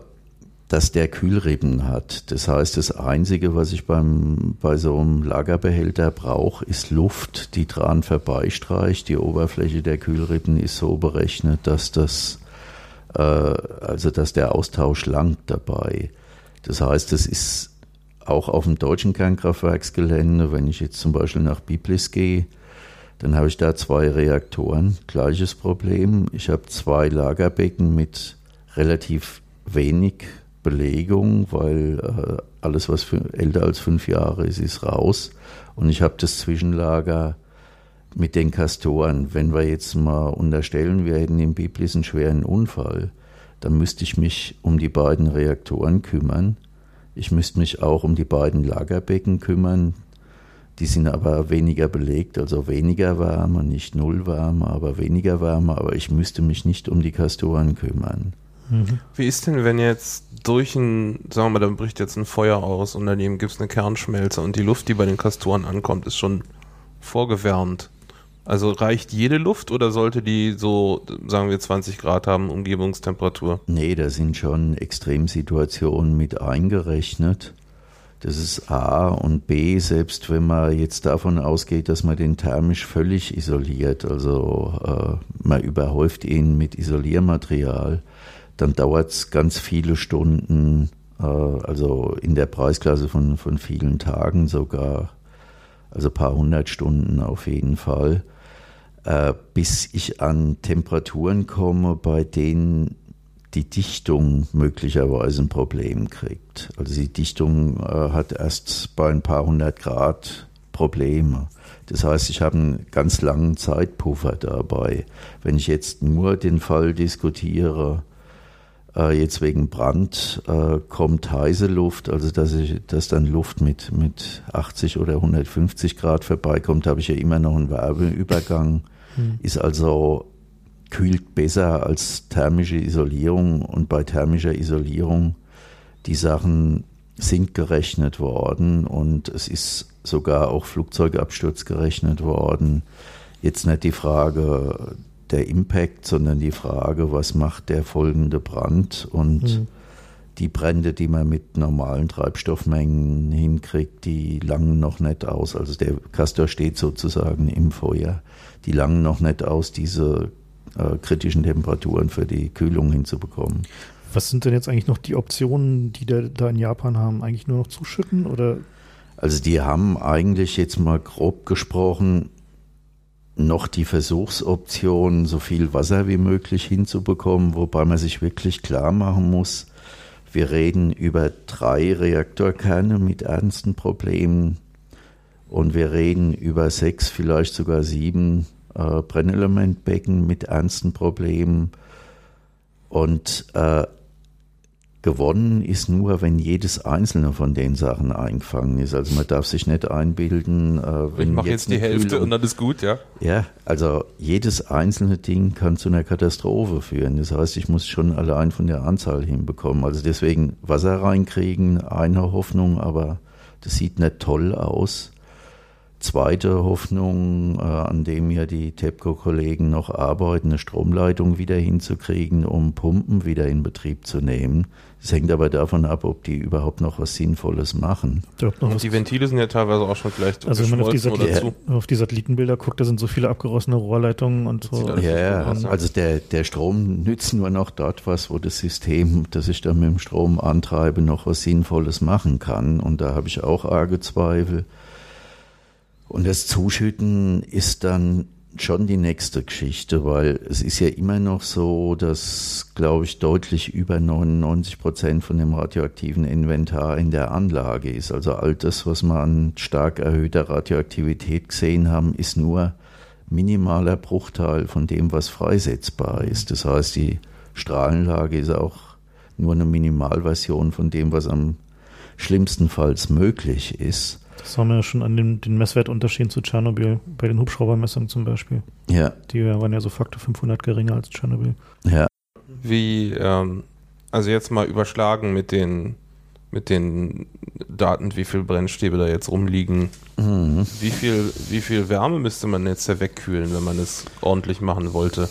dass der Kühlrippen hat. Das heißt, das Einzige, was ich beim, bei so einem Lagerbehälter brauche, ist Luft, die dran vorbeistreicht. Die Oberfläche der Kühlrippen ist so berechnet, dass das äh, also dass der Austausch langt dabei. Das heißt, es ist auch auf dem deutschen Kernkraftwerksgelände, wenn ich jetzt zum Beispiel nach Biblis gehe, dann habe ich da zwei Reaktoren, gleiches Problem. Ich habe zwei Lagerbecken mit relativ wenig Belegung, weil äh, alles, was älter als fünf Jahre ist, ist raus. Und ich habe das Zwischenlager mit den Kastoren. Wenn wir jetzt mal unterstellen, wir hätten im Biblis einen schweren Unfall, dann müsste ich mich um die beiden Reaktoren kümmern. Ich müsste mich auch um die beiden Lagerbecken kümmern. Die sind aber weniger belegt, also weniger Wärme, nicht null Wärme, aber weniger Wärme. Aber ich müsste mich nicht um die Kastoren kümmern. Mhm. Wie ist denn, wenn jetzt durch ein, sagen wir mal, dann bricht jetzt ein Feuer aus und daneben gibt es eine Kernschmelze und die Luft, die bei den Kastoren ankommt, ist schon vorgewärmt? Also reicht jede Luft oder sollte die so, sagen wir, 20 Grad haben, Umgebungstemperatur? Nee, da sind schon Extremsituationen mit eingerechnet. Das ist A und B, selbst wenn man jetzt davon ausgeht, dass man den thermisch völlig isoliert, also äh, man überhäuft ihn mit Isoliermaterial, dann dauert es ganz viele Stunden, äh, also in der Preisklasse von, von vielen Tagen sogar, also ein paar hundert Stunden auf jeden Fall. Äh, bis ich an Temperaturen komme, bei denen die Dichtung möglicherweise ein Problem kriegt. Also die Dichtung äh, hat erst bei ein paar hundert Grad Probleme. Das heißt, ich habe einen ganz langen Zeitpuffer dabei. Wenn ich jetzt nur den Fall diskutiere, äh, jetzt wegen Brand äh, kommt heiße Luft, also dass, ich, dass dann Luft mit, mit 80 oder 150 Grad vorbeikommt, habe ich ja immer noch einen Wärmeübergang mhm. ist also kühlt besser als thermische Isolierung und bei thermischer Isolierung die Sachen sind gerechnet worden und es ist sogar auch Flugzeugabsturz gerechnet worden. Jetzt nicht die Frage der Impact, sondern die Frage, was macht der folgende Brand und mhm. die Brände, die man mit normalen Treibstoffmengen hinkriegt, die langen noch nicht aus. Also der Castor steht sozusagen im Feuer die langen noch nicht aus, diese äh, kritischen Temperaturen für die Kühlung hinzubekommen. Was sind denn jetzt eigentlich noch die Optionen, die da, da in Japan haben? Eigentlich nur noch zuschütten oder? Also die haben eigentlich jetzt mal grob gesprochen noch die Versuchsoption, so viel Wasser wie möglich hinzubekommen, wobei man sich wirklich klar machen muss, wir reden über drei Reaktorkerne mit ernsten Problemen und wir reden über sechs, vielleicht sogar sieben äh, Brennelementbecken mit ernsten Problemen. Und äh, gewonnen ist nur, wenn jedes einzelne von den Sachen eingefangen ist. Also man darf sich nicht einbilden, äh, wenn ich mache jetzt, jetzt die Hälfte Kühlung, und dann ist gut, ja. Ja, also jedes einzelne Ding kann zu einer Katastrophe führen. Das heißt, ich muss schon allein von der Anzahl hinbekommen. Also deswegen Wasser reinkriegen, eine Hoffnung, aber das sieht nicht toll aus zweite Hoffnung, äh, an dem ja die TEPCO-Kollegen noch arbeiten, eine Stromleitung wieder hinzukriegen, um Pumpen wieder in Betrieb zu nehmen. Das hängt aber davon ab, ob die überhaupt noch was Sinnvolles machen. Und die Ventile sind ja teilweise auch schon vielleicht Also wenn man auf die, Satelliten, auf die Satellitenbilder guckt, da sind so viele abgerossene Rohrleitungen und so. Ja, ja, also der, der Strom nützt nur noch dort was, wo das System, das ich dann mit dem Strom antreibe, noch was Sinnvolles machen kann. Und da habe ich auch arge Zweifel. Und das Zuschütten ist dann schon die nächste Geschichte, weil es ist ja immer noch so, dass, glaube ich, deutlich über 99 Prozent von dem radioaktiven Inventar in der Anlage ist. Also all das, was wir an stark erhöhter Radioaktivität gesehen haben, ist nur minimaler Bruchteil von dem, was freisetzbar ist. Das heißt, die Strahlenlage ist auch nur eine Minimalversion von dem, was am schlimmstenfalls möglich ist. Das haben wir ja schon an den, den Messwertunterschieden zu Tschernobyl, bei den Hubschraubermessungen zum Beispiel. Ja. Die waren ja so Faktor 500 geringer als Tschernobyl. Ja. Wie, ähm, also jetzt mal überschlagen mit den, mit den Daten, wie viel Brennstäbe da jetzt rumliegen. Mhm. Wie viel, wie viel Wärme müsste man jetzt da wegkühlen, wenn man es ordentlich machen wollte?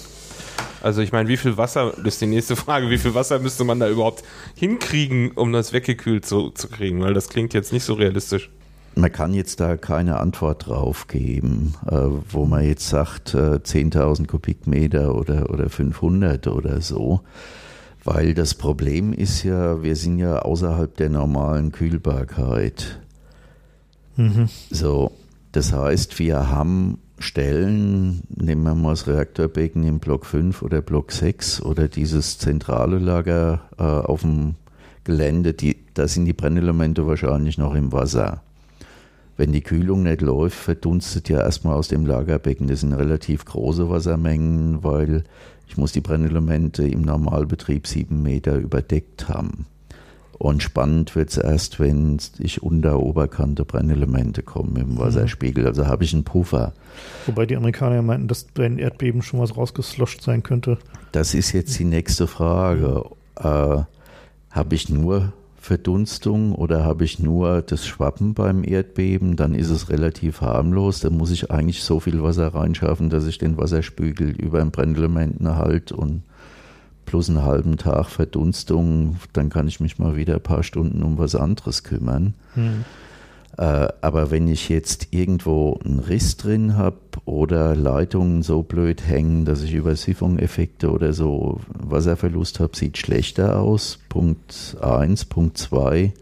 Also ich meine, wie viel Wasser, das ist die nächste Frage, wie viel Wasser müsste man da überhaupt hinkriegen, um das weggekühlt zu, zu kriegen? Weil das klingt jetzt nicht so realistisch. Man kann jetzt da keine Antwort drauf geben, äh, wo man jetzt sagt, äh, 10.000 Kubikmeter oder, oder 500 oder so. Weil das Problem ist ja, wir sind ja außerhalb der normalen Kühlbarkeit. Mhm. So, das heißt, wir haben Stellen, nehmen wir mal das Reaktorbecken im Block 5 oder Block 6 oder dieses zentrale Lager äh, auf dem Gelände, die, da sind die Brennelemente wahrscheinlich noch im Wasser. Wenn die Kühlung nicht läuft, verdunstet ja erstmal aus dem Lagerbecken. Das sind relativ große Wassermengen, weil ich muss die Brennelemente im Normalbetrieb sieben Meter überdeckt haben. Und spannend wird es erst, wenn ich unter Oberkante Brennelemente komme im Wasserspiegel. Also habe ich einen Puffer. Wobei die Amerikaner ja meinten, dass bei den Erdbeben schon was rausgesloscht sein könnte. Das ist jetzt die nächste Frage. Äh, habe ich nur Verdunstung oder habe ich nur das Schwappen beim Erdbeben, dann ist es relativ harmlos. Da muss ich eigentlich so viel Wasser reinschaffen, dass ich den Wasserspiegel über den Brennelementen halte und plus einen halben Tag Verdunstung, dann kann ich mich mal wieder ein paar Stunden um was anderes kümmern. Hm. Äh, aber wenn ich jetzt irgendwo einen Riss drin habe oder Leitungen so blöd hängen, dass ich über Siphoneffekte oder so Wasserverlust habe, sieht schlechter aus. Punkt 1, Punkt 2.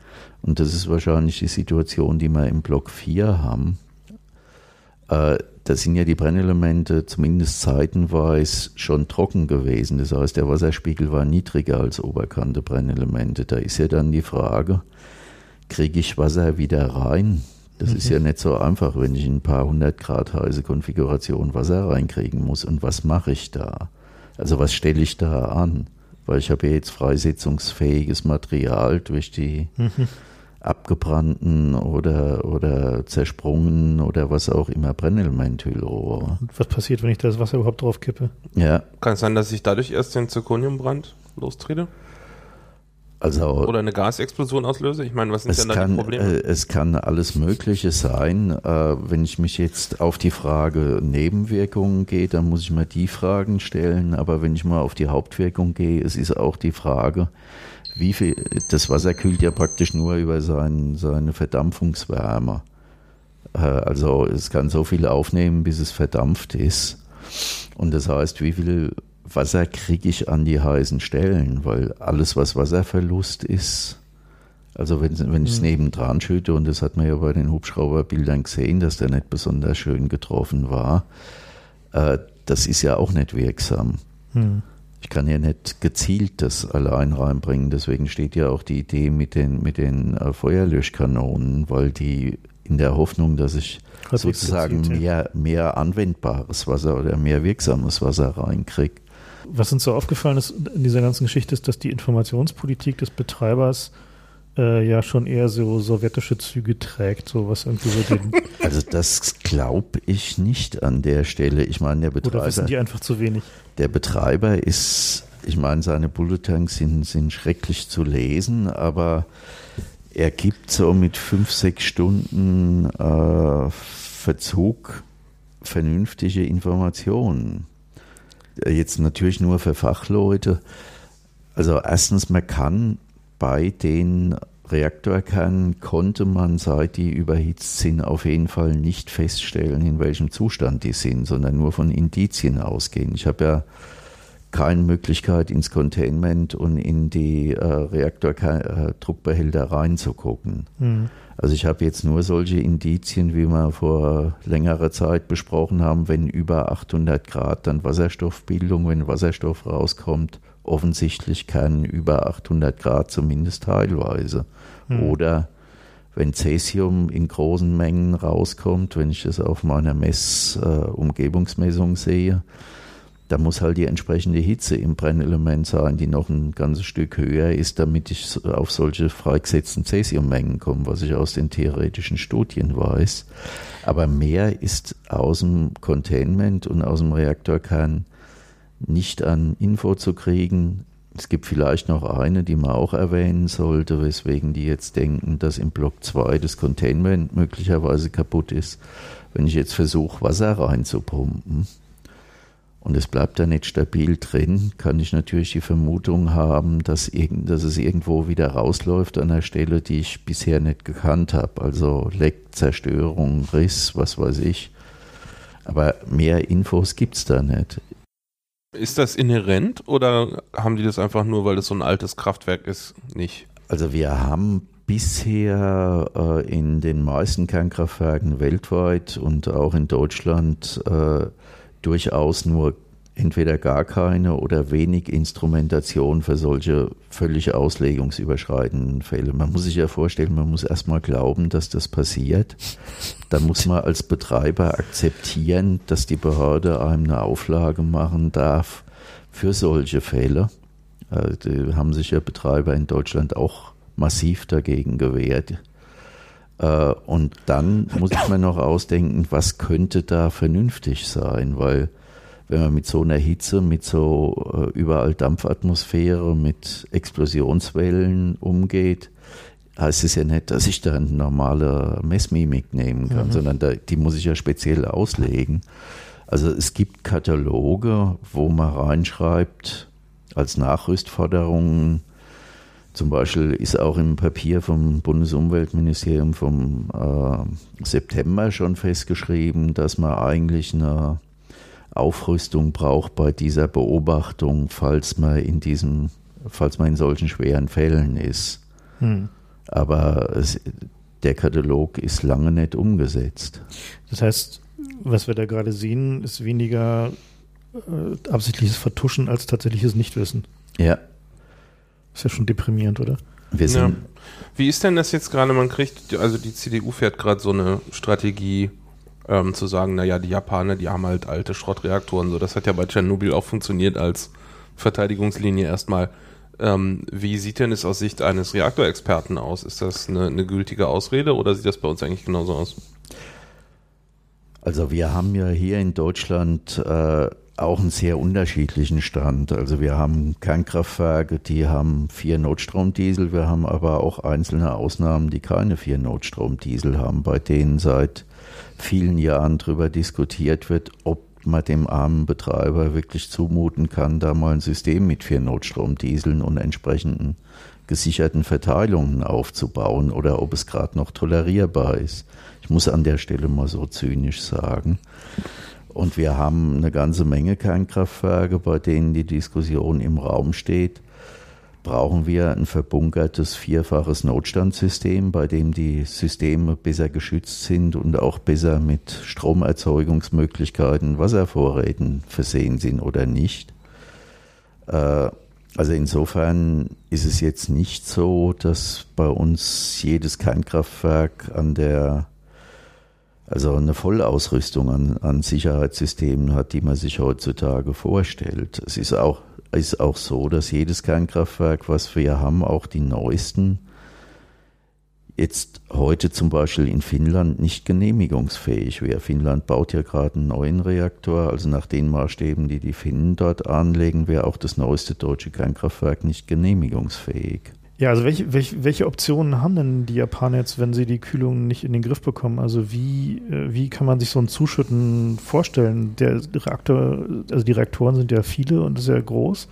Und das ist wahrscheinlich die Situation, die wir im Block 4 haben. Äh, da sind ja die Brennelemente zumindest zeitenweise schon trocken gewesen. Das heißt, der Wasserspiegel war niedriger als oberkante Brennelemente. Da ist ja dann die Frage, kriege ich Wasser wieder rein? Das mhm. ist ja nicht so einfach, wenn ich in ein paar hundert Grad heiße Konfiguration Wasser reinkriegen muss. Und was mache ich da? Also was stelle ich da an? Weil ich habe ja jetzt freisetzungsfähiges Material durch die Mhm. abgebrannten oder, oder zersprungen oder was auch immer Brennelementhüllrohre. Was passiert, wenn ich das Wasser überhaupt drauf kippe? Ja, Kann es sein, dass ich dadurch erst den Zirconiumbrand lostrete? Also Oder eine Gasexplosion auslöse? Ich meine, was sind denn da die kann, Probleme? äh, es kann alles Mögliche sein. Äh, wenn ich mich jetzt auf die Frage Nebenwirkungen gehe, dann muss ich mir die Fragen stellen. Aber wenn ich mal auf die Hauptwirkung gehe, es ist auch die Frage, wie viel, das Wasser kühlt ja praktisch nur über sein, seine Verdampfungswärme. Äh, also es kann so viel aufnehmen, bis es verdampft ist. Und das heißt, wie viel Wasser kriege ich an die heißen Stellen? Weil alles, was Wasserverlust ist, also wenn, wenn ich es Mhm. nebendran schütte, und das hat man ja bei den Hubschrauberbildern gesehen, dass der nicht besonders schön getroffen war, äh, das ist ja auch nicht wirksam. Hm. Ich kann ja nicht gezielt das allein reinbringen. Deswegen steht ja auch die Idee mit den, mit den äh, Feuerlöschkanonen, weil die in der Hoffnung, dass ich sozusagen mehr, mehr anwendbares Wasser oder mehr wirksames Wasser reinkriege. Was uns so aufgefallen ist in dieser ganzen Geschichte, ist, dass die Informationspolitik des Betreibers äh, ja schon eher so sowjetische Züge trägt, so was irgendwie so den. Also das glaube ich nicht an der Stelle. Ich meine, der oder Betreiber, wissen die einfach zu wenig? der Betreiber ist, ich meine, seine Bulletins sind, sind schrecklich zu lesen, aber er gibt so mit fünf, sechs Stunden äh, Verzug vernünftige Informationen. Jetzt natürlich nur für Fachleute. Also erstens, man kann bei den Reaktorkernen konnte man, seit die überhitzt sind, auf jeden Fall nicht feststellen, in welchem Zustand die sind, sondern nur von Indizien ausgehen. Ich habe ja keine Möglichkeit, ins Containment und in die äh, Reaktordruckbehälter äh, reinzugucken. Mhm. Also ich habe jetzt nur solche Indizien, wie wir vor längerer Zeit besprochen haben, wenn über 800 Grad dann Wasserstoffbildung, wenn Wasserstoff rauskommt, offensichtlich keinen über 800 Grad zumindest teilweise. Mhm. Oder wenn Cäsium in großen Mengen rauskommt, wenn ich das auf meiner Mess, äh, Umgebungsmessung sehe, da muss halt die entsprechende Hitze im Brennelement sein, die noch ein ganzes Stück höher ist, damit ich auf solche freigesetzten Cäsiummengen komme, was ich aus den theoretischen Studien weiß. Aber mehr ist aus dem Containment und aus dem Reaktorkern nicht an Info zu kriegen. Es gibt vielleicht noch eine, die man auch erwähnen sollte, weswegen die jetzt denken, dass im Block 2 das Containment möglicherweise kaputt ist. Wenn ich jetzt versuche, Wasser reinzupumpen, und es bleibt da nicht stabil drin, kann ich natürlich die Vermutung haben, dass, irgend, dass es irgendwo wieder rausläuft an einer Stelle, die ich bisher nicht gekannt habe. Also Leck, Zerstörung, Riss, was weiß ich. Aber mehr Infos gibt es da nicht. Ist das inhärent oder haben die das einfach nur, weil das so ein altes Kraftwerk ist, nicht? Also wir haben bisher äh, in den meisten Kernkraftwerken weltweit und auch in Deutschland äh, durchaus nur entweder gar keine oder wenig Instrumentation für solche völlig auslegungsüberschreitenden Fälle. Man muss sich ja vorstellen, man muss erstmal glauben, dass das passiert. Dann muss man als Betreiber akzeptieren, dass die Behörde einem eine Auflage machen darf für solche Fälle. Da haben sich ja Betreiber in Deutschland auch massiv dagegen gewehrt. Äh, und dann muss ich mir noch ausdenken, was könnte da vernünftig sein, weil wenn man mit so einer Hitze, mit so äh, überall Dampfatmosphäre, mit Explosionswellen umgeht, heißt es ja nicht, dass ich da eine normale Messmimik nehmen kann, mhm. sondern da, die muss ich ja speziell auslegen. Also es gibt Kataloge, wo man reinschreibt als Nachrüstforderungen, zum Beispiel ist auch im Papier vom Bundesumweltministerium vom äh, September schon festgeschrieben, dass man eigentlich eine Aufrüstung braucht bei dieser Beobachtung, falls man in diesem, falls man in solchen schweren Fällen ist. Hm. Aber es, der Katalog ist lange nicht umgesetzt. Das heißt, was wir da gerade sehen, ist weniger äh, absichtliches Vertuschen als tatsächliches Nichtwissen. Ja, ist ja schon deprimierend, oder? Wir sind ja. Wie ist denn das jetzt gerade? Man kriegt, also die CDU fährt gerade so eine Strategie, ähm, zu sagen, naja, die Japaner, die haben halt alte Schrottreaktoren. So, das hat ja bei Tschernobyl auch funktioniert als Verteidigungslinie erstmal. Ähm, wie sieht denn es aus Sicht eines Reaktorexperten aus? Ist das eine, eine gültige Ausrede oder sieht das bei uns eigentlich genauso aus? Also wir haben ja hier in Deutschland äh, auch einen sehr unterschiedlichen Stand. Also wir haben Kernkraftwerke, die haben vier Notstromdiesel, wir haben aber auch einzelne Ausnahmen, die keine vier Notstromdiesel haben, bei denen seit vielen Jahren darüber diskutiert wird, ob man dem armen Betreiber wirklich zumuten kann, da mal ein System mit vier Notstromdieseln und entsprechenden gesicherten Verteilungen aufzubauen oder ob es gerade noch tolerierbar ist. Ich muss an der Stelle mal so zynisch sagen. Und wir haben eine ganze Menge Kernkraftwerke, bei denen die Diskussion im Raum steht. Brauchen wir ein verbunkertes vierfaches Notstandssystem, bei dem die Systeme besser geschützt sind und auch besser mit Stromerzeugungsmöglichkeiten, Wasservorräten versehen sind oder nicht? Äh, also insofern ist es jetzt nicht so, dass bei uns jedes Kernkraftwerk an der also eine Vollausrüstung an, an Sicherheitssystemen hat, die man sich heutzutage vorstellt. Es ist auch, ist auch so, dass jedes Kernkraftwerk, was wir haben, auch die neuesten, jetzt heute zum Beispiel in Finnland nicht genehmigungsfähig wäre. Finnland baut ja gerade einen neuen Reaktor, also nach den Maßstäben, die die Finnen dort anlegen, wäre auch das neueste deutsche Kernkraftwerk nicht genehmigungsfähig. Ja, also welche, welche, welche Optionen haben denn die Japaner jetzt, wenn sie die Kühlung nicht in den Griff bekommen? Also wie, äh, wie kann man sich so ein Zuschütten vorstellen? Der Reaktor, also die Reaktoren sind ja viele und sehr groß.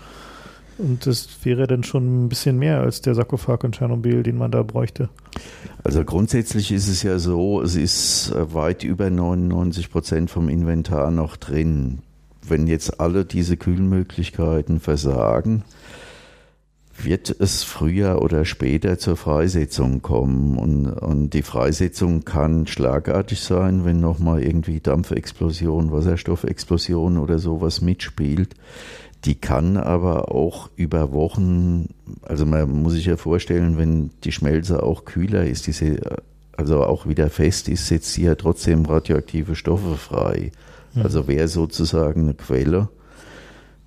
Und das wäre dann schon ein bisschen mehr als der Sarkophag in Tschernobyl, den man da bräuchte. Also grundsätzlich ist es ja so, es ist weit über 99 Prozent vom Inventar noch drin. wenn jetzt alle diese Kühlmöglichkeiten versagen, wird es früher oder später zur Freisetzung kommen. Und, und die Freisetzung kann schlagartig sein, wenn nochmal irgendwie Dampfexplosion, Wasserstoffexplosion oder sowas mitspielt. Die kann aber auch über Wochen, also man muss sich ja vorstellen, wenn die Schmelze auch kühler ist, diese, also auch wieder fest ist, setzt sie ja trotzdem radioaktive Stoffe frei. Mhm. Also wäre sozusagen eine Quelle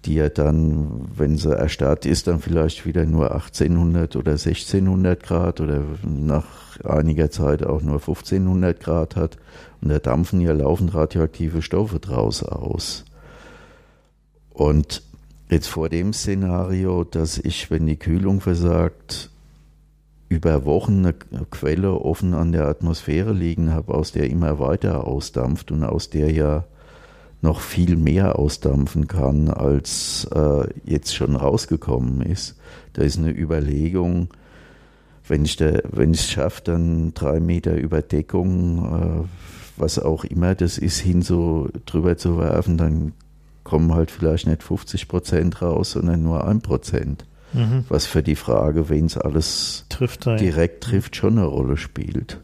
die ja dann, wenn sie erstarrt ist, dann vielleicht wieder nur 1800 oder 1600 Grad oder nach einiger Zeit auch nur 1500 Grad hat. Und da dampfen ja laufend radioaktive Stoffe draus aus. Und jetzt vor dem Szenario, dass ich, wenn die Kühlung versagt, über Wochen eine Quelle offen an der Atmosphäre liegen habe, aus der immer weiter ausdampft und aus der ja noch viel mehr ausdampfen kann, als äh, jetzt schon rausgekommen ist. Da ist eine Überlegung, wenn ich es schaffe, dann drei Meter Überdeckung, äh, was auch immer das ist, hin so drüber zu werfen, dann kommen halt vielleicht nicht 50 Prozent raus, sondern nur ein Prozent. Mhm. Was für die Frage, wen es alles trifft, direkt trifft, schon eine Rolle spielt.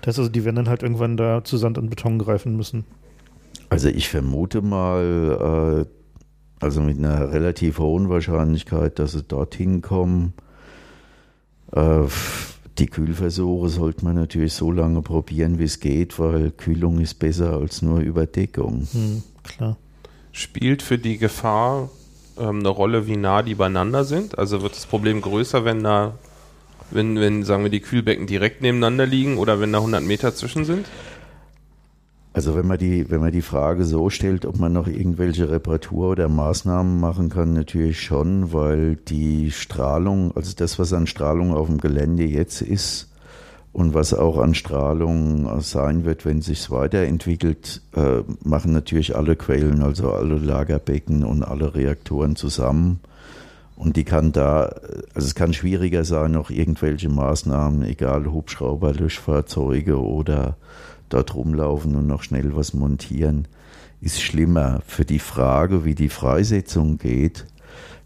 Das heißt also, die werden dann halt irgendwann da zu Sand und Beton greifen müssen. Also ich vermute mal, äh, also mit einer relativ hohen Wahrscheinlichkeit, dass sie dorthin kommen. Äh, die Kühlversuche sollte man natürlich so lange probieren, wie es geht, weil Kühlung ist besser als nur Überdeckung. Hm, klar. Spielt für die Gefahr ähm, eine Rolle, wie nah die beieinander sind? Also wird das Problem größer, wenn da, wenn, wenn, sagen wir, die Kühlbecken direkt nebeneinander liegen oder wenn da 100 Meter zwischen sind? Also wenn man die, wenn man die Frage so stellt, ob man noch irgendwelche Reparatur oder Maßnahmen machen kann, natürlich schon, weil die Strahlung, also das, was an Strahlung auf dem Gelände jetzt ist und was auch an Strahlung sein wird, wenn sich weiterentwickelt, äh, machen natürlich alle Quellen, also alle Lagerbecken und alle Reaktoren zusammen. Und die kann da, also es kann schwieriger sein, noch irgendwelche Maßnahmen, egal Hubschrauber, Löschfahrzeuge oder dort rumlaufen und noch schnell was montieren, ist schlimmer. Für die Frage, wie die Freisetzung geht,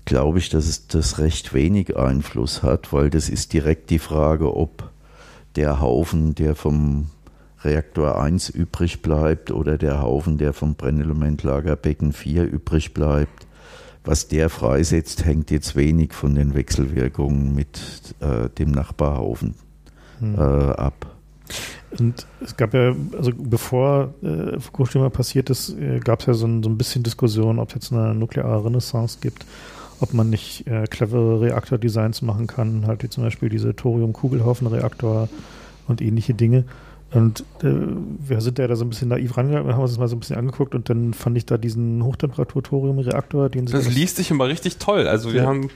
glaube ich, dass es das recht wenig Einfluss hat, weil das ist direkt die Frage, ob der Haufen, der vom Reaktor 1 übrig bleibt oder der Haufen, der vom Brennelementlagerbecken 4 übrig bleibt, was der freisetzt, hängt jetzt wenig von den Wechselwirkungen mit äh, dem Nachbarhaufen hm. äh, ab. Und es gab ja, also bevor äh, Fukushima passiert ist, äh, gab es ja so ein, so ein bisschen Diskussion, ob es jetzt eine nukleare Renaissance gibt, ob man nicht äh, clevere Reaktordesigns machen kann, halt wie zum Beispiel diese Thorium-Kugelhaufen-Reaktor und ähnliche Dinge. Und äh, wir sind ja da so ein bisschen naiv rangegangen, haben uns das mal so ein bisschen angeguckt und dann fand ich da diesen Hochtemperatur-Thorium-Reaktor, den sie. Das liest sich immer richtig toll. Also wir ja. haben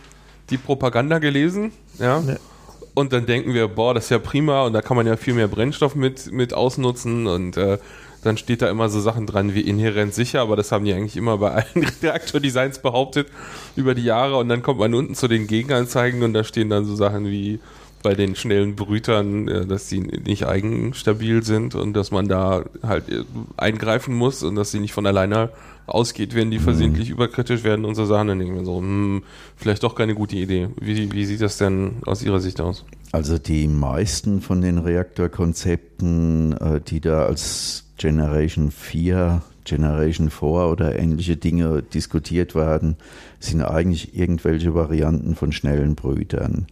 die Propaganda gelesen, ja. ja. Und dann denken wir, boah, das ist ja prima und da kann man ja viel mehr Brennstoff mit, mit ausnutzen und äh, dann steht da immer so Sachen dran wie inhärent sicher, aber das haben die eigentlich immer bei allen Reaktordesigns behauptet über die Jahre und dann kommt man unten zu den Gegenanzeigen und da stehen dann so Sachen wie bei den schnellen Brütern, äh, dass die nicht eigenstabil sind und dass man da halt äh, eingreifen muss und dass sie nicht von alleine ausgeht, wenn die versehentlich mhm. überkritisch werden und so Sachen, dann denken wir so, hm, vielleicht doch keine gute Idee. Wie, wie sieht das denn aus Ihrer Sicht aus? Also die meisten von den Reaktorkonzepten, äh, die da als Generation 4, Generation 4 oder ähnliche Dinge diskutiert werden, sind eigentlich irgendwelche Varianten von schnellen Brütern.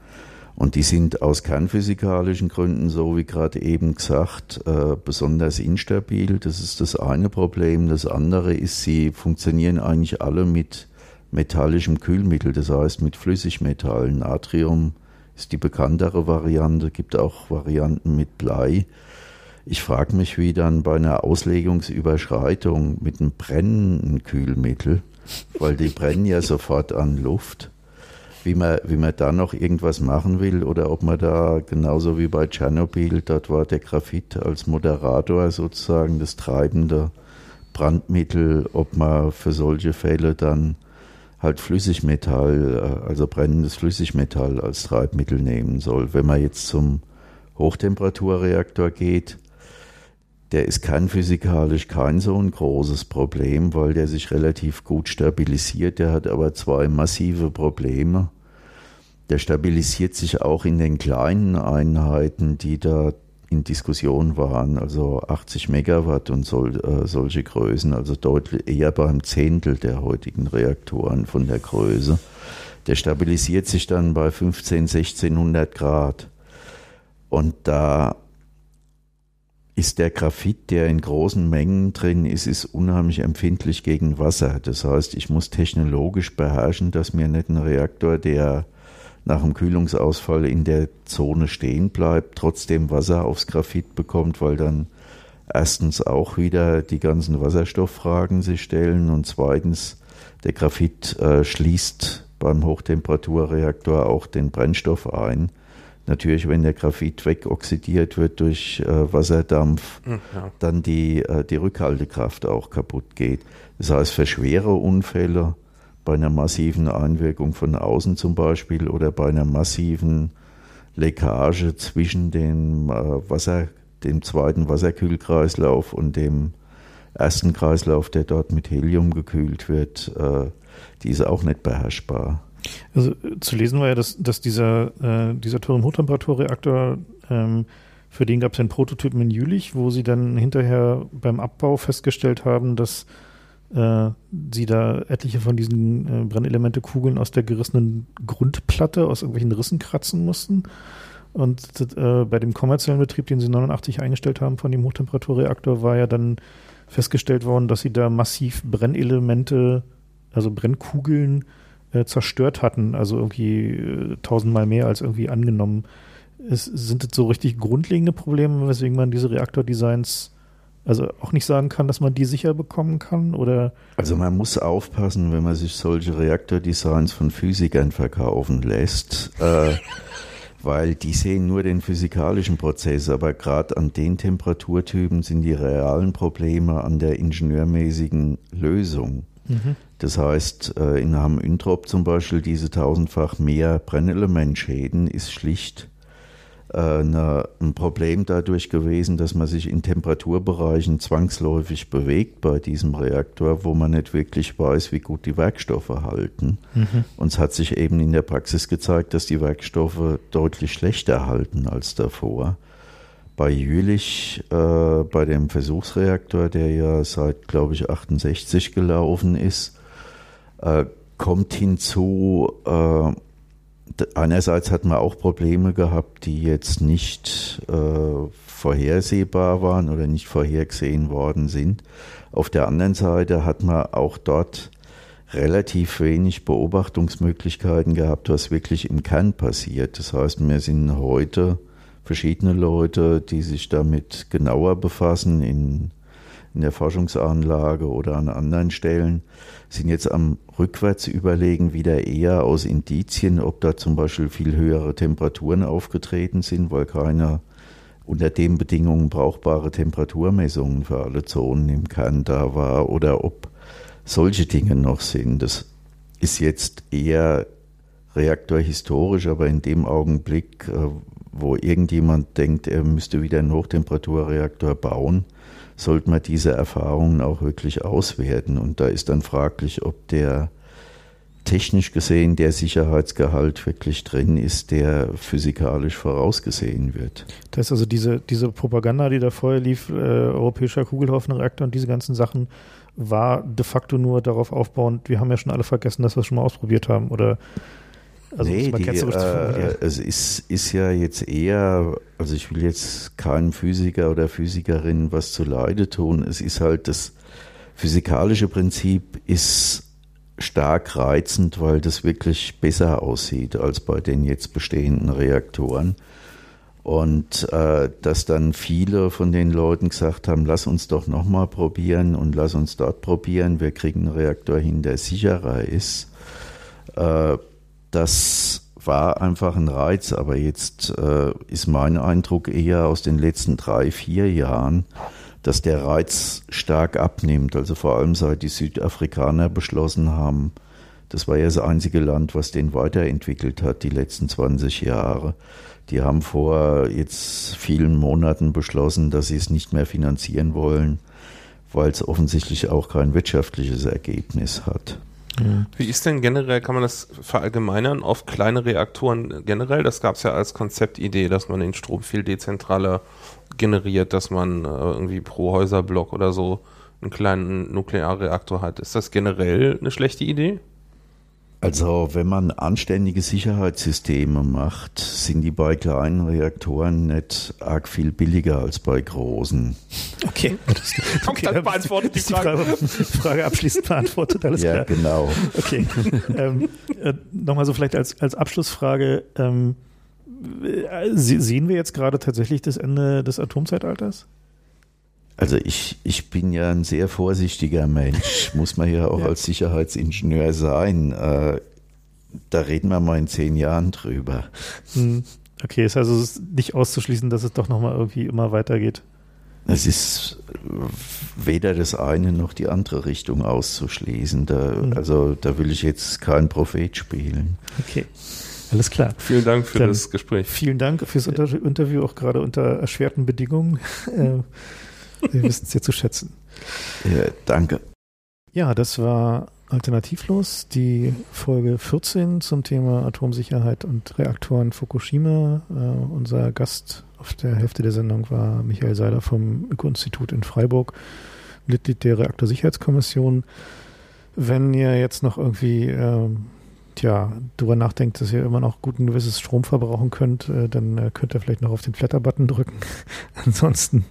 Und die sind aus kernphysikalischen Gründen, so wie gerade eben gesagt, äh, besonders instabil. Das ist das eine Problem. Das andere ist, sie funktionieren eigentlich alle mit metallischem Kühlmittel, das heißt mit Flüssigmetallen. Natrium ist die bekanntere Variante, gibt auch Varianten mit Blei. Ich frage mich, wie dann bei einer Auslegungsüberschreitung mit einem brennenden Kühlmittel, weil die brennen ja sofort an Luft, wie man, wie man da noch irgendwas machen will oder ob man da genauso wie bei Tschernobyl, dort war der Graphit als Moderator sozusagen das treibende Brandmittel, ob man für solche Fälle dann halt Flüssigmetall, äh, also brennendes Flüssigmetall als Treibmittel nehmen soll. Wenn man jetzt zum Hochtemperaturreaktor geht, der ist kernphysikalisch kein so ein großes Problem, weil der sich relativ gut stabilisiert. Der hat aber zwei massive Probleme. Der stabilisiert sich auch in den kleinen Einheiten, die da in Diskussion waren, also 80 Megawatt und sol, äh, solche Größen, also deutlich eher beim Zehntel der heutigen Reaktoren von der Größe. Der stabilisiert sich dann bei 15, 1600 Grad. Und da ist der Graphit, der in großen Mengen drin ist, ist unheimlich empfindlich gegen Wasser. Das heißt, ich muss technologisch beherrschen, dass mir nicht ein Reaktor, der nach dem Kühlungsausfall in der Zone stehen bleibt, trotzdem Wasser aufs Graphit bekommt, weil dann erstens auch wieder die ganzen Wasserstofffragen sich stellen und zweitens der Graphit äh, schließt beim Hochtemperaturreaktor auch den Brennstoff ein natürlich, wenn der Graphit wegoxidiert wird durch äh, Wasserdampf, hm, ja. dann die, äh, die Rückhaltekraft auch kaputt geht. Das heißt, für schwere Unfälle bei einer massiven Einwirkung von außen zum Beispiel oder bei einer massiven Leckage zwischen dem äh, Wasser, dem zweiten Wasserkühlkreislauf und dem ersten Kreislauf, der dort mit Helium gekühlt wird, äh, die ist auch nicht beherrschbar. Also äh, zu lesen war ja, dass, dass dieser, äh, dieser Thorium-Hochtemperaturreaktor, ähm, für den gab es einen Prototypen in Jülich, wo sie dann hinterher beim Abbau festgestellt haben, dass äh, sie da etliche von diesen äh, Brennelemente-Kugeln aus der gerissenen Grundplatte, aus irgendwelchen Rissen kratzen mussten. Und äh, bei dem kommerziellen Betrieb, den sie 89 eingestellt haben von dem Hochtemperaturreaktor, war ja dann festgestellt worden, dass sie da massiv Brennelemente, also Brennkugeln äh, zerstört hatten, also irgendwie äh, tausendmal mehr als irgendwie angenommen. Es, sind das so richtig grundlegende Probleme, weswegen man diese Reaktordesigns also auch nicht sagen kann, dass man die sicher bekommen kann oder? Also man muss aufpassen, wenn man sich solche Reaktordesigns von Physikern verkaufen lässt, äh, weil die sehen nur den physikalischen Prozess, aber gerade an den Temperaturtypen sind die realen Probleme an der ingenieurmäßigen Lösung. Mhm. Das heißt, äh, in Hamm-Üntrop zum Beispiel diese tausendfach mehr Brennelementschäden ist schlicht eine, ein Problem dadurch gewesen, dass man sich in Temperaturbereichen zwangsläufig bewegt bei diesem Reaktor, wo man nicht wirklich weiß, wie gut die Werkstoffe halten. Mhm. Und es hat sich eben in der Praxis gezeigt, dass die Werkstoffe deutlich schlechter halten als davor bei Jülich, äh, bei dem Versuchsreaktor, der ja seit, glaube ich, 68 gelaufen ist, äh, kommt hinzu, äh, einerseits hat man auch Probleme gehabt, die jetzt nicht äh, vorhersehbar waren oder nicht vorhergesehen worden sind. Auf der anderen Seite hat man auch dort relativ wenig Beobachtungsmöglichkeiten gehabt, was wirklich im Kern passiert. Das heißt, wir sind heute verschiedene Leute, die sich damit genauer befassen in in der Forschungsanlage oder an anderen Stellen, sind jetzt am rückwärts überlegen wieder eher aus Indizien, ob da zum Beispiel viel höhere Temperaturen aufgetreten sind, weil keiner unter den Bedingungen brauchbare Temperaturmessungen für alle Zonen im Kern da war oder ob solche Dinge noch sind. Das ist jetzt eher reaktorhistorisch, aber in dem Augenblick, äh, wo irgendjemand denkt, er müsste wieder einen Hochtemperaturreaktor bauen, sollte man diese Erfahrungen auch wirklich auswerten. Und da ist dann fraglich, ob der technisch gesehen der Sicherheitsgehalt wirklich drin ist, der physikalisch vorausgesehen wird. Das heißt also, diese, diese Propaganda, die da vorher lief, äh, europäischer Kugelhaufenreaktor und diese ganzen Sachen, war de facto nur darauf aufbauend, wir haben ja schon alle vergessen, dass wir es schon mal ausprobiert haben oder also nee, die, äh, es ist, ist ja jetzt eher, also ich will jetzt keinem Physiker oder Physikerin was zu Leide tun. Es ist halt das physikalische Prinzip ist stark reizend, weil das wirklich besser aussieht als bei den jetzt bestehenden Reaktoren. Und äh, dass dann viele von den Leuten gesagt haben, lass uns doch nochmal probieren und lass uns dort probieren, wir kriegen einen Reaktor hin, der sicherer ist. Äh, das war einfach ein Reiz, aber jetzt äh, ist mein Eindruck eher aus den letzten drei, vier Jahren, dass der Reiz stark abnimmt. Also vor allem seit die Südafrikaner beschlossen haben, Das war ja das einzige Land, was den weiterentwickelt hat, die letzten 20 Jahre. Die haben vor jetzt vielen Monaten beschlossen, dass sie es nicht mehr finanzieren wollen, weil es offensichtlich auch kein wirtschaftliches Ergebnis hat. Wie ist denn generell, kann man das verallgemeinern auf kleine Reaktoren generell? Das gab es ja als Konzeptidee, dass man den Strom viel dezentraler generiert, dass man äh, irgendwie pro Häuserblock oder so einen kleinen Nuklearreaktor hat. Ist das generell eine schlechte Idee? Also wenn man anständige Sicherheitssysteme macht, sind die bei kleinen Reaktoren nicht arg viel billiger als bei großen. Okay, das, okay, dann beantwortet die Frage. Die Frage abschließend beantwortet, alles ja, klar. genau. Okay, ähm, äh, nochmal so vielleicht als, als Abschlussfrage, ähm, äh, sehen wir jetzt gerade tatsächlich das Ende des Atomzeitalters? Also ich, ich bin ja ein sehr vorsichtiger Mensch, muss man ja auch ja. als Sicherheitsingenieur sein. Äh, da reden wir mal in zehn Jahren drüber. Hm. Okay, ist also nicht auszuschließen, dass es doch nochmal irgendwie immer weitergeht. Es ist weder das eine noch die andere Richtung auszuschließen. Da, mhm. Also da will ich jetzt kein Prophet spielen. Okay. Alles klar. Vielen Dank für Dann das Gespräch. Vielen Dank fürs Interview, auch gerade unter erschwerten Bedingungen. Äh, wir wissen es ja zu schätzen. Ja, danke. Ja, das war Alternativlos, die Folge 14 zum Thema Atomsicherheit und Reaktoren Fukushima. Uh, unser Gast auf der Hälfte der Sendung war Michael Seiler vom Öko-Institut in Freiburg, Mitglied der Reaktorsicherheitskommission. Wenn ihr jetzt noch irgendwie ähm, tja, drüber nachdenkt, dass ihr immer noch guten gewisses Strom verbrauchen könnt, äh, dann äh, könnt ihr vielleicht noch auf den Flatter-Button drücken. Ansonsten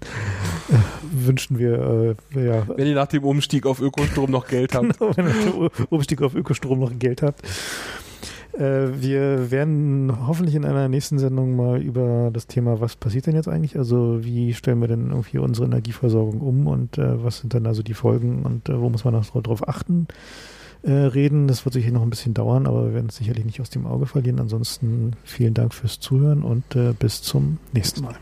äh, wünschen wir, äh, ja. Wenn ihr nach dem Umstieg auf Ökostrom noch Geld habt. genau, wenn ihr nach dem Umstieg auf Ökostrom noch Geld habt. Äh, wir werden hoffentlich in einer nächsten Sendung mal über das Thema, was passiert denn jetzt eigentlich? Also wie stellen wir denn irgendwie unsere Energieversorgung um und äh, was sind dann also die Folgen und wo muss man noch drauf achten? Äh, reden. Das wird sicher noch ein bisschen dauern, aber wir werden es sicherlich nicht aus dem Auge verlieren. Ansonsten vielen Dank fürs Zuhören und äh, bis zum nächsten Mal.